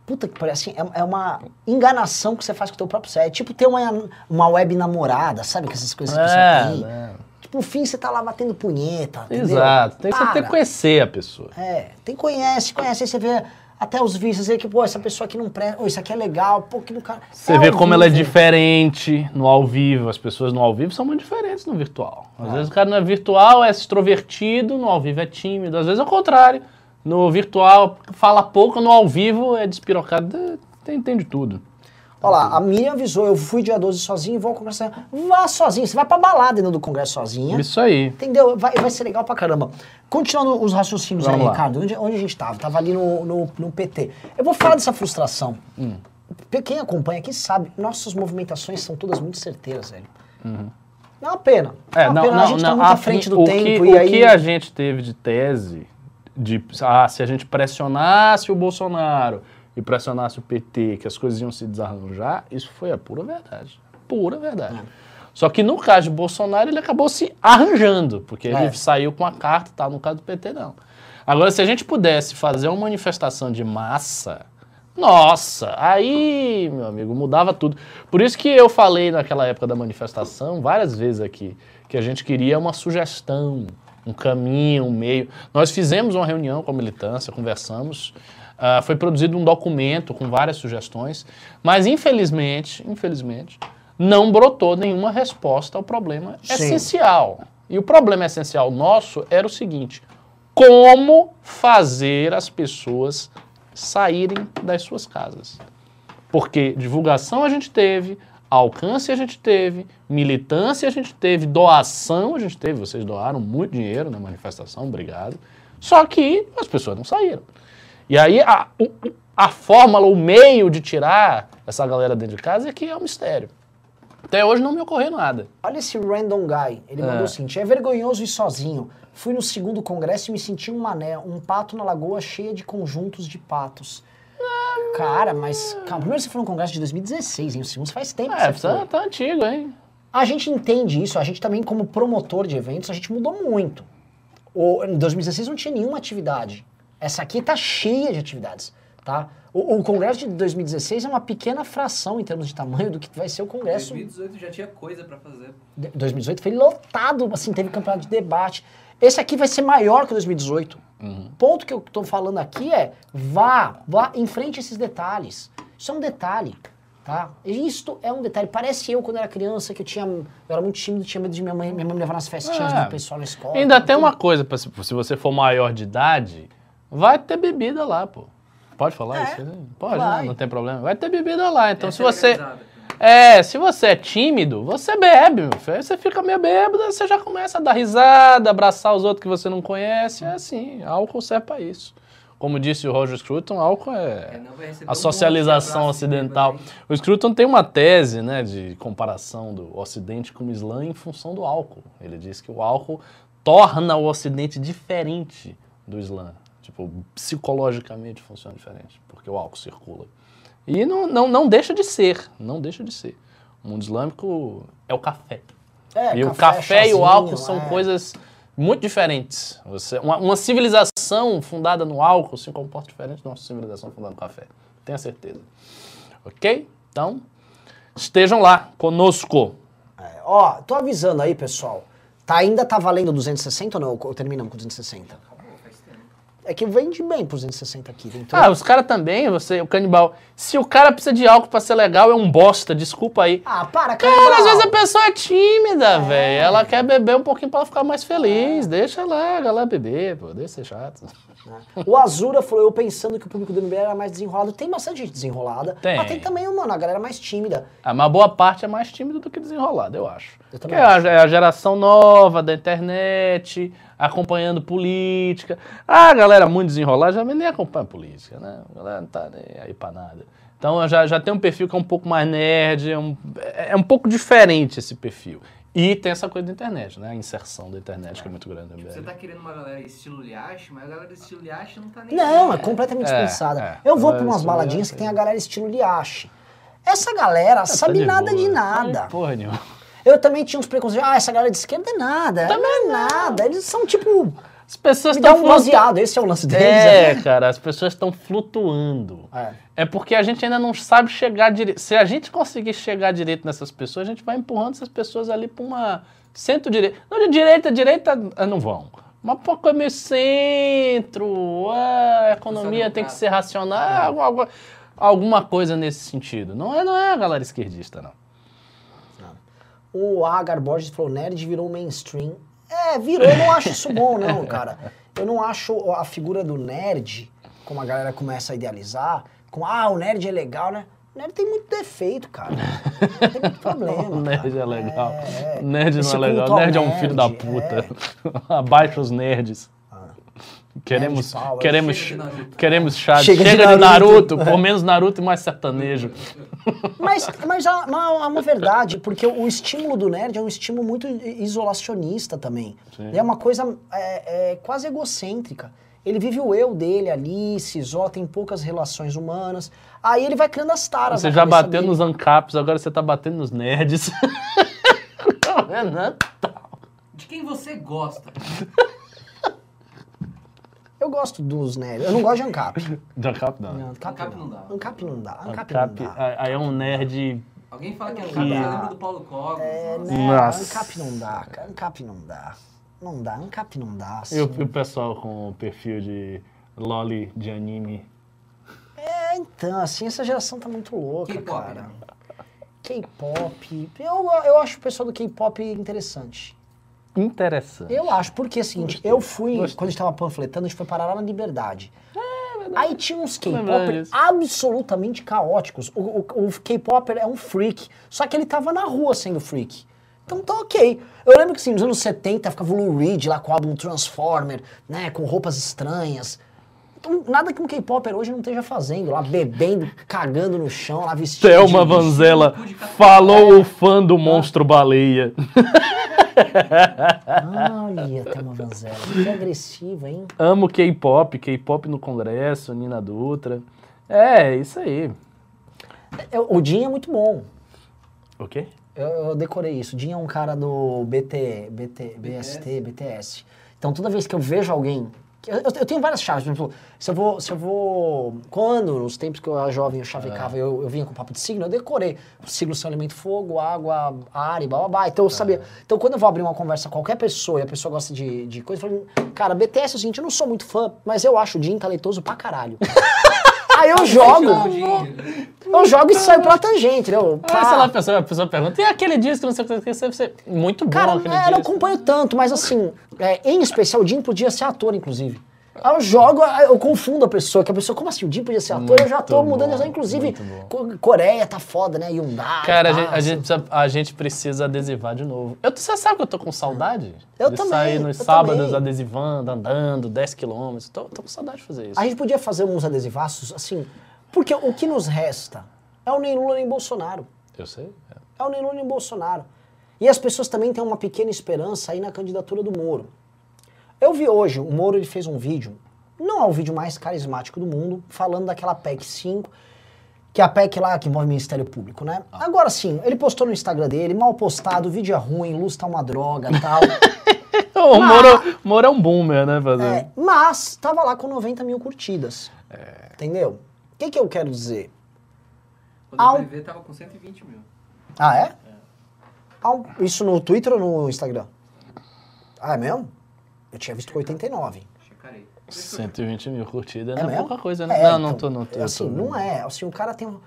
Puta que parece assim, é, é uma enganação que você faz com o teu próprio cérebro. É tipo ter uma, uma web namorada, sabe? Que essas coisas que você É, tem. No fim você tá lá batendo punheta. entendeu? Exato. Tem, você tem que conhecer a pessoa. É, tem conhece, conhece, aí você vê até os vídeos aí que, pô, essa pessoa aqui não presta, ô, isso aqui é legal, pô, que do cara. Você vê ao como ela é vivo. diferente no ao vivo. As pessoas no ao vivo são muito diferentes no virtual. Às vezes o cara não é virtual, é extrovertido, no ao vivo é tímido. Às vezes é o contrário. No virtual fala pouco, no ao vivo é despirocado. Tem, tem de tudo. Olha lá, a Miriam avisou, eu fui dia 12 sozinho e vou ao congresso. Vá sozinho, você vai pra balada dentro do congresso sozinha. Isso aí. Entendeu? Vai, vai ser legal pra caramba. Continuando os raciocínios Vamos aí, lá. Ricardo, onde, onde a gente tava? Tava ali no, no, no PT. Eu vou falar dessa frustração. Hum. Quem acompanha aqui sabe, nossas movimentações são todas muito certeiras, velho. Uhum. É uma pena. É, é uma não, pena, não, a gente tá não, muito à frente do tempo que, e o aí... que a gente teve de tese de ah, se a gente pressionasse o Bolsonaro e pressionasse o PT, que as coisas iam se desarranjar, isso foi a pura verdade. Pura verdade. É. Só que no caso de Bolsonaro, ele acabou se arranjando, porque É. ele saiu com a carta e tal. No caso do PT, não. Agora, se a gente pudesse fazer uma manifestação de massa, nossa, aí, meu amigo, mudava tudo. Por isso que eu falei naquela época da manifestação, várias vezes aqui, que a gente queria uma sugestão, um caminho, um meio. Nós fizemos uma reunião com a militância, conversamos, ah, foi produzido um documento com várias sugestões, mas infelizmente, infelizmente, não brotou nenhuma resposta ao problema Sim. essencial. E o problema essencial nosso era o seguinte: como fazer as pessoas saírem das suas casas? Porque divulgação a gente teve, alcance a gente teve, militância a gente teve, doação a gente teve, vocês doaram muito dinheiro na manifestação, obrigado. Só que as pessoas não saíram. E aí a, a fórmula, o meio de tirar essa galera dentro de casa é que é um mistério. Até hoje não me ocorreu nada. Olha esse random guy. Ele É. mandou o seguinte: é vergonhoso ir sozinho. Fui no segundo congresso e me senti um mané, um pato na lagoa cheia de conjuntos de patos. Cara, mas. Calma, primeiro você foi no congresso de 2016, hein? O segundo faz tempo que É, foi. tá, tá antigo, hein? A gente entende isso, a gente também, como promotor de eventos, a gente mudou muito. O, em 2016 não tinha nenhuma atividade. Essa aqui tá cheia de atividades, tá? O, o Congresso de 2016 é uma pequena fração em termos de tamanho do que vai ser o Congresso 2018 já tinha coisa pra fazer. de- 2018 foi lotado, assim, teve campeonato de debate. Esse aqui vai ser maior que o 2018. O ponto que eu tô falando aqui é vá, vá, enfrente esses detalhes. Isso é um detalhe, tá? Isto é um detalhe. Parece eu quando era criança, que eu tinha, eu era muito tímido, tinha medo de minha mãe, minha mãe me levar nas festinhas É. do pessoal na escola. Ainda tem tudo. uma coisa, se você for maior de idade, vai ter bebida lá, pô. Pode falar É, isso? Pode, né? não tem problema. Vai ter bebida lá. Então, se é você. legalizada. É, se você é tímido, você bebe, meu filho. Aí você fica meio bêbado, você já começa a dar risada, abraçar os outros que você não conhece. É assim, álcool serve pra isso. Como disse o Roger Scruton, álcool É, é não a um socialização abraço ocidental. bêbado O Scruton tem uma tese né, de comparação do Ocidente com o Islã em função do álcool. Ele diz que o álcool torna o Ocidente diferente do Islã. Tipo, psicologicamente funciona diferente, porque o álcool circula. E não, não, não deixa de ser, não deixa de ser. O mundo islâmico é o café. É, e o café e o chazinho, álcool são é. coisas muito diferentes. Você, uma, uma civilização fundada no álcool se comporta diferente da nossa civilização fundada no café. Tenha certeza. Ok? Então, estejam lá conosco. É, ó, tô avisando aí, pessoal. Tá, ainda tá valendo 260 ou não? Ou terminamos com 260? É que vende bem por 260 aqui. Então, Ah, os caras também, você, o canibal. Se o cara precisa de álcool pra ser legal, é um bosta, desculpa aí. ah, para, Cara, canibal. às vezes a pessoa é tímida, velho. Ela quer beber um pouquinho pra ela ficar mais feliz. Deixa lá, a galera beber, pô. Deixa ser chato. O Azura falou, eu pensando que o público do MBL era mais desenrolado. Tem bastante gente desenrolada. Tem. Mas tem também, mano, a galera mais tímida. Ah, mas boa parte é mais tímido do que desenrolado, eu acho. Eu também é acho. é a geração nova da internet, acompanhando política. Ah, a galera muito desenrolada já nem acompanha política, né? A galera não tá nem aí pra nada. Então já, já tem um perfil que é um pouco mais nerd, é um, é é um pouco diferente esse perfil. E tem essa coisa da internet, né? A inserção da internet que é muito grande também. Você tá querendo uma galera estilo Liache, mas a galera estilo Liache não tá nem Não, é aí. completamente É, dispensada. é. Eu vou É, pra umas baladinhas é, que tem a galera estilo Liache. Essa galera sabe Tá nada de boa. nada. Porra nenhuma. Eu também tinha uns preconceitos. Ah, essa galera de esquerda é nada. Também não é nada. Eles são tipo. As pessoas estão um baseado. Esse é o lance deles. É, né? cara, as pessoas estão flutuando. É. É porque a gente ainda não sabe chegar direito. Se a gente conseguir chegar direito nessas pessoas, a gente vai empurrando essas pessoas ali para uma centro-direita. Não, de direita, direita ah, não vão. Uma pouco meio centro, ah, a economia tem que ser racional, algu- algu- alguma coisa nesse sentido. Não é, não é a galera esquerdista, não. O Agar Borges falou, nerd virou mainstream. É, virou, eu não acho isso bom, não, cara. Eu não acho a figura do nerd, como a galera começa a idealizar, com, ah, o nerd é legal, né? O nerd tem muito defeito, cara. Tem muito problema. O nerd é legal. É, é. O nerd Esse não é legal. ao nerd é um filho da nerd, puta. Abaixo os nerds. Queremos, Nerd power. queremos, Chega queremos chá. Chega Chega, de de Naruto. Por menos Naruto e mais sertanejo. Mas, mas há, há uma verdade, porque o estímulo do nerd é um estímulo muito isolacionista também. É uma coisa é, é, quase egocêntrica. Ele vive o eu dele ali, se isola, tem poucas relações humanas. Aí ele vai criando as taras. Você já bateu dele. nos ancaps, agora você tá batendo nos nerds. Renan, De quem você gosta? Eu gosto dos nerds. Eu não gosto de ANCAP. De ancap não. Não, ANCAP, ANCAP não. dá. ANCAP não dá. ANCAP, Ancap, não dá. aí é um nerd. Alguém fala que é Ancap, dá. eu lembro do Paulo Cogos. É, né? Nossa. ANCAP não dá, cara. ANCAP não dá. Não dá, ANCAP não dá. E o, assim. e o pessoal com o perfil de loli de anime. É, então, assim, essa geração tá muito louca, cara. né? K-pop. Eu, eu acho o pessoal do K-pop interessante. Interessante. Eu acho, porque é o seguinte, Gostei, eu fui, gostei. quando a gente tava panfletando, a gente foi parar lá na Liberdade. É Aí tinha uns lembrando K-pop disso. absolutamente caóticos. O, o, o K-pop é um freak, só que ele tava na rua sendo freak. Então tá ok. Eu lembro que assim, nos anos 70 ficava o Lou Reed lá com o álbum Transformer, né, com roupas estranhas. Então, nada que um K-Popper hoje não esteja fazendo, lá bebendo, cagando no chão, lá vestido. Thelma de- Vanzella falou o fã do monstro baleia. Olha, Thelma Vanzella, que agressiva, hein? Amo K-pop, K-pop no Congresso, Nina Dutra. É, isso aí. Eu- O Jim é muito bom. O quê? Eu, eu decorei isso. O Jim é um cara do BT, BT, BST, BTS. Então toda vez que eu vejo alguém. Eu, eu tenho várias chaves, por exemplo, se eu vou. Se eu vou quando, nos tempos que eu era jovem, eu chavecava, eu, eu vinha com papo de signo, eu decorei. Os signos são elemento fogo, água, ar e blá blá blá. Então eu sabia. Então quando eu vou abrir uma conversa com qualquer pessoa e a pessoa gosta de, de coisa, eu falo, cara, BTS é o seguinte, eu não sou muito fã, mas eu acho o Jim talentoso pra caralho. Aí eu jogo, eu jogo e saio pela tangente, entendeu? Ah, sei lá, a pessoa, a pessoa pergunta, e aquele disco, não sei o que, você. Muito bom Cara, aquele é, eu não disco. acompanho tanto, mas assim, é, em especial, o Jim podia ser ator, inclusive. Aí eu jogo, aí eu confundo a pessoa, que a pessoa, como assim, o Jim podia ser ator? eu já tô Muito mudando, bom, já, inclusive, muito Coreia tá foda, né? Hyundai. Cara, a tá, gente, a, gente precisa, a gente precisa adesivar de novo. Eu, você sabe que eu tô com saudade? Eu de também, sair nos eu sábados também. adesivando, andando, 10 quilômetros. Tô, tô com saudade de fazer isso. A gente podia fazer uns adesivaços, assim, porque o que nos resta é o nem Lula nem Bolsonaro. Eu sei. é. É o nem Lula nem Bolsonaro. E as pessoas também têm uma pequena esperança aí na candidatura do Moro. Eu vi hoje, o Moro ele fez um vídeo, não é o vídeo mais carismático do mundo, falando daquela PEC 5, que é a PEC lá que envolve o Ministério Público, né? Agora sim, ele postou no Instagram dele, mal postado, o vídeo é ruim, luz tá uma droga e tal. O Moro, Moro é um boomer, né? Fazer. É, mas tava lá com 90 mil curtidas. Entendeu? O que, que eu quero dizer? Quando Ao- eu ver, tava com 120 mil. Ah, é? Ah, Isso no Twitter ou no Instagram? Ah, é mesmo? Eu tinha visto com 89. Checarei. 120 mil curtidas É não é pouca coisa, né? É, não, não então, tô, não tô. Assim, tô- não é. Assim, o cara tem um.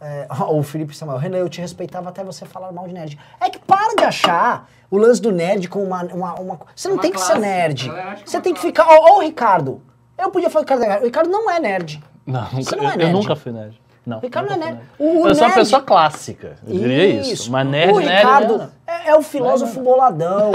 É, o Felipe Samuel, Renan, eu te respeitava até você falar mal de nerd. É que para de achar o lance do nerd como uma. uma, uma- você não Uma tem que ser classe. nerd. Que é Você tem que classe. ficar. Ó, ó o Ricardo. Eu podia falar que o Ricardo é nerd. O Ricardo não é nerd. Não, nunca, Você não é eu, eu nerd. nunca fui nerd. Não. O Ricardo não é nerd. O eu sou uma nerd- pessoa clássica, eu diria isso. Mas nerd, o nerd, Ricardo nerd, é, é o filósofo boladão.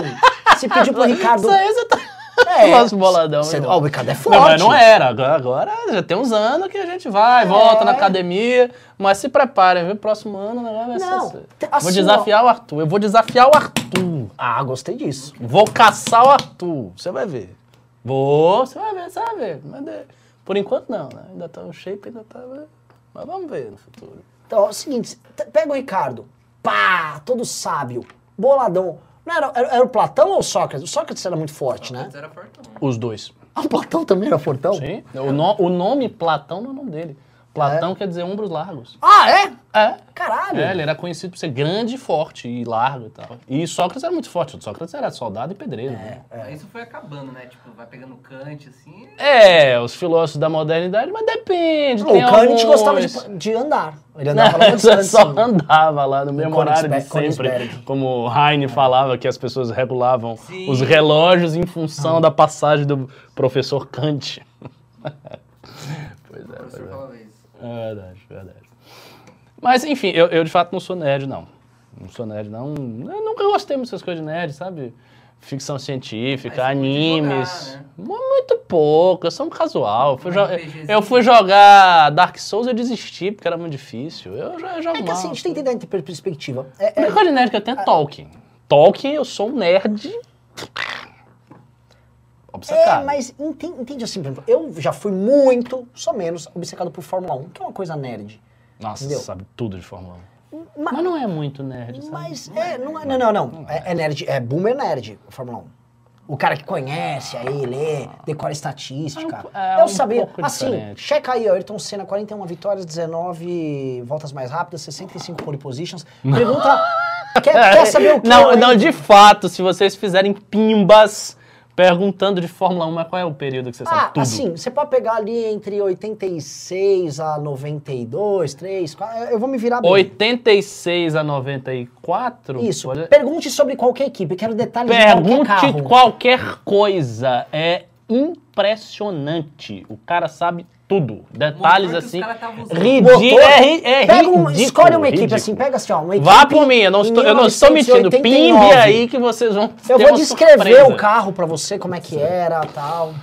Se pedir pro Ricardo. Isso aí você tá... É, Nosso boladão. Você- ó, o Ricardo é forte. Não, mas não era. Agora, agora já tem uns anos que a gente vai, volta na academia. Mas se preparem, viu? Próximo ano vai Não, ser. vou assim, desafiar o Arthur. Eu vou desafiar o Arthur. Ah, gostei disso. Vou caçar o Arthur. Você vai ver. Vou, você vai ver, você vai ver. Mas por enquanto não, né? Ainda tá o shape, ainda tá. Mas vamos ver no futuro. Então, é o seguinte, pega o Ricardo, pá, todo sábio, boladão. Não era, era, era o Platão ou o Sócrates? O Sócrates era muito forte, né? Antes era fortão. Os dois. Ah, o Platão também era fortão? Sim. O, no- o nome Platão não é o nome dele. Platão quer dizer ombros largos. Ah, é? É. Caralho. É, ele era conhecido por ser grande, forte e largo e tal. E Sócrates era muito forte. Sócrates era soldado e pedreiro. né? Aí Isso foi acabando, né? Tipo, vai pegando Kant, assim. É, os filósofos da modernidade, mas depende. o tem Kant alguns- gostava de, de andar. Ele Não, andava lá só distante. andava lá no mesmo horário de sempre. Como Heine falava que as pessoas regulavam Sim. os relógios em função da passagem do professor Kant. pois é, pois é. É verdade, verdade. Mas, enfim, eu, eu de fato não sou nerd, não. Não sou nerd, não. Eu nunca gostei muito dessas coisas de nerd, sabe? Ficção científica, Mas animes. jogar, né? Mu- Muito pouco, eu sou um casual. Eu fui, jo- eu fui jogar Dark Souls e eu desisti, porque era muito difícil. Eu, já- eu jogo É que mal. assim, a gente tem que entender per- perspectiva. É, A única coisa de nerd que eu tenho é Tolkien. Tolkien, eu sou um nerd. É, Obcecado. mas entende, entende assim, por exemplo, eu já fui muito, só menos, obcecado por Fórmula 1, que é uma coisa nerd. Nossa, entendeu? você sabe tudo de Fórmula 1. Ma- Mas não é muito nerd, sabe? Mas é, não é, não, não, não. É, é nerd, é boomer nerd, Fórmula 1. O cara que conhece aí, lê, decora estatística. É um- é eu um sabia. pouco Assim, diferente. checa aí, ó, Ayrton Senna, 41 vitórias, 19 voltas mais rápidas, 65 pole positions. Pergunta. quer, quer saber o que? Não, não, de fato, se vocês fizerem pimbas perguntando de Fórmula 1, mas qual é o período que você sabe Ah, tudo? assim, você pode pegar ali entre 86 a 92, 3, 4, eu vou me virar bem. 86 a 94? Isso. Pode- Pergunte sobre qualquer equipe, quero detalhes de qualquer Pergunte qualquer coisa. É impressionante. O cara sabe tudo. Detalhes Motor assim. Ridículo. É, ri- é pega um, ridículo, escolhe uma equipe ridículo. assim, pega assim, ó, uma equipe Vá por mim, eu não estou, eu não estou mentindo. Pimbe 1989. aí que vocês vão Eu ter vou uma descrever surpresa. o carro pra você, como é que era, tal,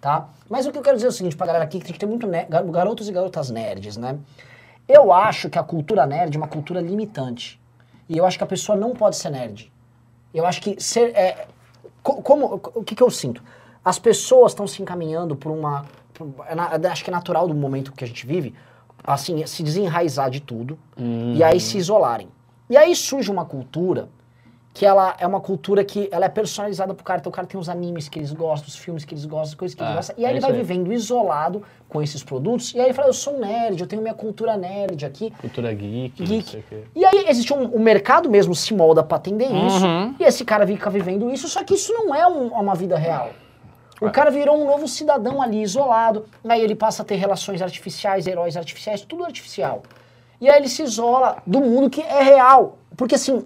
tá? Mas o que eu quero dizer é o seguinte pra galera aqui, que tem que ter muito garotos e garotas nerds, né? Eu acho que a cultura nerd é uma cultura limitante. E eu acho que a pessoa não pode ser nerd. Eu acho que ser... É, co- como, o que, que eu sinto? As pessoas estão se encaminhando por uma... é na- acho que é natural do momento que a gente vive, assim, se desenraizar de tudo e aí se isolarem. E aí surge uma cultura que ela é uma cultura que ela é personalizada pro cara. Então o cara tem os animes que eles gostam, os filmes que eles gostam, as coisas que Ah, eles gostam. E aí é ele isso vai aí. vivendo isolado com esses produtos. E aí ele fala, eu sou um nerd, eu tenho minha cultura nerd aqui. Cultura geek, Geek. E aí existe um, o mercado mesmo se molda pra atender isso. Uhum. E esse cara fica vivendo isso, só que isso não é um- uma vida real. O cara virou um novo cidadão ali, isolado. Aí ele passa a ter relações artificiais, heróis artificiais, tudo artificial. E aí ele se isola do mundo que é real. Porque assim,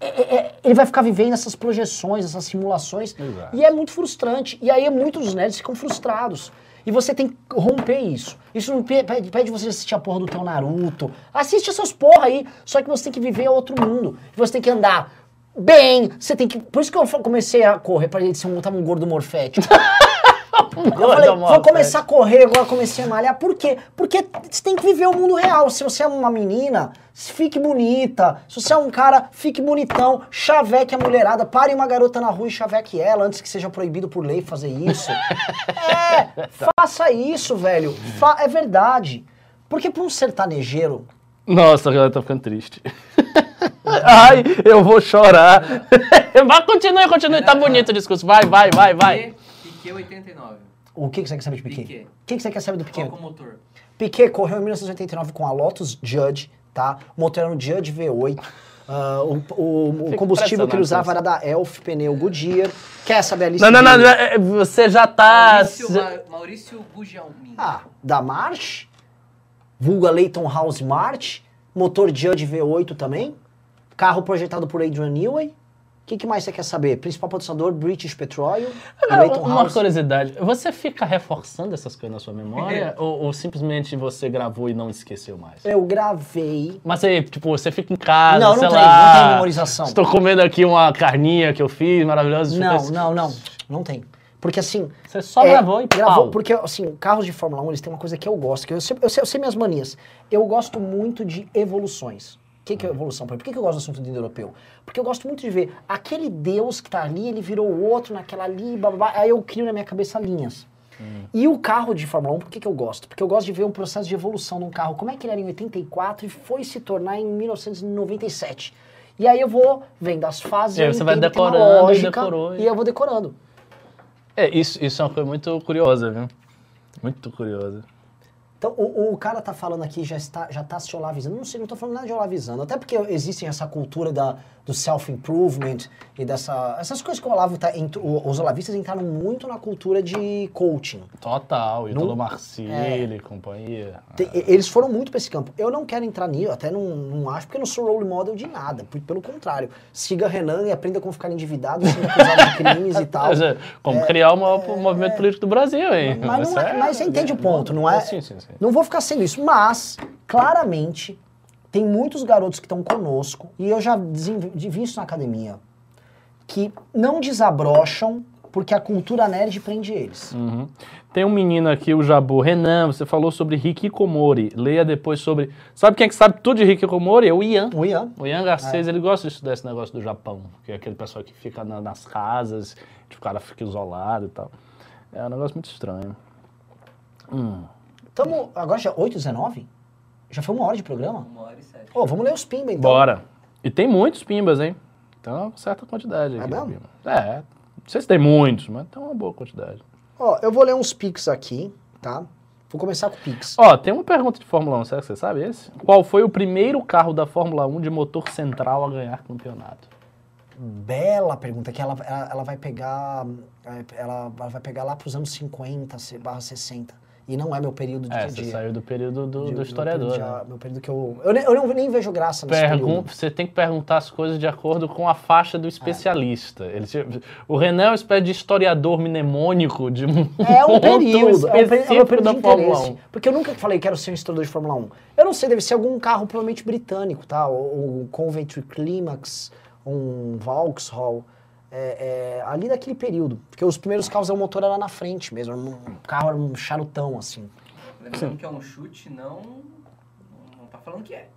é- é- é- ele vai ficar vivendo essas projeções, essas simulações. Exato. E é muito frustrante. E aí muitos nerds ficam frustrados. E você tem que romper isso. Isso não pe- pede, pede você assistir a porra do teu Naruto. Assiste essas porra aí. Só que você tem que viver outro mundo. Você tem que andar bem. Você tem que. Por isso que eu comecei a correr, pra ele ser um, um gordo morfético. Eu falei, vou começar a correr, agora comecei a malhar. Por quê? Porque você tem que viver o mundo real. Se você é uma menina, fique bonita. Se você é um cara, fique bonitão. Chaveque a mulherada. Pare uma garota na rua e chaveque ela antes que seja proibido por lei fazer isso. é, faça isso, velho. Fa- é verdade. Porque pra um sertanejeiro, Nossa, a galera tá ficando triste. Ai, eu vou chorar. Vai, continue, continue. Tá bonito o discurso. Vai, vai, vai, vai. Piquet 89. o que que você quer saber de Piquet? Piquet. O que que você quer saber do Piquet? Qual que é o motor? Piquet correu em 1989 com a Lotus Judge, tá? O motor era um Judge V8. Ah, o, o- o combustível que ele usava era da Elf Pneu Goodyear. Quer saber a lista? Não, não, não, é, Você já tá. Maurício, Ma- Maurício Gugelmin. Ah, da March, vulga Leighton House March, motor Judge V8 também, carro projetado por Adrian Newey. O que, que mais você quer saber? Principal patrocinador, British Petroleum, Agora, uma House. curiosidade, você fica reforçando essas coisas na sua memória ou, ou simplesmente você gravou e não esqueceu mais? Eu gravei. Mas aí, tipo, você fica em casa, Não, não sei tem, lá. não tem memorização. Estou comendo aqui uma carninha que eu fiz, maravilhosa. Não, fica- não, não. Não tem. Porque assim. Você só gravou e pau. Porque, assim, carros de Fórmula 1, eles têm uma coisa que eu gosto, que eu sei, eu sei, eu sei minhas manias. Eu gosto muito de evoluções. O que, que é evolução? Por que, que eu gosto do assunto do indo-europeu? Porque eu gosto muito de ver aquele Deus que tá ali, ele virou outro naquela ali, babá, aí eu crio na minha cabeça linhas. E o carro de Fórmula 1, por que, que eu gosto? Porque eu gosto de ver um processo de evolução de um carro. Como é que ele era em 84 e foi se tornar em 1997. E aí eu vou vendo as fases, E aí você vai decorando e lógica, decorou, e eu vou decorando. É, isso, isso é uma coisa muito curiosa, viu? Muito curiosa. Então, o, o cara tá falando aqui, já está, já tá se olavisando. Não sei, não tô falando nada de olavisando. Até porque existe essa cultura da, do self-improvement e dessa... Essas coisas que o Olavo tá... os olavistas entraram muito na cultura de coaching. Total, e Não- todo Marcilli e companhia. Te- e- Eles foram muito pra esse campo. Eu não quero entrar nisso, até não, não acho, porque eu não sou role model de nada. Pelo contrário. Siga Renan e aprenda como ficar endividado, sendo acusado de crimes e tal. Mas, é, como criar o maior movimento político do Brasil, hein? Mas, é- mas você entende o ponto, não é? Sim, sim, sim. Não vou ficar sendo isso, mas claramente tem muitos garotos que estão conosco, e eu já vi isso na academia, que não desabrocham porque a cultura nerd prende eles. Uhum. Tem um menino aqui, o Jabu. Renan, você falou sobre Hikikomori. Leia depois sobre. Sabe quem é que sabe tudo de Hikikomori? É o Ian. O Ian, O Ian Garcês, ele gosta de estudar esse negócio do Japão, que é aquele pessoal que fica na- nas casas, tipo, o cara fica isolado e tal. É um negócio muito estranho. Hum. tamo, agora já 8 19 Já foi uma hora de programa? Uma hora e sete. Ô, vamos ler os pimba então. Bora. E tem muitos pimbas, hein? Então, uma certa quantidade. É aqui, mesmo? pimba. É, não sei se tem muitos, mas tem uma boa quantidade. Ó, eu vou ler uns pics aqui, tá? Vou começar com pics. Ó, tem uma pergunta de Fórmula 1, será que você sabe esse? Qual foi o primeiro carro da Fórmula 1 de motor central a ganhar campeonato? Bela pergunta, que ela, ela, ela vai pegar. é, Ela vai pegar lá pros anos 50 se- barra 60. E não é meu período de É, de- você saiu do período do, de- do meu historiador, período né? de- Meu período que eu. Eu, nem- eu não, nem vejo graça nesse Pergun período. você tem que perguntar as coisas de acordo com a faixa do especialista. Ele, se- o Renan é uma espécie de historiador mnemônico de um É um ponto período, é um, pe- é meu período da de Fórmula interesse. 1. Porque eu nunca falei que quero ser um historiador de Fórmula 1. Eu não sei, deve ser algum carro provavelmente britânico, tá? O, o Coventry Climax, um Vauxhall. É, é, ali daquele período. Porque os primeiros carros, o motor era na frente mesmo. Um carro era um charutão, assim. Lembrando que é um chute, não. Não tá falando que é.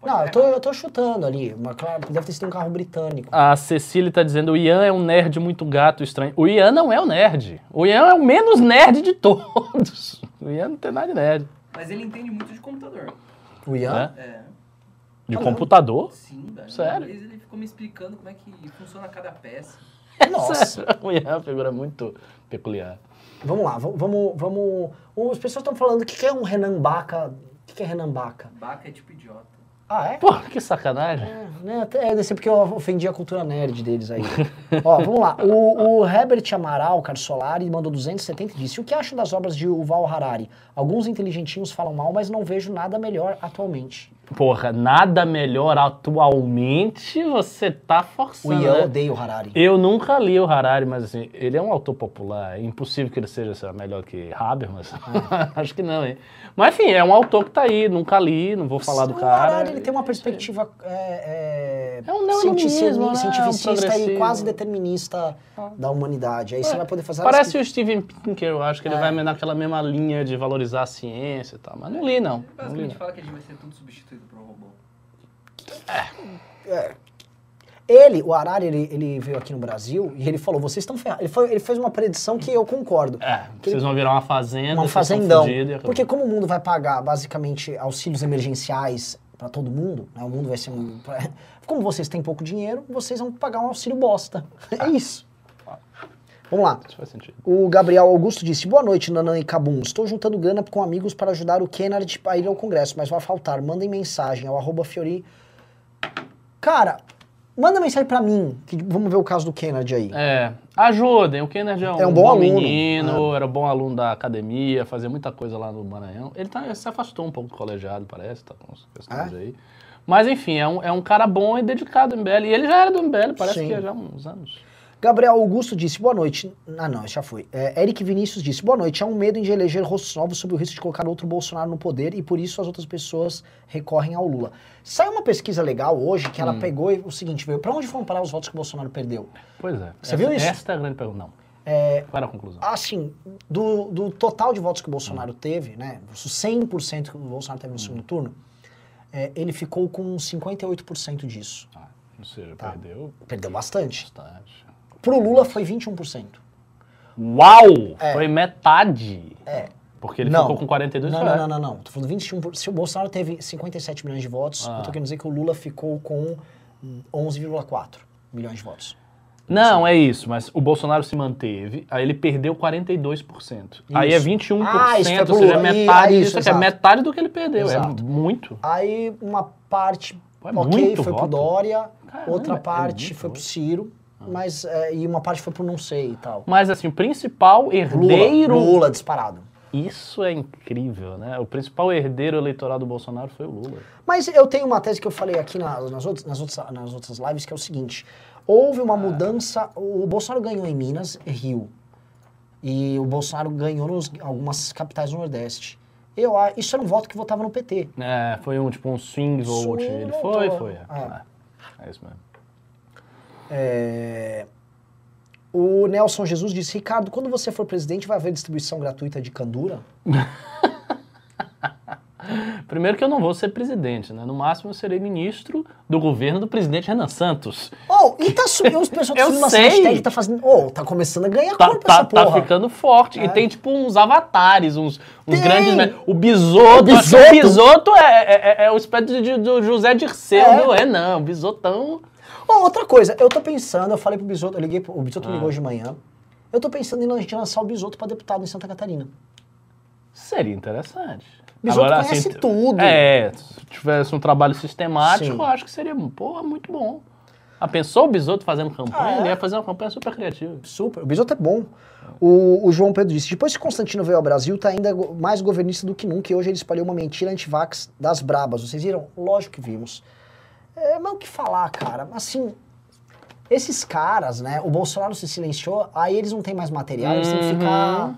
Pode não, eu tô, eu tô chutando ali. Mas claro, deve ter sido um carro britânico. A Cecília tá dizendo, o Ian é um nerd muito gato estranho. O Ian não é o nerd. O Ian é o menos nerd de todos. O Ian não tem nada de nerd. Mas ele entende muito de computador. O Ian? É? É. De Ah, computador? Sim, velho. Sério? Uma vez ele ficou me explicando como é que funciona cada peça. Nossa. É uma figura muito peculiar. Vamos lá, vamos, vamos, vamos. As pessoas estão falando o que que é um Renan Baca. O que que é Renan Baca? Baca é tipo idiota. Ah, é? Pô, que sacanagem. É, né, até ser porque eu ofendi a cultura nerd deles aí. Ó, vamos lá. O, o Herbert Amaral Carsolari mandou 270 e disse: O que acham das obras de Yuval Harari? Alguns inteligentinhos falam mal, mas não vejo nada melhor atualmente. Porra, nada melhor atualmente você tá O forçando. Ian né? odeia o Harari. Eu nunca li o Harari, mas assim, ele é um autor popular. É impossível que ele seja sei lá, melhor que Habermas. Acho que não, hein? Mas enfim, é um autor que tá aí, nunca li, não vou falar do o cara. Harari ele tem uma perspectiva é, É um neoiluminismo, né? cientificista Um e quase determinista da humanidade. Aí você vai poder fazer Parece o Steven Pinker, eu acho que ele É. vai naquela mesma linha de valorizar a ciência e tal. Mas não li, não. Ele não li, basicamente não. fala que a gente vai ser tudo substituído por um robô. Ele, o Harari, ele, ele veio aqui no Brasil e ele falou: vocês estão ferrados. Ele, foi- ele fez uma predição que eu concordo. É, vocês vão virar uma fazenda, Uma fazendão. Porque como o mundo vai pagar basicamente auxílios emergenciais para todo mundo, né? O mundo vai ser um. Como vocês têm pouco dinheiro, vocês vão pagar um auxílio bosta. É isso. Vamos lá. Isso faz sentido. O Gabriel Augusto disse: Boa noite, Nanã e Cabum. Estou juntando grana com amigos para ajudar o Kennard a ir ao Congresso, mas vai faltar. Mandem mensagem ao arroba Fiori. Cara, manda mensagem pra mim. Que, vamos ver o caso do Kennard aí. É, ajudem. O Kennedy é um, É um bom aluno, menino, era bom aluno da academia, fazia muita coisa lá no Maranhão. Ele, tá, se afastou um pouco do colegiado, parece, tá com as questões É? aí. Mas enfim, é um, é um cara bom e dedicado ao MBL. E ele já era do MBL, parece Sim. que já há uns anos. Gabriel Augusto disse, boa noite. Ah, não, já foi. É, Eric Vinícius disse, boa noite. Há um medo de eleger rostos novos sob o risco de colocar outro Bolsonaro no poder e por isso as outras pessoas recorrem ao Lula. Saiu uma pesquisa legal hoje que ela pegou e o seguinte, veio, pra onde foram parar os votos que o Bolsonaro perdeu? Pois é. Você essa, viu isso? Esta é a grande pergunta. Não. É, Qual era a conclusão? assim, do, do total de votos que o Bolsonaro teve, né, os 100% que o Bolsonaro teve no segundo turno, é, ele ficou com 58% disso. Ah, ou seja, Tá. perdeu Perdeu bastante. bastante. Pro Lula foi 21%. Uau! É. Foi metade. É. Porque ele não. ficou com 42 Não, não, não, não, não. Tô falando 21%. por- Se o Bolsonaro teve 57 milhões de votos, Ah. eu tô querendo dizer que o Lula ficou com hum, 11,4 milhões de votos. Não, é isso, mas o Bolsonaro se manteve, aí ele perdeu 42%. Aí é Isso. 21%, Ah, isso pro ou seja, é. E- metade ah, disso, isso, é metade do que ele perdeu. Exato. É muito. Aí uma parte, Pô, é ok, foi pro voto. Dória, Caramba, outra é parte muito foi pro voto. Ciro, mas é, e uma parte foi pro não sei e tal. Mas assim, o principal Lula, herdeiro. Lula disparado. Isso é incrível, né? O principal herdeiro eleitoral do Bolsonaro foi o Lula. Mas eu tenho uma tese que eu falei aqui na- nas, outras, nas, outras, nas outras lives, que é o seguinte: houve uma mudança. O Bolsonaro ganhou em Minas Rio. E o Bolsonaro ganhou nos algumas capitais do Nordeste. Eu, isso era um voto que votava no PT. É, foi um tipo um swing vote. Swing Ele foi, foi. É. É, é isso mesmo. É, O Nelson Jesus disse: Ricardo, quando você for presidente, vai haver distribuição gratuita de candura? Primeiro que eu não vou ser presidente, né? No máximo eu serei ministro do governo do presidente Renan Santos. Oh, e tá subindo, os pessoal tá subindo sei. hashtag que tá fazendo. Oh, tá começando a ganhar Tá, corpo tá, essa tá porra. ficando forte. É. E tem, tipo, uns avatares, uns, uns grandes... O Bisoto. O Bisoto. É, é, é- é o espécie do José Dirceu É. do Renan. O Bisotão... Ó, outra coisa, eu tô pensando, eu falei pro Bisoto, eu liguei, pro- o Bisoto Ah. ligou hoje de manhã. Eu tô pensando em a gente lançar o Bisoto pra deputado em Santa Catarina. Seria interessante. Bisoto conhece tudo. É, se tivesse um trabalho sistemático, Sim. eu acho que seria, porra, muito bom. Ah, pensou o Bisoto fazendo campanha? Ah, é? Ele ia fazer uma campanha super criativa. Super, o Bisoto é bom. O, o João Pedro disse, depois que Constantino veio ao Brasil, tá ainda mais governista do que nunca, e hoje ele espalhou uma mentira antivax das brabas. Vocês viram? Lógico que vimos. É, mas o que falar, cara? Assim, esses caras, né? O Bolsonaro se silenciou, aí eles não têm mais material, eles têm que Uhum. ficar...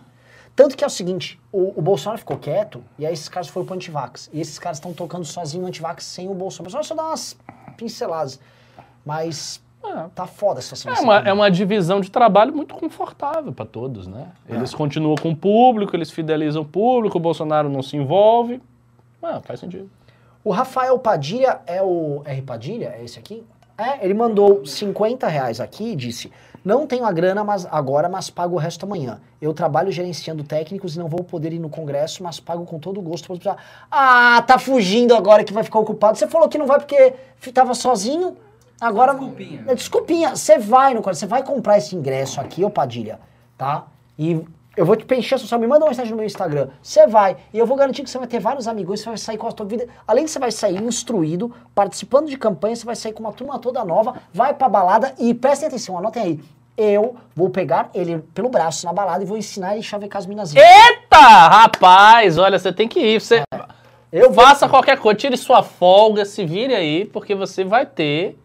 Tanto que é o seguinte, o, o Bolsonaro ficou quieto, e aí esses caras foram pro antivax. E esses caras estão tocando sozinho o antivax sem o Bolsonaro. O Bolsonaro só dá umas pinceladas. Mas É. tá foda a situação. É uma, é uma divisão de trabalho muito confortável para todos, né? Eles continuam com o público, eles fidelizam o público, o Bolsonaro não se envolve. Ah, faz sentido. O Rafael Padilha é o. R Padilha? É esse aqui? É, ele mandou 50 reais aqui e disse: Não tenho a grana mas agora, mas pago o resto amanhã. Eu trabalho gerenciando técnicos e não vou poder ir no congresso, mas pago com todo gosto. pra precisar. Ah, tá fugindo agora que vai ficar ocupado. Você falou que não vai porque tava sozinho. Agora. Desculpinha. Desculpinha. Você vai no congresso, você vai comprar esse ingresso aqui, ô Padilha, tá? E eu vou te preencher sua me manda uma mensagem no meu Instagram. Você vai. E eu vou garantir que você vai ter vários amigos, você vai sair com a tua vida. Além de você vai sair instruído, participando de campanha, você vai sair com uma turma toda nova, vai pra balada e prestem atenção, anotem aí. Eu vou pegar ele pelo braço na balada e vou ensinar ele a chavecar as minazinhas. Eita, rapaz, olha, você tem que ir. Você Eu vou. faça qualquer coisa, tire sua folga, se vire aí, porque você vai ter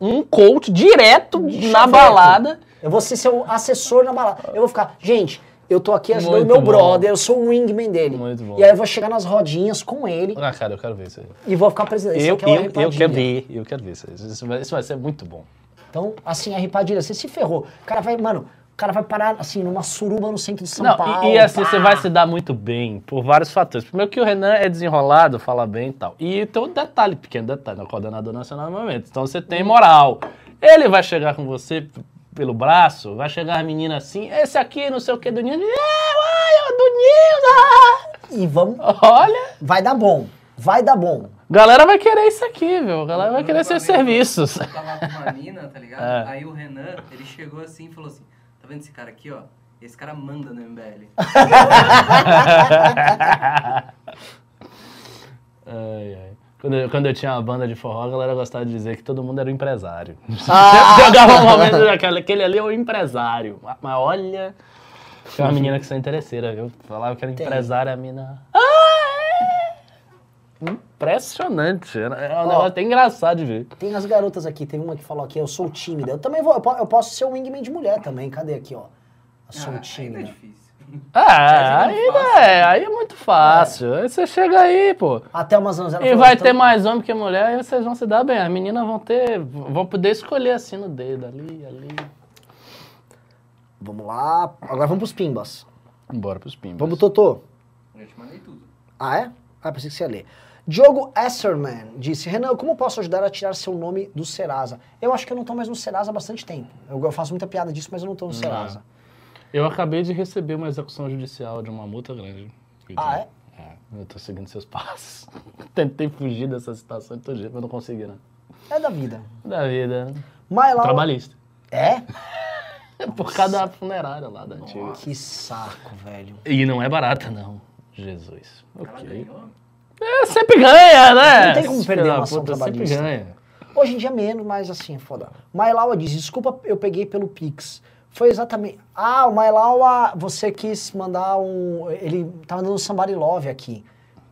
um coach direto na balada. Eu vou ser seu assessor na balada. Eu vou ficar, gente, eu tô aqui ajudando Muito meu bom. brother, eu sou o wingman dele. Muito bom. E aí eu vou chegar nas rodinhas com ele Ah, cara, eu quero ver isso aí. e vou ficar presidente. Eu, é eu, eu quero ver, eu quero ver isso aí. Isso vai, isso vai ser muito bom. Então, assim, a ripadilha, você se ferrou. O cara vai, mano, o cara vai parar, assim, numa suruba no centro de São Não, Paulo. e, e assim, pá. você vai se dar muito bem por vários fatores. Primeiro que o Renan é desenrolado, fala bem e tal. E tem um detalhe, pequeno detalhe, é o coordenador nacional do momento. Então você tem moral. Ele vai chegar com você pelo braço, vai chegar a menina assim, esse aqui, não sei o que, do Nilson. É, ai, o do Nilson. E vamos, Olha, vai dar bom, vai dar bom. galera vai querer isso aqui, viu? A galera vai querer seus serviços. Eu tava com uma mina, tá ligado? É. Aí o Renan, ele chegou assim e falou assim: tá vendo esse cara aqui, ó? Esse cara manda no MBL. Ai, ai. Quando eu, quando eu tinha uma banda de forró, a galera gostava de dizer que todo mundo era um empresário. Ah! Jogava um momento daquele, aquele ali é o empresário. Mas- olha, tem uma menina que são interesseira, viu? Falava que era Tem. empresária, a mina. Ah, é! Impressionante. É um negócio até engraçado de ver. Tem as garotas aqui, tem uma que falou aqui, eu sou tímida. Eu também vou, eu po- eu posso ser o wingman de mulher também. Cadê aqui, ó? Eu sou Ah, ainda é tímida. difícil. Ah, aí, fica fácil, é, aí é muito fácil. Aí você chega aí, pô. Até umas anos ela E falou, vai ter mais homem que mulher, aí vocês vão se dar bem. As meninas vão ter. vão poder escolher assim no dedo, ali, ali. Vamos lá, agora vamos pros pimbas. Bora pros pimbas. Vamos, Totô. Eu te mandei tudo. Ah, é? Ah, pensei que você ia ler. Diogo Esserman disse, Renan, como posso ajudar a tirar seu nome do Serasa? Eu acho que eu não tô mais no Serasa há bastante tempo. Eu, eu faço muita piada disso, mas eu não tô no Serasa. Eu acabei de receber uma execução judicial de uma multa grande. Ah, é? É, eu tô seguindo seus passos. Tentei fugir dessa situação de todo jeito, mas não consegui, não. É da vida. Da vida. Mylau... Trabalhista. É? É por causa da funerária lá da antiga. Que saco, velho. E não é barata, não. Jesus. Ok. É, sempre ganha, né? Não tem como perder uma ação puta, Sempre trabalhista. ganha. Hoje em dia menos, mas assim, é foda. Mailaua diz, desculpa, eu peguei pelo Pix. Foi exatamente... Ah, o Mailaua, você quis mandar um... Ele tá mandando um Somebody Love aqui,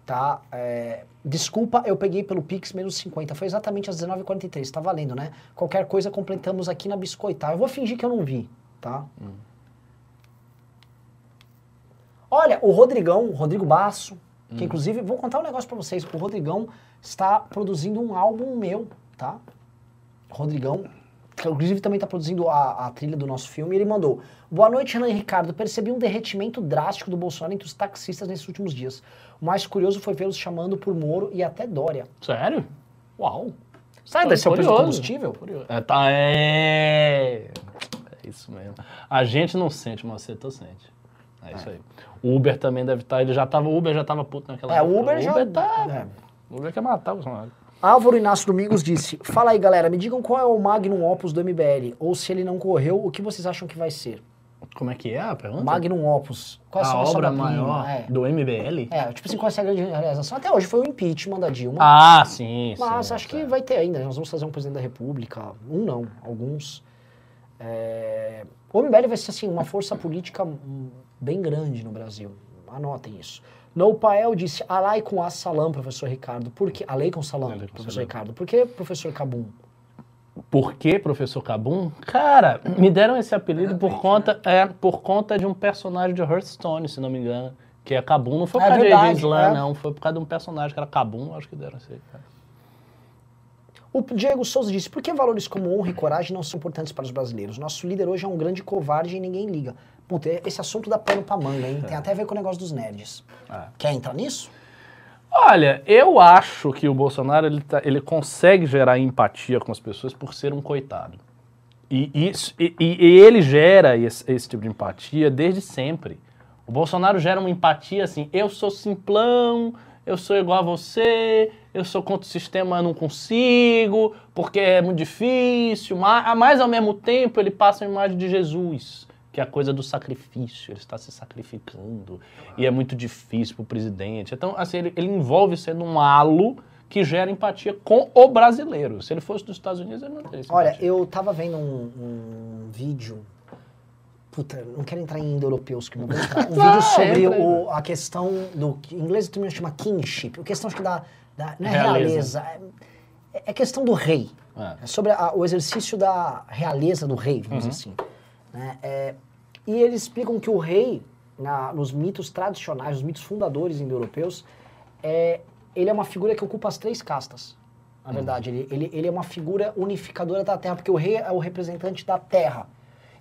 tá? É, Desculpa, eu peguei pelo Pix menos 50. Foi exatamente às 19h43, tá valendo, né? Qualquer coisa completamos aqui na Biscoitar. Eu vou fingir que eu não vi, tá? Olha, o Rodrigão, o Rodrigo Basso, que inclusive, vou contar um negócio pra vocês. O Rodrigão está produzindo um álbum meu, tá? Rodrigão, inclusive também está produzindo a, a trilha do nosso filme, e ele mandou: Boa noite, Renan e Ricardo. Percebi um derretimento drástico do Bolsonaro entre os taxistas nesses últimos dias. O mais curioso foi vê-los chamando por Moro e até Dória. Sério? Uau. Sabe Tô desse é preço do combustível? Curioso. É, tá, é... é isso mesmo. A gente não sente, mas o setor sente. É isso aí. O Uber também deve estar. Ele já tava. O Uber já tava puto naquela É, o época. Uber já. Uber tá. é. O Uber quer matar o Bolsonaro. Álvaro Inácio Domingos disse: Fala aí, galera, me digam qual é o Magnum Opus do MBL. Ou se ele não correu, o que vocês acham que vai ser? Como é que é a pergunta? Magnum Opus. Qual é a sua obra maior É. do MBL? É, tipo assim, qual é a grande realização? Até hoje foi o impeachment da Dilma. Ah, sim, Mas sim. acho que tá. vai ter ainda. Nós vamos fazer um presidente da República. Um não, alguns. É... O MBL vai ser assim, uma força política bem grande no Brasil. Anotem isso. No Pael disse, alai com a salam, professor Ricardo. Por que? Alei com salam, Alei com professor salam. Ricardo. Por que professor Cabum? Por que professor Cabum? Cara, me deram esse apelido por conta, é, por conta de um personagem de Hearthstone, se não me engano. Que é Cabum, não foi por É causa de é. não. Foi por causa de um personagem que era Cabum, acho que deram esse. O Diego Souza disse, por que valores como honra e coragem não são importantes para os brasileiros? Nosso líder hoje é um grande covarde e ninguém liga. Puta, esse assunto dá pano pra manga, hein? Tem até a ver com o negócio dos nerds. É. Quer entrar nisso? Olha, eu acho que o Bolsonaro ele, tá- ele consegue gerar empatia com as pessoas por ser um coitado. E, isso, e, e- e ele gera esse, esse tipo de empatia desde sempre. O Bolsonaro gera uma empatia assim: eu sou simplão, eu sou igual a você, eu sou contra o sistema, não consigo, porque é muito difícil. Mas, mas ao mesmo tempo ele passa a imagem de Jesus, que é a coisa do sacrifício, ele está se sacrificando. E é muito difícil para o presidente. Então, assim, ele, ele envolve sendo um halo que gera empatia com o brasileiro. Se ele fosse dos Estados Unidos, ele não teria Olha, empatia. eu tava vendo um, um vídeo. Puta, não quero entrar em indo-europeus, que não vou entrar. Um vídeo sobre o- a questão do. Em inglês também chama kingship. A questão acho que da. da não é Realeza. realeza. é, é questão do rei. É. É sobre a- o exercício da realeza do rei, vamos dizer assim. Né? É, e eles explicam que o rei, na- nos mitos tradicionais, nos mitos fundadores indo-europeus, é, ele é uma figura que ocupa as três castas. Na verdade, ele, ele, ele é uma figura unificadora da terra, porque o rei é o representante da terra.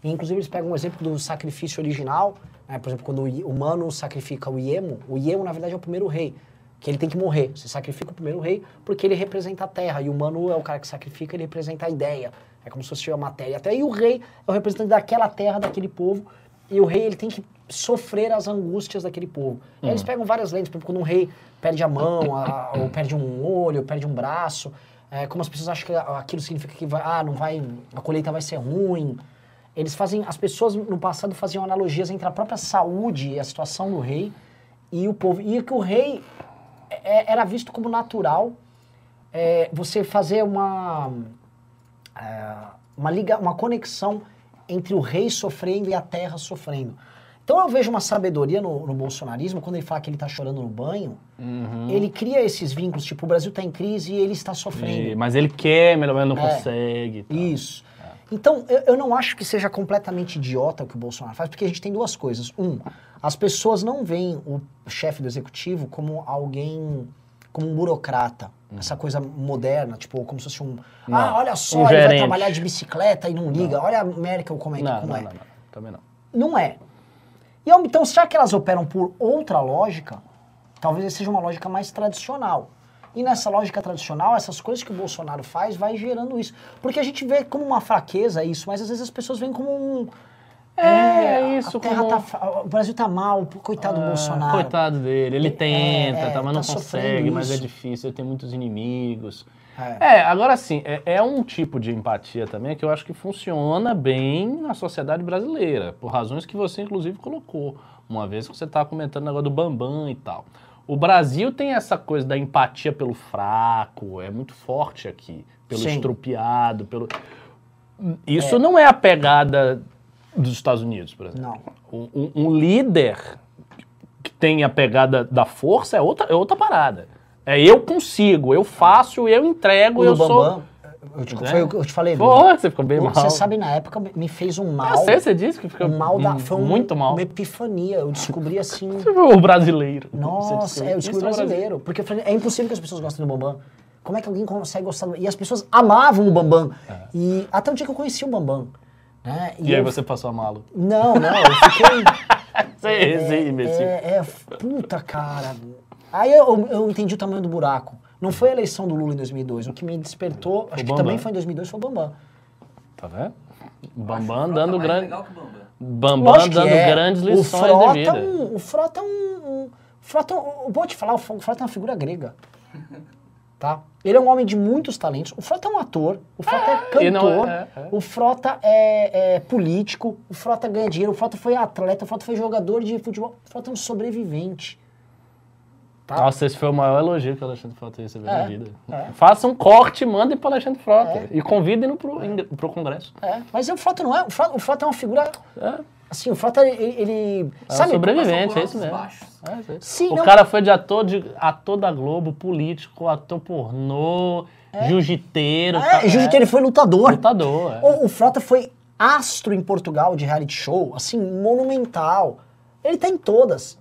E, inclusive, eles pegam um exemplo do sacrifício original, né? por exemplo, quando o humano sacrifica o Iemo, o Iemo, na verdade, é o primeiro rei, que ele tem que morrer. Você sacrifica o primeiro rei porque ele representa a terra, e o humano é o cara que sacrifica, ele representa a ideia. É como se fosse a matéria. Até aí o rei é o representante daquela terra, daquele povo, e o rei ele tem que sofrer as angústias daquele povo. Aí eles pegam várias lentes, por exemplo, quando um rei perde a mão, a- ou perde um olho, ou perde um braço, é, como as pessoas acham que aquilo significa que vai, ah, não vai, a colheita vai ser ruim. Eles fazem, as pessoas no passado faziam analogias entre a própria saúde e a situação do rei e o povo. E que o rei é- era visto como natural é, você fazer uma, uma, liga, uma conexão entre o rei sofrendo e a terra sofrendo. Então eu vejo uma sabedoria no, no bolsonarismo, quando ele fala que ele está chorando no banho, ele cria esses vínculos, tipo, o Brasil está em crise e ele está sofrendo. E- mas ele quer, mas não É. consegue. tal. Isso. Então, eu, eu não acho que seja completamente idiota o que o Bolsonaro faz, porque a gente tem duas coisas. Um, as pessoas não veem o chefe do executivo como alguém, como um burocrata. Essa coisa moderna, tipo, como se fosse um. ah, Não, olha só, um ele vai gerente. trabalhar de bicicleta e não liga. Olha a Merkel como é que Não, como não, é. não, não, também não. Não é. E ao- então, será que elas operam por outra lógica? Talvez seja uma lógica mais tradicional. E nessa lógica tradicional, essas coisas que o Bolsonaro faz vai gerando isso. Porque a gente vê como uma fraqueza isso, mas às vezes as pessoas veem como um. É, isso a terra como- tá o Brasil tá mal, coitado do Ah, Bolsonaro. Coitado dele, ele É, tenta, é, tá, mas tá não sofrendo consegue, mas é isso. difícil, ele tem muitos inimigos. É. É, agora sim, é, é um tipo de empatia também que eu acho que funciona bem na sociedade brasileira, por razões que você inclusive colocou, uma vez que você estava comentando o negócio do Bambam e tal. O Brasil tem essa coisa da empatia pelo fraco, é muito forte aqui, pelo Sim. estrupiado, pelo... Isso não é a pegada dos Estados Unidos, por exemplo. Não. Um, um- um líder que tem a pegada da força é outra, é outra parada. É eu consigo, eu faço, eu entrego, O eu do sou. Bambam, eu te, É. foi o que eu te falei. Porra, você ficou bem mal. Você sabe, na época me fez um mal. Eu sei, você disse que ficou um mal da, foi um- muito mal. uma epifania. Eu descobri assim. O brasileiro. Nossa, é, eu descobri é brasileiro. Porque eu falei, é impossível que as pessoas gostem do Bambam. Como é que alguém consegue gostar do E as pessoas amavam o Bambam. E até o dia que eu conheci o Bambam. Né? É. E aí eu- você passou a malo. Não, não, eu fiquei. Você, imbecil. é, é, puta, cara. Aí eu, eu entendi o tamanho do buraco. Não foi a eleição do Lula em 2002. O que me despertou, acho que Bambam. também foi em 2002, foi o Bambam. Tá vendo? Bambam o dando grande. que o Bambam. Lógico que dando é. grandes O lições Frota de é vida. um- o Frota é um. um- o Frota, é um- eu vou te falar, o Frota é uma figura grega. Tá? Ele é um homem de muitos talentos. O Frota é um ator, o Frota é e não cantor, é- é, é. o Frota é, é político, o Frota ganha dinheiro, o Frota foi atleta, o Frota foi jogador de futebol. O Frota é um sobrevivente. Tá? Nossa, esse foi o maior elogio que o Alexandre Frota recebeu na É, vida. é. Faça um corte, mandem para Alexandre Frota. É. E convidem-no pro, pro Congresso. É, mas o Frota não é. O Frota, o Frota é uma figura. É. Assim, o Frota, ele. ele É sabe? sobrevivente, por é isso mesmo. É isso. Sim, o não- cara foi de ator, de ator da Globo, político, ator pornô, jiu-jiteiro. É, tá- jiu-jitsu, ele foi lutador. Lutador, é. O, o Frota foi astro em Portugal de reality show, assim, monumental. Ele tá em todas.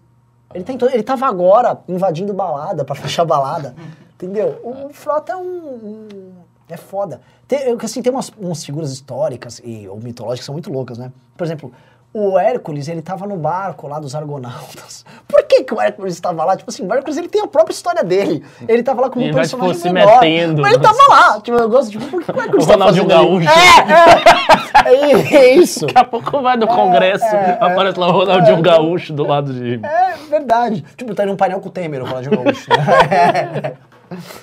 Ele tá em todas. Ele tava agora invadindo balada pra fechar balada. entendeu? O, o Frota é um, um- É foda. Tem, assim, tem umas, umas figuras históricas e, ou mitológicas que são muito loucas, né? Por exemplo, o Hércules, ele tava no barco lá dos Argonautas. Por que, que o Hércules estava lá? Tipo assim, o Hércules ele tem a própria história dele. Ele tava lá como um Ele vai, tipo, personagem se menor. metendo Mas ele nos- tava lá. Tipo, eu gosto, tipo, por que o Hércules O tá Ronaldinho? Gaúcho. É, é. É isso. Daqui a pouco vai no congresso, aparece lá o Ronaldinho Gaúcho do lado de... É verdade. Tipo, tá num painel com o Temer, o Ronaldinho Gaúcho. né?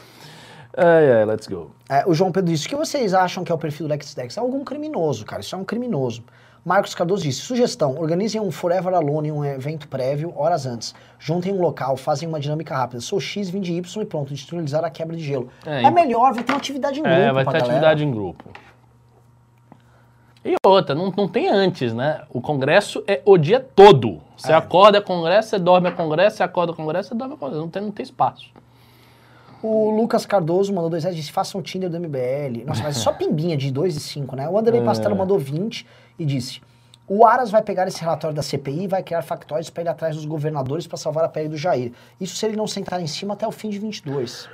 Ai, ai, let's go. É, o João Pedro disse, o que vocês acham que é o perfil do LexDex? É algum criminoso, cara, isso é um criminoso. Marcos Cardoso disse, sugestão, organizem um Forever Alone, um evento prévio, horas antes. Juntem um local, fazem uma dinâmica rápida. Sou X, vim de Y e pronto, destruirizar a quebra de gelo. É, É, melhor, vai ter uma atividade em grupo É, vai ter galera. atividade em grupo. E outra, não, não tem antes, né? O congresso é o dia todo. Você É. acorda é congresso, você dorme é congresso, você acorda é congresso, você dorme é congresso. Não tem, não tem espaço. O Lucas Cardoso mandou dois reais e disse, façam o Tinder do MBL. Nossa, mas é só pimbinha de 2 e 5, né? O Anderley É. Pastelo mandou 20 e disse, o Aras vai pegar esse relatório da CPI e vai criar factóides para ir atrás dos governadores para salvar a pele do Jair. Isso se ele não sentar em cima até o fim de 22.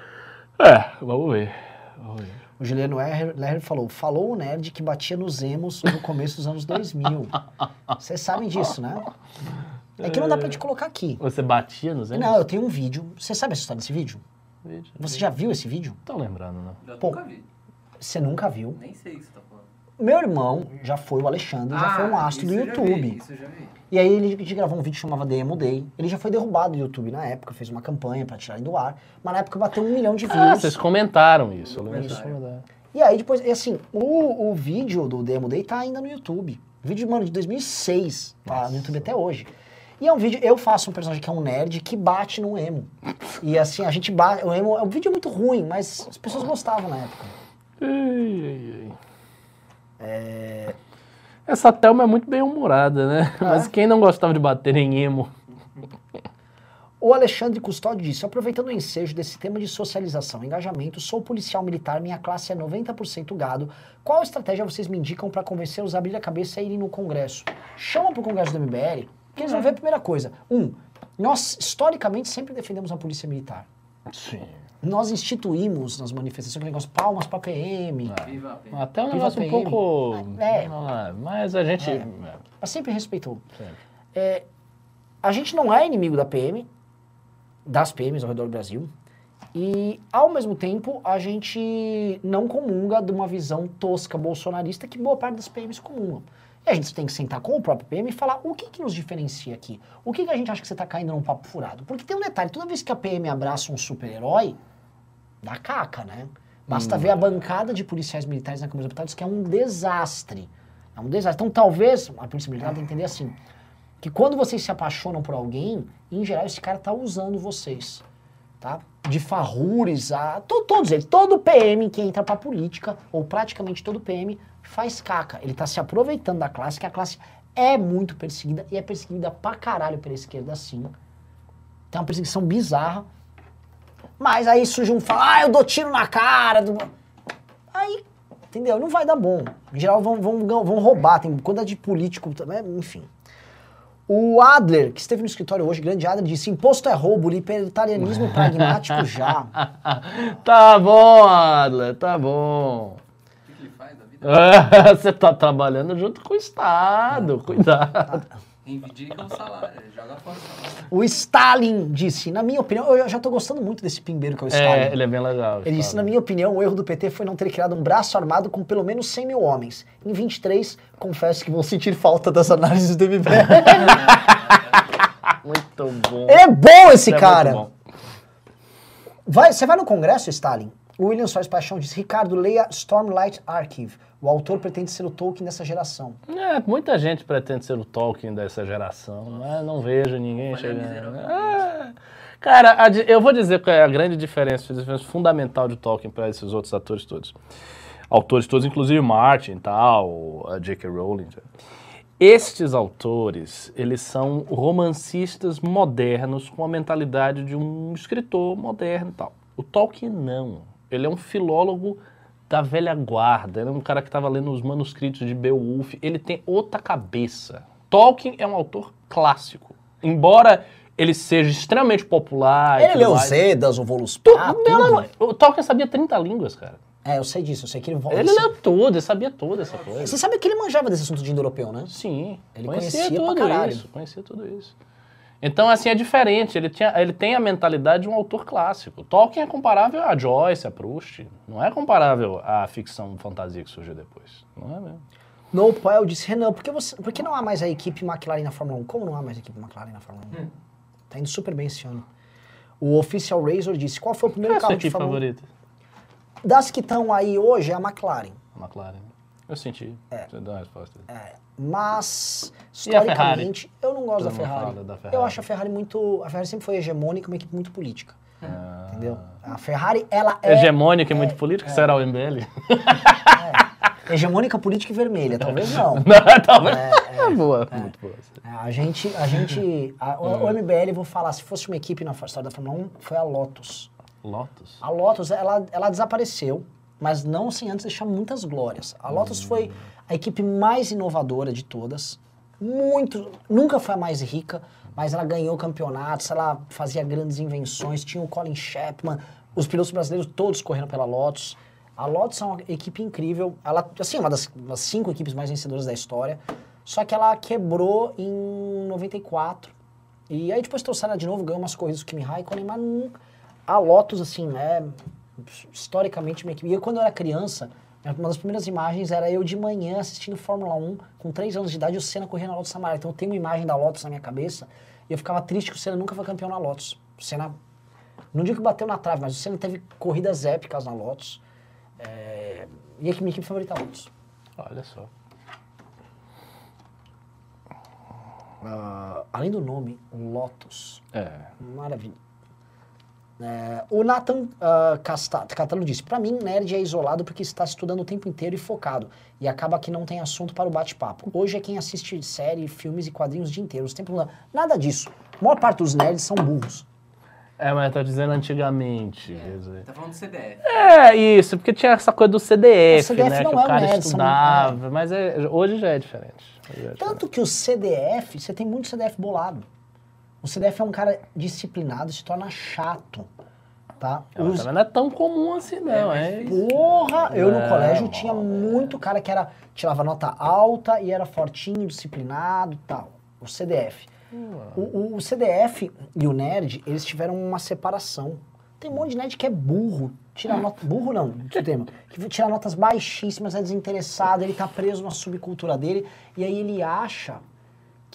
É, vamos ver. Vamos ver. O Juliano Lerner falou, falou o nerd que batia nos emos no começo dos anos 2000. Vocês sabem disso, né? É que não dá pra te colocar aqui. Você batia nos emos? Não, eu tenho um vídeo. Você sabe a história desse vídeo? Vídeo. Você já viu esse vídeo? Tô lembrando, não. Já Pô. nunca vi. Você nunca viu. Nem sei o que você tá falando. Meu irmão já foi, o Alexandre, já foi um astro do Ah, YouTube. vi, isso eu já vi. E aí ele, a gente gravou um vídeo que chamava Demo Day. Ele já foi derrubado do YouTube na época, fez uma campanha pra tirar ele do ar. Mas na época bateu um milhão de views. Ah, vocês comentaram isso. Eu lembro que Isso. E aí depois, e assim, o, o vídeo do Demo Day tá ainda no YouTube. Vídeo, mano, de 2006, tá no YouTube até hoje. E é um vídeo, eu faço um personagem que é um nerd que bate no emo. E assim, a gente bate, o emo, o vídeo é muito ruim, mas as pessoas gostavam na época. Ai, ai, ai. Essa Thelma é muito bem humorada, né? Mas quem não gostava de bater em emo? O Alexandre Custódio disse, aproveitando o ensejo desse tema de socialização e engajamento, sou policial militar, minha classe é 90% gado. Qual estratégia vocês me indicam para convencê-los a abrir a cabeça e irem no Congresso? Chama pro Congresso do MBL, que eles vão ver a primeira coisa. Um, nós historicamente sempre defendemos a polícia militar. Sim. Nós instituímos nas manifestações aquele negócio, palmas pra PM, Viva a pena. Até um negócio um PM. pouco. É. Ah, Mas a gente. É. mas sempre respeitou. Sempre. É, a gente não é inimigo da PM, das PMs ao redor do Brasil, e ao mesmo tempo a gente não comunga de uma visão tosca bolsonarista que boa parte das PMs comungam. E a gente tem que sentar com o próprio PM e falar o que, que nos diferencia aqui. O que, que a gente acha que você está caindo num papo furado? Porque tem um detalhe, toda vez que a PM abraça um super-herói, dá caca, né? Basta ver a bancada de policiais militares na Câmara dos Deputados, que é um desastre. É um desastre. Então, talvez, a Polícia Militar tem que entender assim, que quando vocês se apaixonam por alguém, em geral, esse cara tá usando vocês, tá? De farrures a... to- todos eles, todo PM que entra pra política, ou praticamente todo PM, faz caca. Ele tá se aproveitando da classe, que a classe é muito perseguida, e é perseguida pra caralho pela esquerda, sim. Tem uma perseguição bizarra. Mas aí surge um fala, ah, eu dou tiro na cara. Do... Aí, entendeu? Não vai dar bom. Em geral vão, vão, vão roubar, tem coisa de político também, enfim. O Adler, que esteve no escritório hoje, grande Adler, disse: imposto é roubo, libertarianismo pragmático já. Tá bom, Adler, tá bom. O que, que ele faz da vida? Você tá trabalhando junto com o Estado, cuidado. Reivindica o salário, ele joga fora o salário. O Stalin disse: na minha opinião, eu já tô gostando muito desse pimbeiro que é o Stalin. É, ele é bem legal. Ele disse, na minha opinião, o erro do PT foi não ter criado um braço armado com pelo menos 100 mil homens. Em 23, confesso que vão sentir falta das análises do MBL. Muito bom. é bom esse É cara. muito bom. Vai, você vai no congresso, Stalin? O William Soares Paixão diz, Ricardo, leia Stormlight Archive. O autor pretende ser o Tolkien dessa geração. É, muita gente pretende ser o Tolkien dessa geração, mas não vejo ninguém Olha, chegando. Ah, cara, a eu vou dizer qual é a grande diferença, a diferença fundamental de Tolkien para esses outros atores todos. Autores todos, inclusive Martin e tal, a J.K. Rowling. Estes autores, eles são romancistas modernos com a mentalidade de um escritor moderno e tal. O Tolkien não. Ele é um filólogo da velha guarda. Ele é um cara que estava lendo os manuscritos de Beowulf. Ele tem outra cabeça. Tolkien é um autor clássico. Embora ele seja extremamente popular. Ele leu mais, Zedas, o Voluspa, tu- tudo. o Tolkien sabia 30 línguas, cara. É, eu sei disso, eu sei que ele... Ele leu tudo, ele sabia toda essa coisa. Você sabe que ele manjava desse assunto de indo-europeu, né? Sim, Ele conhecia, conhecia tudo caralho. isso, conhecia tudo isso. Então, assim, é diferente, ele, tinha, ele tem a mentalidade de um autor clássico. Tolkien é comparável a Joyce, a Proust, não é comparável à ficção fantasia que surgiu depois, não é mesmo? No Poel disse, Renan, por que, você, por que não há mais a equipe McLaren na Fórmula 1? Como não há mais a equipe McLaren na Fórmula 1? Tá indo super bem esse ano. O Official Razor disse, qual foi o primeiro é a carro de Fórmula 1? favorita? Das que estão aí hoje, é a McLaren. McLaren. Eu senti. Você deu uma resposta. É, mas, E historicamente, eu não gosto da Ferrari. da Ferrari. Eu acho a Ferrari muito... A Ferrari sempre foi hegemônica, uma equipe muito política. Ah. Entendeu? A Ferrari, ela é... Hegemônica e muito política? Será o MBL? Hegemônica política e vermelha, talvez não. Não, talvez. É, boa, muito boa. É, A gente, a gente, a- o, o MBL, vou falar, se fosse uma equipe na história da Fórmula 1, foi a Lotus. Lotus? A Lotus, ela, ela desapareceu, mas não sem antes deixar muitas glórias. A Lotus foi a equipe mais inovadora de todas, muito, nunca foi a mais rica, mas ela ganhou campeonatos, ela fazia grandes invenções, tinha o Colin Chapman, os pilotos brasileiros todos correndo pela Lotus. A Lotus é uma equipe incrível, ela, assim, uma das, das cinco equipes mais vencedoras da história, só que ela quebrou em 94, e aí depois trouxeram ela de novo, ganhou umas corridas com Kimi Raikkonen, mas a Lotus, assim, é historicamente minha equipe. E eu, quando eu era criança, uma das primeiras imagens era eu de manhã assistindo Fórmula 1, com 3 anos de idade, o Senna correndo na Lotus Samara. Então eu tenho uma imagem da Lotus na minha cabeça, e eu ficava triste que o Senna nunca foi campeão na Lotus. O Senna, não digo que bateu na trave, mas o Senna teve corridas épicas na Lotus. É, e a minha equipe favorita é a Lotus. Olha só. Ah, além do nome, Lotus. É. Maravilha. É, o Nathan uh, Catalo disse: Pra mim, nerd é isolado porque está estudando o tempo inteiro e focado. E acaba que não tem assunto para o bate-papo. Hoje é quem assiste série, filmes e quadrinhos o dia inteiro. Os tempos não- Nada disso. A maior parte dos nerds são burros. É, mas tá dizendo antigamente. dizer. Tá falando do CDF. É, isso, porque tinha essa coisa do CDF, O CDF né? não que é o cara nerd, estudava, mas é- hoje já é diferente. Hoje já é diferente. Tanto que o CDF, você tem muito CDF bolado. O CDF é um cara disciplinado, se torna chato. Tá? É, Os- não é tão comum assim, não, é? difícil. Porra! Eu no Não, colégio tinha é. muito cara que era tirava nota alta e era fortinho, disciplinado e tal. O CDF. O, o- o CDF e o nerd, eles tiveram uma separação. Tem um monte de nerd que é burro. Tira nota. Burro não, tema. Que tira notas baixíssimas, é desinteressado, ele tá preso na subcultura dele, e aí ele acha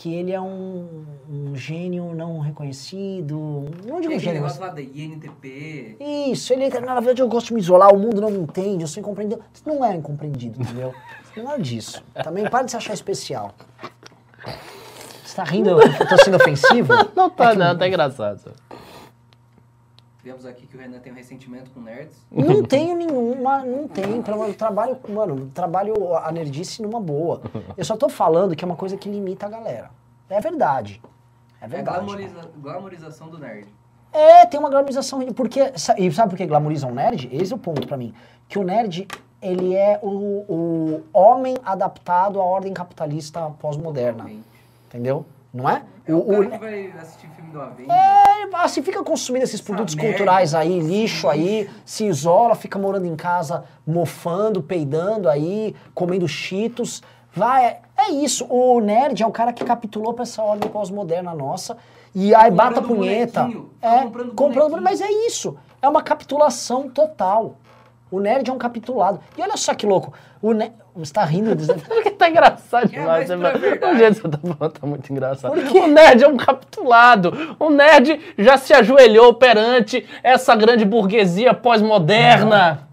que ele é um, um gênio não reconhecido. Não digo aquele gênio, mas negócio lá da INTP. isso, ele entra, na verdade eu gosto de me isolar, o mundo não me entende, eu sou incompreendido. Você não é incompreendido, entendeu? Não é nada disso. Também para de se achar especial. Você tá rindo? Eu tô sendo ofensivo? Não tá, É que- não, tá engraçado. Vemos aqui que o Renan tem um ressentimento com nerds. Não tenho nenhuma, não tem. Eu trabalho, mano, eu trabalho a nerdice numa boa. Eu só tô falando que é uma coisa que limita a galera. É verdade. É É a verdade. glamoriza- glamorização do nerd. É, tem uma glamorização. Porque, e sabe por que glamorizam o nerd? Esse é o ponto pra mim. Que o nerd, ele é o, o homem adaptado à ordem capitalista pós-moderna. Entendeu? Não é? É o O- o- vai assistir filme do Avengers. é, assim, fica consumindo esses Essa produtos merda. culturais aí, lixo aí, se isola, fica morando em casa, mofando, peidando aí, comendo cheetos. Vai, é, isso. O nerd é o cara que capitulou pra essa ordem pós-moderna nossa. E aí bata a Comprando punheta. É, comprando comprando, mas é isso. É uma capitulação total. O nerd é um capitulado. E olha só que louco. O ne... Você tá rindo? Porque tá engraçado É, demais. mas né, pra mano? verdade. O jeito que você tá falando tá muito engraçado. O nerd é um capitulado. O nerd já se ajoelhou perante essa grande burguesia pós-moderna.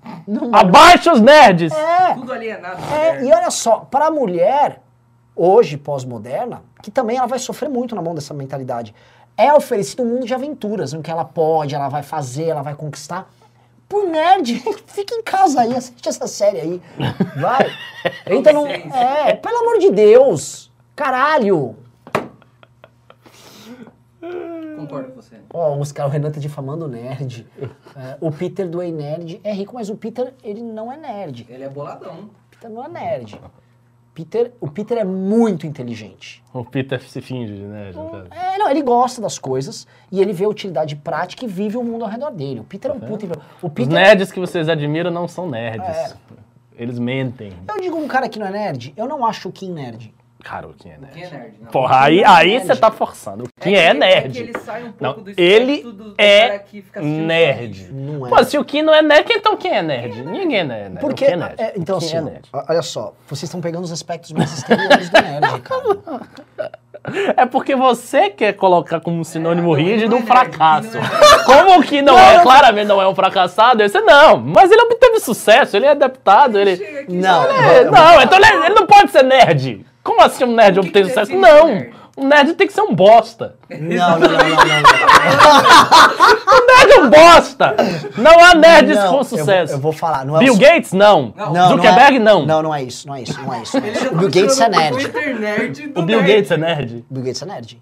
Abaixa os nerds! É. Tudo alienado. É, nerd. e olha só, para a mulher, hoje, pós-moderna, que também ela vai sofrer muito na mão dessa mentalidade, é oferecido um mundo de aventuras, em que ela pode, ela vai fazer, ela vai conquistar. Por nerd, fica em casa aí, assiste essa série aí. Vai. Entra no. licença. É, pelo amor de Deus. Caralho. Concordo com você. Ó, os caras, o Renan tá difamando o nerd. É, o Peter do Ei Nerd é rico, mas o Peter, ele não é nerd. Ele é boladão. Peter não é nerd. Peter, o Peter é muito inteligente. O Peter se finge, né? já tá- É, não, ele gosta das coisas e ele vê a utilidade prática e vive o mundo ao redor dele. O Peter é um puta. O Os Peter, nerds que vocês admiram não são nerds. É. Eles mentem. eu digo um cara que não é nerd, eu não acho o Kim nerd. Cara, o Kim é nerd. Quem é nerd? Não. Porra, aí, é aí nerd. você tá forçando. O Kim que é, ele- nerd. que ele sai um pouco Não, do ele do, do é cara que fica assistindo nerd. Não é. Pô, se o Kim não é nerd, então quem é nerd? Ninguém é nerd. Porque, Kim é nerd. é, então o Kim assim, é nerd. olha só, vocês estão pegando os aspectos mais exteriores do nerd, cara. É porque você quer colocar como sinônimo É, não, rígido um é nerd, fracasso. é Como que não, é, claramente não é um fracassado, esse não. Mas ele obteve sucesso, ele é adaptado, ele... Não, É, não, então ele, ele não pode ser nerd. Como assim um nerd O que obteve que sucesso? Não, nerd? um nerd tem que ser um bosta. Não, não, não, não, não. Um nerd é um bosta. Não há nerds Não, com eu sucesso. vou- Eu vou falar, não é Bill o- Gates, não. Não. Não, Zuckerberg, não. não. Não, não é isso, não é isso, não é isso. Não é isso. O Bill Gates é nerd. O Bill nerd. Gates é nerd. Bill Gates é nerd.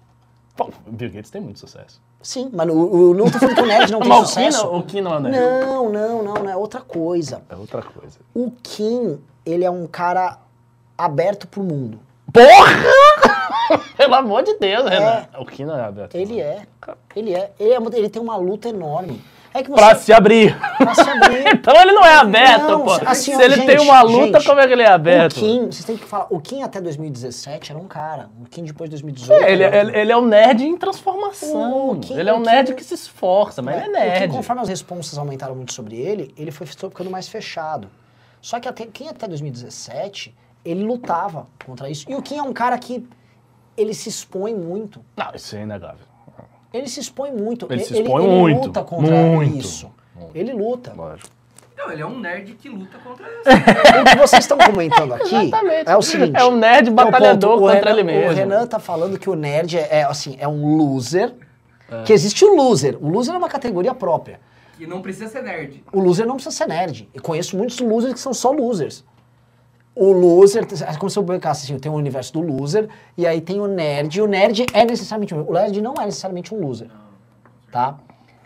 Pô, o Bill Gates tem muito sucesso. Sim, mas o, o, não tô falando que o nerd não tem Mas o Kim sucesso. o Kim não é nerd. Não, não, não, não, é outra coisa. É outra coisa. O Kim, ele é um cara aberto pro mundo. Porra! Pelo amor de Deus, Renan. O Kim não é aberto. Ele é. Ele é. Ele, é, ele tem uma luta enorme. É que você... Pra se abrir. pra se abrir. Então ele não é aberto, Não, pô. assim, se ó, ele gente, tem uma luta, gente, como é que ele é aberto? O Kim, vocês têm que falar, o Kim até 2017 era um cara. O Kim depois de 2018. É, ele, era outro. ele, ele é um nerd em transformação. O Kim- ele é um o nerd Kim- que se esforça, mas ele é O Kim, nerd. conforme as responsas aumentaram muito sobre ele, ele foi ficando mais fechado. Só que até, Kim até 2017, ele lutava contra isso. E o Kim é um cara que ele se expõe muito. Não, isso é inegável. Ele se expõe muito. Ele se expõe muito, luta contra muito. isso. Ele luta. Lógico. Não, ele é um nerd que luta contra isso. O que vocês estão comentando aqui Exatamente. é o seguinte. É um nerd é batalhador ponto, contra Renan- ele mesmo. O Renan tá falando que o nerd é, é, assim, é um loser. Que existe o loser. O loser é uma categoria própria. Que não precisa ser nerd. O loser não precisa ser nerd. Eu conheço muitos losers que são só losers. O loser, é como se eu brincasse assim, tem o universo do loser, e aí tem o nerd, e o nerd é necessariamente um O nerd não é necessariamente um loser, tá?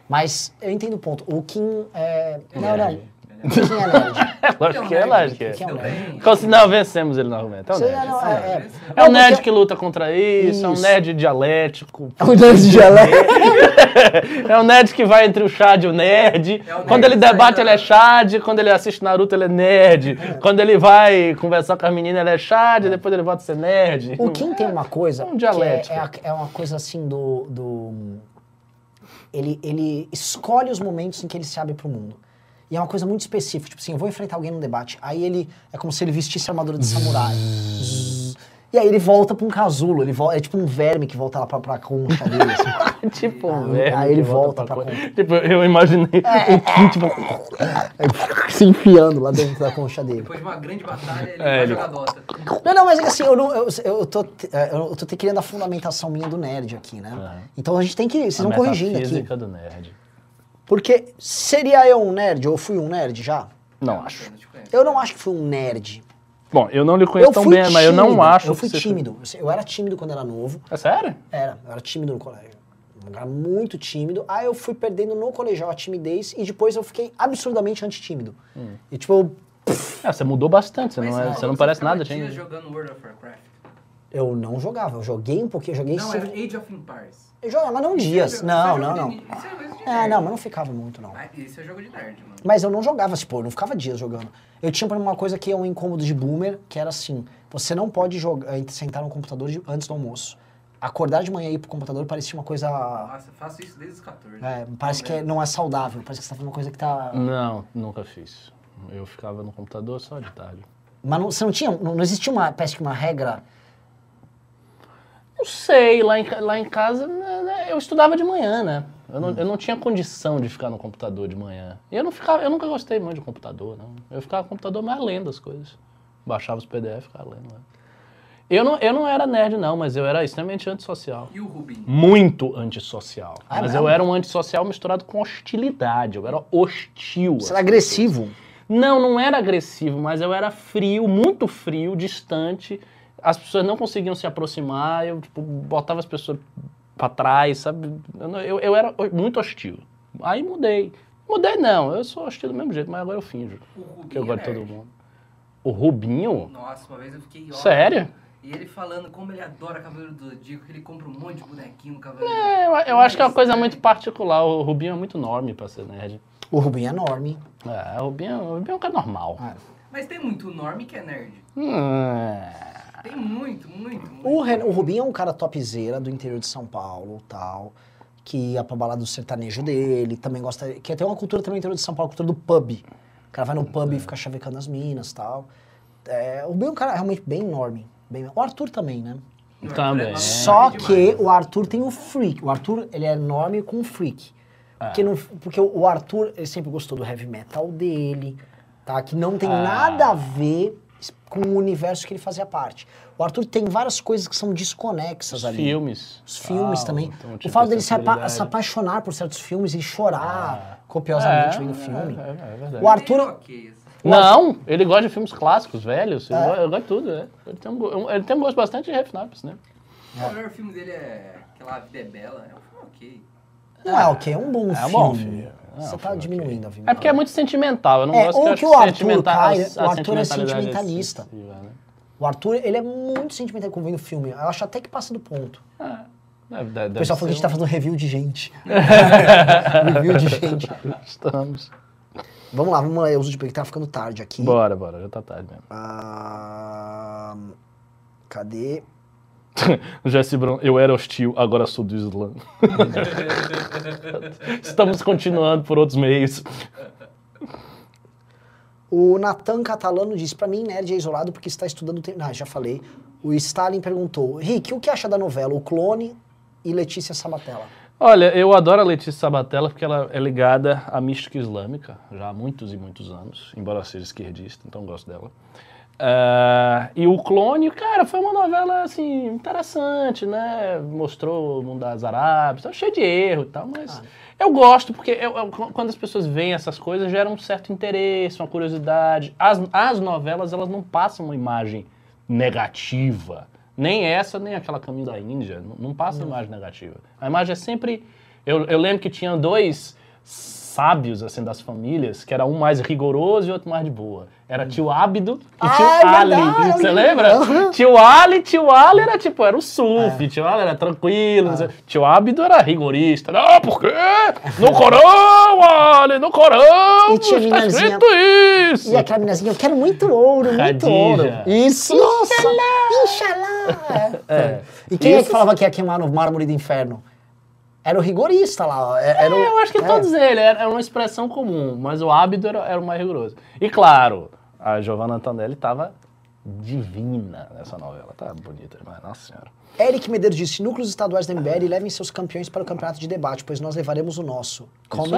Mas eu entendo o ponto. O Kim é... Não, não. O Kim é nerd. lógico que é, lógico que é. Kim é nerd. Como se não vencemos ele no argumento. É Você- nerd. não, é, é. É um Não, nerd que luta contra isso, é um Isso. nerd dialético. É um nerd de gelé. É um nerd que vai entre o Chad e o nerd. É o Quando nerd ele que sai debate, da- ele é Chad. Quando ele assiste Naruto, ele é nerd. Quando ele vai conversar com as meninas, ele é Chad. Depois ele volta a ser nerd. O Kim tem uma coisa É um que é, dialético. é, a- é uma coisa assim do... do ele, ele escolhe os momentos em que ele se abre pro mundo. E é uma coisa muito específica. Tipo assim, eu vou enfrentar alguém num debate. Aí ele... É como se ele vestisse a armadura de samurai. E aí ele volta pra um casulo. Ele volta, é tipo um verme que volta lá pra, pra concha dele. Assim. tipo, um Aí- verme aí ele que volta pra coisa. conta. Tipo, eu imaginei o Kim, tipo... Aí, se enfiando lá dentro da concha dele. Depois de uma grande batalha, ele É, vai ele- jogar Dota. Não, não, mas é assim, eu, não, eu, eu, tô, é, eu tô te criando a fundamentação minha do nerd aqui, né? Aham. Então a gente tem que. Vocês a vão corrigindo aqui. metafísica do nerd. Porque seria eu um nerd, ou fui um nerd já? Não acho. Eu não não acho que fui um nerd. Bom, eu não lhe conheço eu tão bem, mas eu não tímido, acho Eu que fui você- tímido. Eu era tímido quando era novo. É sério? Era, eu era tímido no colégio. Eu era muito tímido. Aí eu fui perdendo no colegial a timidez e depois eu fiquei absurdamente anti-tímido. Hum. E tipo, eu, É, você mudou bastante, você não, é- falou você não parece nada tímido. jogando World of Warcraft. eu não jogava. Eu joguei um pouquinho, eu joguei Não, cinco- é Age of Empires. Eu jogava, mas não dias. É Não, jogo não, de- não. Isso é É, não, mas não ficava muito, não. Ah, Isso é jogo de nerd, mano. Mas eu não jogava, tipo, eu não ficava dias jogando. Eu tinha por exemplo, uma coisa que é um incômodo de boomer, que era assim, você não pode jogar, eh, sentar no computador de- antes do almoço. Acordar de manhã e ir pro computador parecia uma coisa... Nossa, eu faço isso desde os 14. é, parece que é- não é saudável, parece que você tá fazendo uma coisa que tá... Não, nunca fiz. Eu ficava no computador só de tarde. Mas não, você não tinha, não, não existia uma, parece que uma regra... Não sei, lá em, lá em casa né, né, eu estudava de manhã, né? Eu não, eu não tinha condição de ficar no computador de manhã. E eu não ficava, eu nunca gostei muito de computador, não. Eu ficava no computador mais lendo as coisas. Baixava os PDF e ficava lendo. Né? Eu, não, eu não era nerd, não, mas eu era extremamente antissocial. E o Rubinho? Muito antissocial. Ah, mas mesmo? eu era um antissocial misturado com hostilidade. Eu era hostil. Você era agressivo. não, não era agressivo, mas eu era frio, muito frio, distante. As pessoas não conseguiam se aproximar, eu tipo, botava as pessoas pra trás, sabe? Eu, eu, eu era muito hostil. Aí mudei. Mudei não, eu sou hostil do mesmo jeito, mas agora eu finjo O Rubinho que eu é gosto de todo nerd. mundo. O Rubinho? Nossa, uma vez eu fiquei... Sério? E ele falando como ele adora Cavaleiro do Zodíaco, que ele compra um monte de bonequinho no Cavaleiro É, eu, eu acho que é uma coisa muito particular. O Rubinho é muito enorme pra ser nerd. O Rubinho é enorme. É, o Rubinho, o Rubinho é um cara normal. Ah, Mas tem muito norme que é nerd. Hum, Tem muito, muito, muito. O, Ren- o Rubinho é um cara topzera do interior de São Paulo, tal, que ia pra balada do sertanejo dele, também gosta, que tem uma cultura também no interior de São Paulo, a cultura do pub. O cara vai no pub e fica chavecando as minas, tal. É, o Rubinho é um cara realmente bem enorme. Bem, o Arthur também, né? Também. é Só que o Arthur tem o freak. O Arthur, ele é enorme com freak. Porque, não- porque o Arthur, ele sempre gostou do heavy metal dele, tá? Que não tem Ah. nada a ver com o universo que ele fazia parte. O Arthur tem várias coisas que são desconexas Os ali. filmes. Os filmes Ah, também. então, o fato dele se, apa- se apaixonar por certos filmes e chorar copiosamente vendo filme. É, é, é verdade. O Arthur- Meio ok, assim. Não, ele gosta de filmes clássicos, velhos. Ele É? gosta, ele gosta de tudo, é. Ele tem um, ele tem um gosto bastante refinado pra cinema. O melhor filme dele é aquela A Vida é Bela. É um filme ok. Não é ok, é um bom É um filme. bom filme. É Você tá diminuindo a vida. É porque é muito sentimental. Eu não É, gosto ou eu que acho o Arthur sentimenta- cai, a- o Arthur é sentimentalista. excessiva, né? O Arthur, ele é muito sentimental com vendo filme. Eu acho até que passa do ponto. É, deve, deve, O pessoal falou que a gente tá fazendo review de gente. review de gente. Estamos. Vamos lá, vamos lá. Eu uso de porque tá ficando tarde aqui. Bora, bora, já tá tarde mesmo. Ah, cadê? Jesse Brown, eu era hostil, agora sou do Islã. Estamos continuando por outros meios. O Natan Catalano disse, pra mim, nerd é isolado porque está estudando... Te... Ah, já falei. O Stalin perguntou, Rick, o que acha da novela O Clone e Letícia Sabatella? Olha, eu adoro a Letícia Sabatella porque ela é ligada à mística islâmica já há muitos e muitos anos, embora seja esquerdista, então gosto dela. Ah, e o Clone, cara, foi uma novela assim interessante, né? Mostrou o mundo das Arábias, tá cheio de erro e tal, mas eu gosto porque eu- eu- quando as pessoas veem essas coisas gera um certo interesse, uma curiosidade. As, as novelas elas não passam uma imagem negativa, nem essa nem aquela Caminho da Índia, não, não passa uma imagem negativa. A imagem é sempre eu, eu lembro que tinha dois sábios assim das famílias, que era um mais rigoroso e outro mais de boa. Era tio Ábido e Ah, tio é Ali. verdade, Você lembra? Tio Ali, tio Ali era tipo, era o sufi, tio Ali era tranquilo. sei. Tio Ábido era rigorista. Não, por quê? No Corão, Ali, no Corão, E tinha minazinha- escrito isso. E aquela meninazinha, eu quero muito ouro, muito ouro. Isso, nossa! Inxalá! É. E quem é que Isso- falava que ia queimar no mármore do inferno? Era o rigorista lá. é- Era o- É, eu acho que é. todos eles, era uma expressão comum, mas o Ábido era, era o mais rigoroso. E claro, a Giovanna Antonelli estava divina nessa novela, tá bonita demais, nossa senhora. Eric Medeiros disse, núcleos estaduais da MBL levem seus campeões para o campeonato de debate, pois nós levaremos o nosso.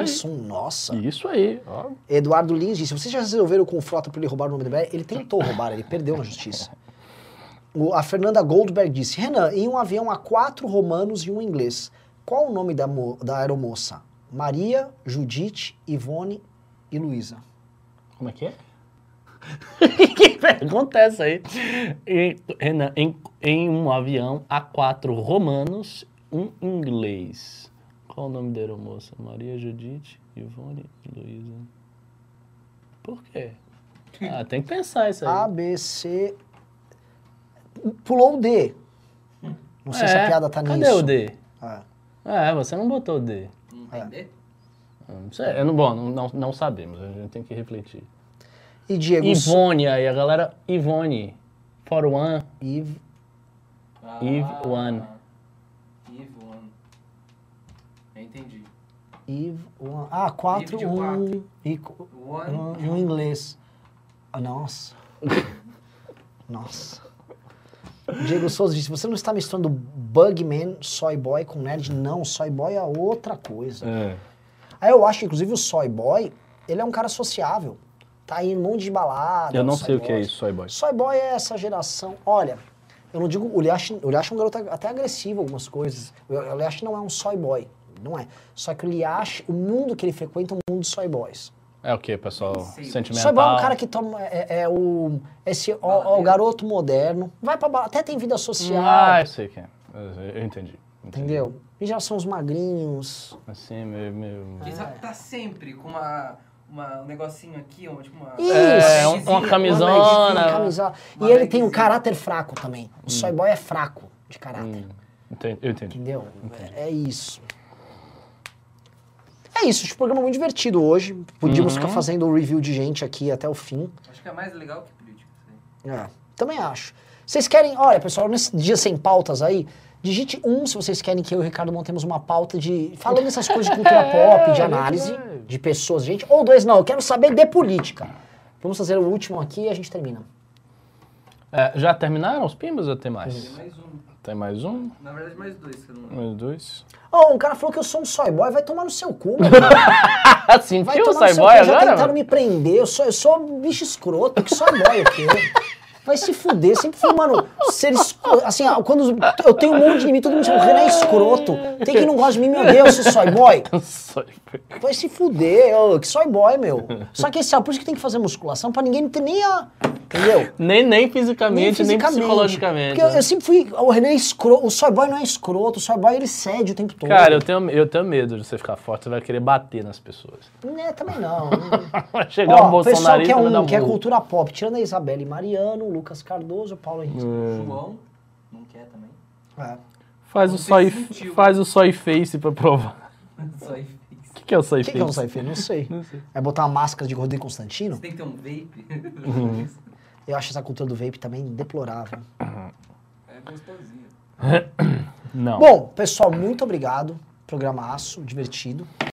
Soon. Nossa. Isso aí, ó. Eduardo Lins disse, vocês já resolveram com o Frota para ele roubar o nome do MBL? Ele tentou roubar, ele perdeu na justiça. O- a Fernanda Goldberg disse, Renan, em um avião há quatro romanos e um inglês. Qual o nome da, da aeromoça? Maria, Judite, Ivone e Luísa. Como é que é? que pergunta é essa aí? Em, Renan, em, em um avião há quatro romanos, um inglês. Qual o nome da aeromoça? Maria Judite, Ivone e Luísa. Por quê? Ah, tem que pensar isso aí. A, B, C... Pulou o D. Não sei se a É, piada tá Cadê nisso. o D? É. É, você não botou o D. Não entender? Eu Não sei, eu não, bom, não, não, não sabemos, a gente tem que refletir. E Diego... Ivone, aí a galera, Ivone, for one, Iv... Eve One. Eve One. Eu entendi. Iv... One. Ah, quatro, de um... quatro. E, um, e um inglês. Ah, nossa. nossa. Diego Souza disse, você não está misturando Bugman, Soy Boy com Nerd? Não, Soy Boy é outra coisa. É. Aí eu acho que, inclusive, o Soy Boy, ele é um cara sociável. Tá aí em um monte de balada. Eu não sei o que é Boy. isso, Soy Boy. Soy Boy é essa geração. Olha, eu não digo. O Liash, o Liash é um garoto até agressivo em algumas coisas. O o Liash não é um soy boy. Não é. Só que o Liash, o mundo que ele frequenta é um mundo de soy boys. É o que, pessoal? Sei. Sentimental. Soy boy é um cara que toma. É, é o. Esse, ó, o garoto moderno. Vai pra balada, Até tem vida social. Ah, eu sei quem é. Eu, entendi. entendi. entendeu? Em geral são os magrinhos. Assim, meio... meio... Ele só tá sempre com uma, uma, um negocinho aqui, uma, tipo uma... Isso. É, um- uma Uma camisona. Uma camisola. E Uma ele tem um caráter fraco também. O soy boy é fraco de caráter. Hum, entendi, eu entendi. Entendeu? É, é isso. É isso, acho o programa muito divertido hoje. Podíamos Uhum. ficar fazendo o review de gente aqui até o fim. Acho que é mais legal que política. É, também acho. Vocês querem, olha, pessoal, nesse dia sem pautas aí, digite um se vocês querem que eu e o Ricardo montemos uma pauta de. falando essas coisas de cultura pop, de É, análise, de pessoas, gente. Ou dois, não, eu quero saber de política. Vamos fazer o último aqui e a gente termina. É, já terminaram os pimbas ou tem mais? Tem mais um. Tem mais um? Na verdade, mais dois, se não. Mais dois? Ó, um cara falou que eu sou um soy boy, vai tomar no seu cu. Ah, sentiu Vai o tomar no seu Cyboy cu, já agora? tentaram mano? me prender, eu sou, eu sou um bicho escroto, que soy boy o quê? Vai se fuder, sempre fui, mano, ser escroto. Assim, quando eu tenho um monte de inimigo, todo mundo chama, o Renan é escroto. Tem quem não gosta de mim, meu Deus, seu soy boy. Vai se fuder, ô, que soy boy, meu. Só que esse, ó, por isso que tem que fazer musculação, pra ninguém ter nem a. Entendeu? Nem, nem fisicamente, nem, fisicamente. psicologicamente. Porque eu, né? eu sempre fui. O Renan é escroto. O soy boy não é escroto. O soy boy ele cede o tempo todo. Cara, eu tenho, eu tenho medo de você ficar forte, você vai querer bater nas pessoas. Né, também não. Vai chegar Ó, um o pessoal bolsonarista quer e vai dar um, que é cultura pop, tirando a Isabelle Mariano, Lucas Cardoso, Paulo Henrique. João, não quer também. É. Faz o, Não soy, fez sentido. faz o soy face pra provar. Só fez. O que, que é o soy O que, face? que é um Saife? Não sei. É botar uma máscara de Rodrigo Constantino? Você tem que ter um vape. Uhum. Eu acho essa cultura do vape também deplorável. É gostosinho. Não. Bom, pessoal, muito obrigado. Programaço, divertido.